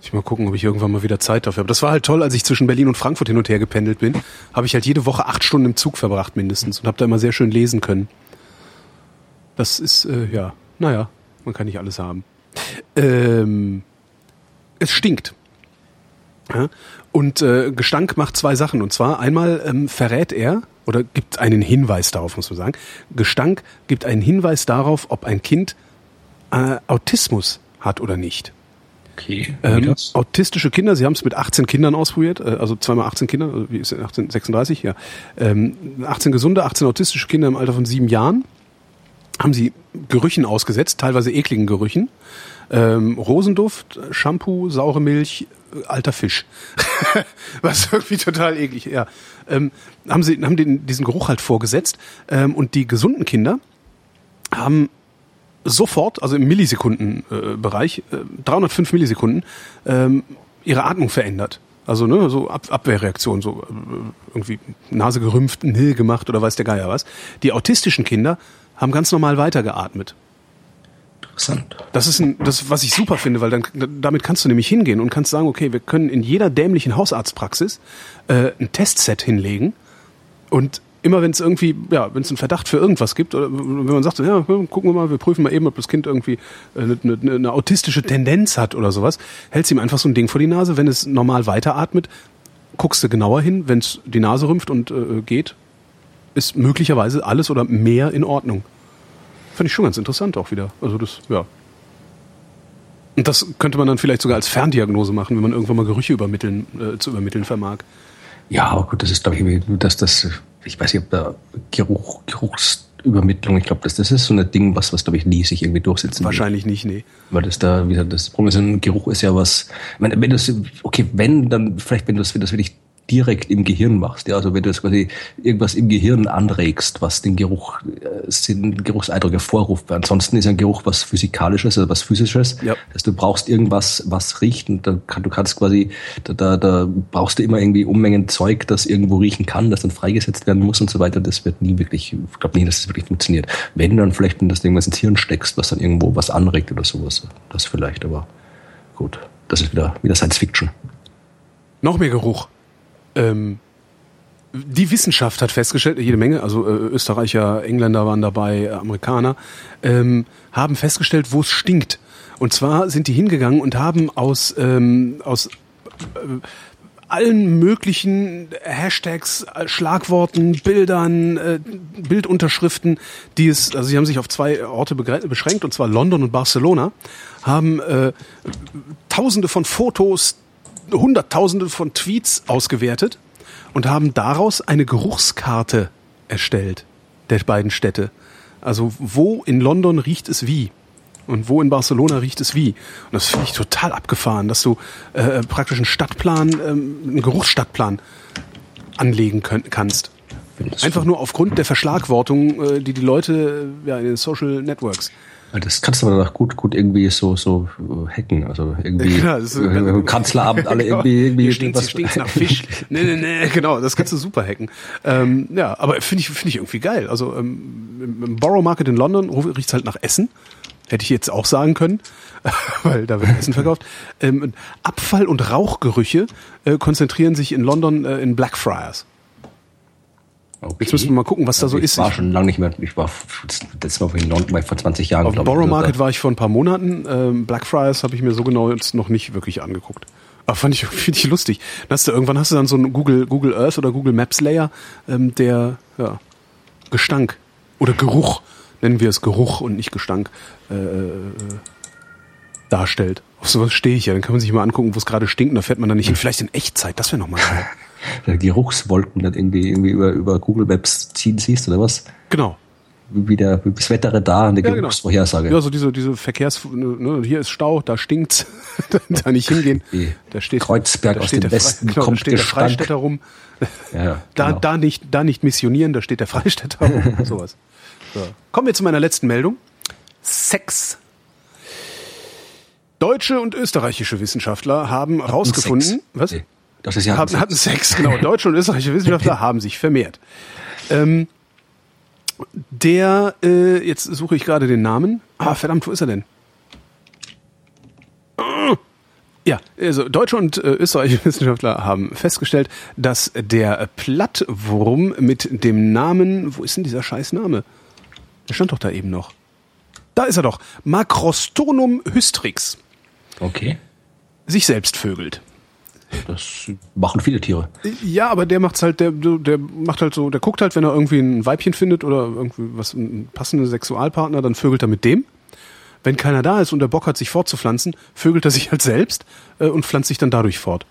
ich mal gucken, ob ich irgendwann mal wieder Zeit dafür habe. Das war halt toll, als ich zwischen Berlin und Frankfurt hin und her gependelt bin, habe ich halt jede Woche acht Stunden im Zug verbracht mindestens und habe da immer sehr schön lesen können. Das ist, äh, ja, naja, man kann nicht alles haben. Ähm, es stinkt. Ja? Und äh, Gestank macht zwei Sachen. Und zwar einmal ähm, verrät er oder gibt einen Hinweis darauf, muss man sagen. Gestank gibt einen Hinweis darauf, ob ein Kind äh, Autismus hat oder nicht. Okay. Ähm, autistische Kinder, Sie haben es mit 18 Kindern ausprobiert, äh, also zweimal 18 Kinder, also wie ist es, 18, 36, ja. Ähm, 18 gesunde, 18 autistische Kinder im Alter von sieben Jahren haben sie Gerüchen ausgesetzt, teilweise ekligen Gerüchen. Ähm, Rosenduft, Shampoo, saure Milch, alter Fisch. Was irgendwie total eklig, ja. Ähm, haben sie, haben den, diesen Geruch halt vorgesetzt. Ähm, und die gesunden Kinder haben sofort, also im Millisekundenbereich, äh, 305 Millisekunden, ähm, ihre Atmung verändert. Also ne, so Ab Abwehrreaktion, so äh, irgendwie Nase gerümpft, Nil gemacht oder weiß der Geier was. Die autistischen Kinder haben ganz normal weitergeatmet. Interessant. Das ist ein, das, was ich super finde, weil dann, damit kannst du nämlich hingehen und kannst sagen, okay, wir können in jeder dämlichen Hausarztpraxis äh, ein Testset hinlegen und immer wenn es irgendwie, ja, wenn es einen Verdacht für irgendwas gibt, oder wenn man sagt, ja, gucken wir mal, wir prüfen mal eben, ob das Kind irgendwie eine, äh, eine, eine autistische Tendenz hat oder sowas, hältst ihm einfach so ein Ding vor die Nase, wenn es normal weiteratmet, guckst du genauer hin, wenn es die Nase rümpft und äh, geht, ist möglicherweise alles oder mehr in Ordnung. Fand ich schon ganz interessant auch wieder. Also das, ja. Und das könnte man dann vielleicht sogar als Ferndiagnose machen, wenn man irgendwann mal Gerüche übermitteln, äh, zu übermitteln vermag. Ja, aber gut, das ist, glaube ich, dass das, ich weiß nicht, ob da Geruch, Geruchsübermittlung, ich glaube, das, das ist so ein Ding, was, was glaube ich, nie sich irgendwie durchsetzen Wahrscheinlich wird. nicht, nee. Weil das da, wie gesagt, das Problem ist, ein Geruch ist ja was, wenn, wenn das, okay, wenn, dann vielleicht, wenn das, wenn das wirklich direkt im Gehirn machst. Ja, also wenn du jetzt quasi irgendwas im Gehirn anregst, was den Geruch, äh, den Geruchseindruck hervorruft. Weil ansonsten ist ein Geruch was Physikalisches, also was Physisches. Ja. Das heißt, du brauchst irgendwas, was riecht und dann kann, du kannst quasi, da, da, da brauchst du immer irgendwie Unmengen Zeug, das irgendwo riechen kann, das dann freigesetzt werden muss und so weiter. Das wird nie wirklich, ich glaube nie, dass das wirklich funktioniert. Wenn dann vielleicht, wenn das irgendwas ins Hirn steckst, was dann irgendwo was anregt oder sowas. Das vielleicht, aber gut. Das ist wieder, wieder Science Fiction. Noch mehr Geruch ähm, die Wissenschaft hat festgestellt, jede Menge, also äh, Österreicher, Engländer waren dabei, äh, Amerikaner, ähm, haben festgestellt, wo es stinkt. Und zwar sind die hingegangen und haben aus, ähm, aus äh, allen möglichen Hashtags, Schlagworten, Bildern, äh, Bildunterschriften, die es, also sie haben sich auf zwei Orte beschränkt, und zwar London und Barcelona, haben äh, tausende von Fotos, Hunderttausende von Tweets ausgewertet und haben daraus eine Geruchskarte erstellt der beiden Städte. Also wo in London riecht es wie und wo in Barcelona riecht es wie. Und das finde ich total abgefahren, dass du äh, praktisch einen Stadtplan, ähm, einen Geruchsstadtplan anlegen können, kannst. Einfach nur aufgrund der Verschlagwortung, äh, die die Leute ja, in den Social Networks das kannst du aber doch gut, gut irgendwie so, so hacken. Also irgendwie ja, so äh, Kanzlerabend alle genau. irgendwie, irgendwie stinkt, stinkt nach Fisch. nee, nee, nee, genau, das kannst du super hacken. Ähm, ja, aber finde ich, finde ich irgendwie geil. Also ähm, im Borough Market in London riecht's halt nach Essen. Hätte ich jetzt auch sagen können, weil da wird Essen verkauft. Ähm, Abfall- und Rauchgerüche äh, konzentrieren sich in London äh, in Blackfriars. Okay. Jetzt müssen wir mal gucken, was da so ich ist. Ich war schon lange nicht mehr. Ich war das war vor 20 Jahren. Auf dem Borough Market war ich vor ein paar Monaten. Ähm, Blackfriars habe ich mir so genau jetzt noch nicht wirklich angeguckt. Aber fand ich finde ich lustig. hast du irgendwann hast du dann so einen Google Google Earth oder Google Maps Layer, ähm, der ja, Gestank oder Geruch nennen wir es Geruch und nicht Gestank äh, äh, darstellt. Auf sowas stehe ich ja. Dann kann man sich mal angucken, wo es gerade stinkt und da fährt man dann nicht hin. Vielleicht in Echtzeit, das wäre nochmal geil. Geruchswolken dann irgendwie, irgendwie über, über Google Maps ziehen siehst oder was? Genau wie der wie das Wetterradar eine ja, genau. Geruchsvorhersage. Ja, so diese diese Verkehrs ne, hier ist Stau, da stinkt's, da nicht hingehen. Da steht Kreuzberg da aus steht dem Westen genau, kommt da steht der Freistädter rum. Ja, da genau. da nicht da nicht missionieren, da steht der Freistädter rum, sowas. So. Kommen wir zu meiner letzten Meldung. Sex. Deutsche und österreichische Wissenschaftler haben herausgefunden, was? Nee, das ist ja haben, hatten Sex, genau. Deutsche und österreichische Wissenschaftler haben sich vermehrt. Ähm, der, äh, jetzt suche ich gerade den Namen. Ah, verdammt, wo ist er denn? Ja, also deutsche und äh, österreichische Wissenschaftler haben festgestellt, dass der Plattwurm mit dem Namen, wo ist denn dieser scheiß Name? Der stand doch da eben noch. Da ist er doch. Macrostonum hystrix. Okay. Sich selbst vögelt. Das machen viele Tiere. Ja, aber der macht's halt, der, der macht halt so, der guckt halt, wenn er irgendwie ein Weibchen findet oder irgendwie was, einen passenden Sexualpartner, dann vögelt er mit dem. Wenn keiner da ist und der Bock hat, sich fortzupflanzen, vögelt er sich halt selbst äh, und pflanzt sich dann dadurch fort.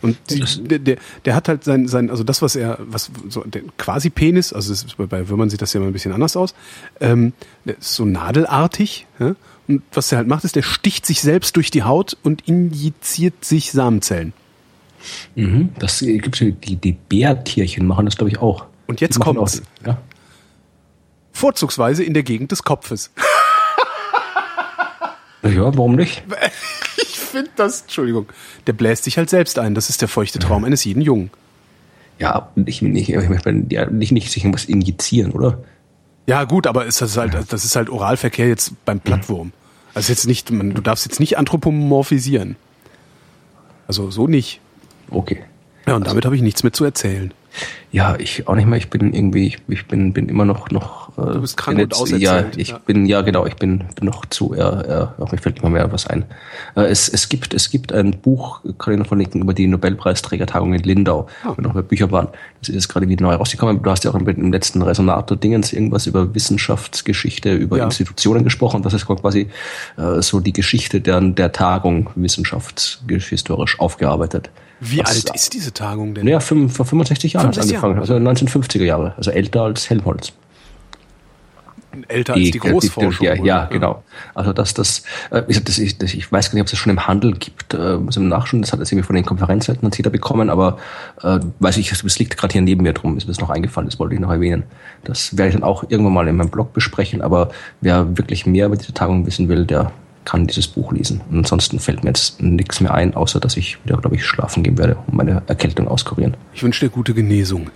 Und die, der, der, der hat halt sein, sein, also das, was er, was so der quasi Penis, also ist, bei Würmern sieht das ja immer ein bisschen anders aus, ähm, der ist so nadelartig. Ja? Und was er halt macht, ist, der sticht sich selbst durch die Haut und injiziert sich Samenzellen. Mhm, das gibt die, die Bärtierchen machen das, glaube ich, auch. Und jetzt kommt ja. Vorzugsweise in der Gegend des Kopfes. ja, warum nicht? Ich finde das, Entschuldigung, der bläst sich halt selbst ein. Das ist der feuchte Traum eines jeden Jungen. Ja, ich, nicht, ich nicht, nicht sich irgendwas injizieren, oder? Ja, gut, aber ist das halt, das ist halt Oralverkehr jetzt beim Plattwurm. Also jetzt nicht, man, du darfst jetzt nicht anthropomorphisieren. Also so nicht. Okay. Ja, und also, damit habe ich nichts mehr zu erzählen. Ja, ich auch nicht mehr. Ich bin irgendwie, ich, ich bin, bin immer noch, noch. Äh, du bist krank jetzt, und auserzählt. Ja, ich ja. bin, ja genau, ich bin, bin noch zu, ja, ja, mir fällt immer mehr was ein. Äh, es, es gibt, es gibt ein Buch, kann ich noch verlinken, über die Nobelpreisträgertagung in Lindau, oh. wo noch mehr Bücher waren. Das ist gerade wieder neu rausgekommen. Du hast ja auch im letzten Resonator-Dingens irgendwas über Wissenschaftsgeschichte, über ja. Institutionen gesprochen. Das ist quasi äh, so die Geschichte der, der Tagung wissenschaftshistorisch aufgearbeitet. Wie Was, alt ist diese Tagung denn? Ja, vor 65 Jahren 65 angefangen, Jahre. also 1950er Jahre, also älter als Helmholtz. Älter die, als die Großforschung. Die, die, ja, genau. Also das, das, äh, ich, das, ich, das, ich weiß gar nicht, ob es das schon im Handel gibt, äh, muss im Nachschauen, das hat jetzt irgendwie von den Konferenzleitern jeder bekommen, aber äh, weiß ich, es liegt gerade hier neben mir drum, ist mir das noch eingefallen, das wollte ich noch erwähnen. Das werde ich dann auch irgendwann mal in meinem Blog besprechen, aber wer wirklich mehr über diese Tagung wissen will, der kann dieses Buch lesen. Und ansonsten fällt mir jetzt nichts mehr ein, außer dass ich wieder, glaube ich, schlafen gehen werde und meine Erkältung auskurieren. Ich wünsche dir gute Genesung.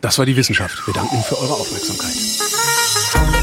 Das war die Wissenschaft. Wir danken für eure Aufmerksamkeit.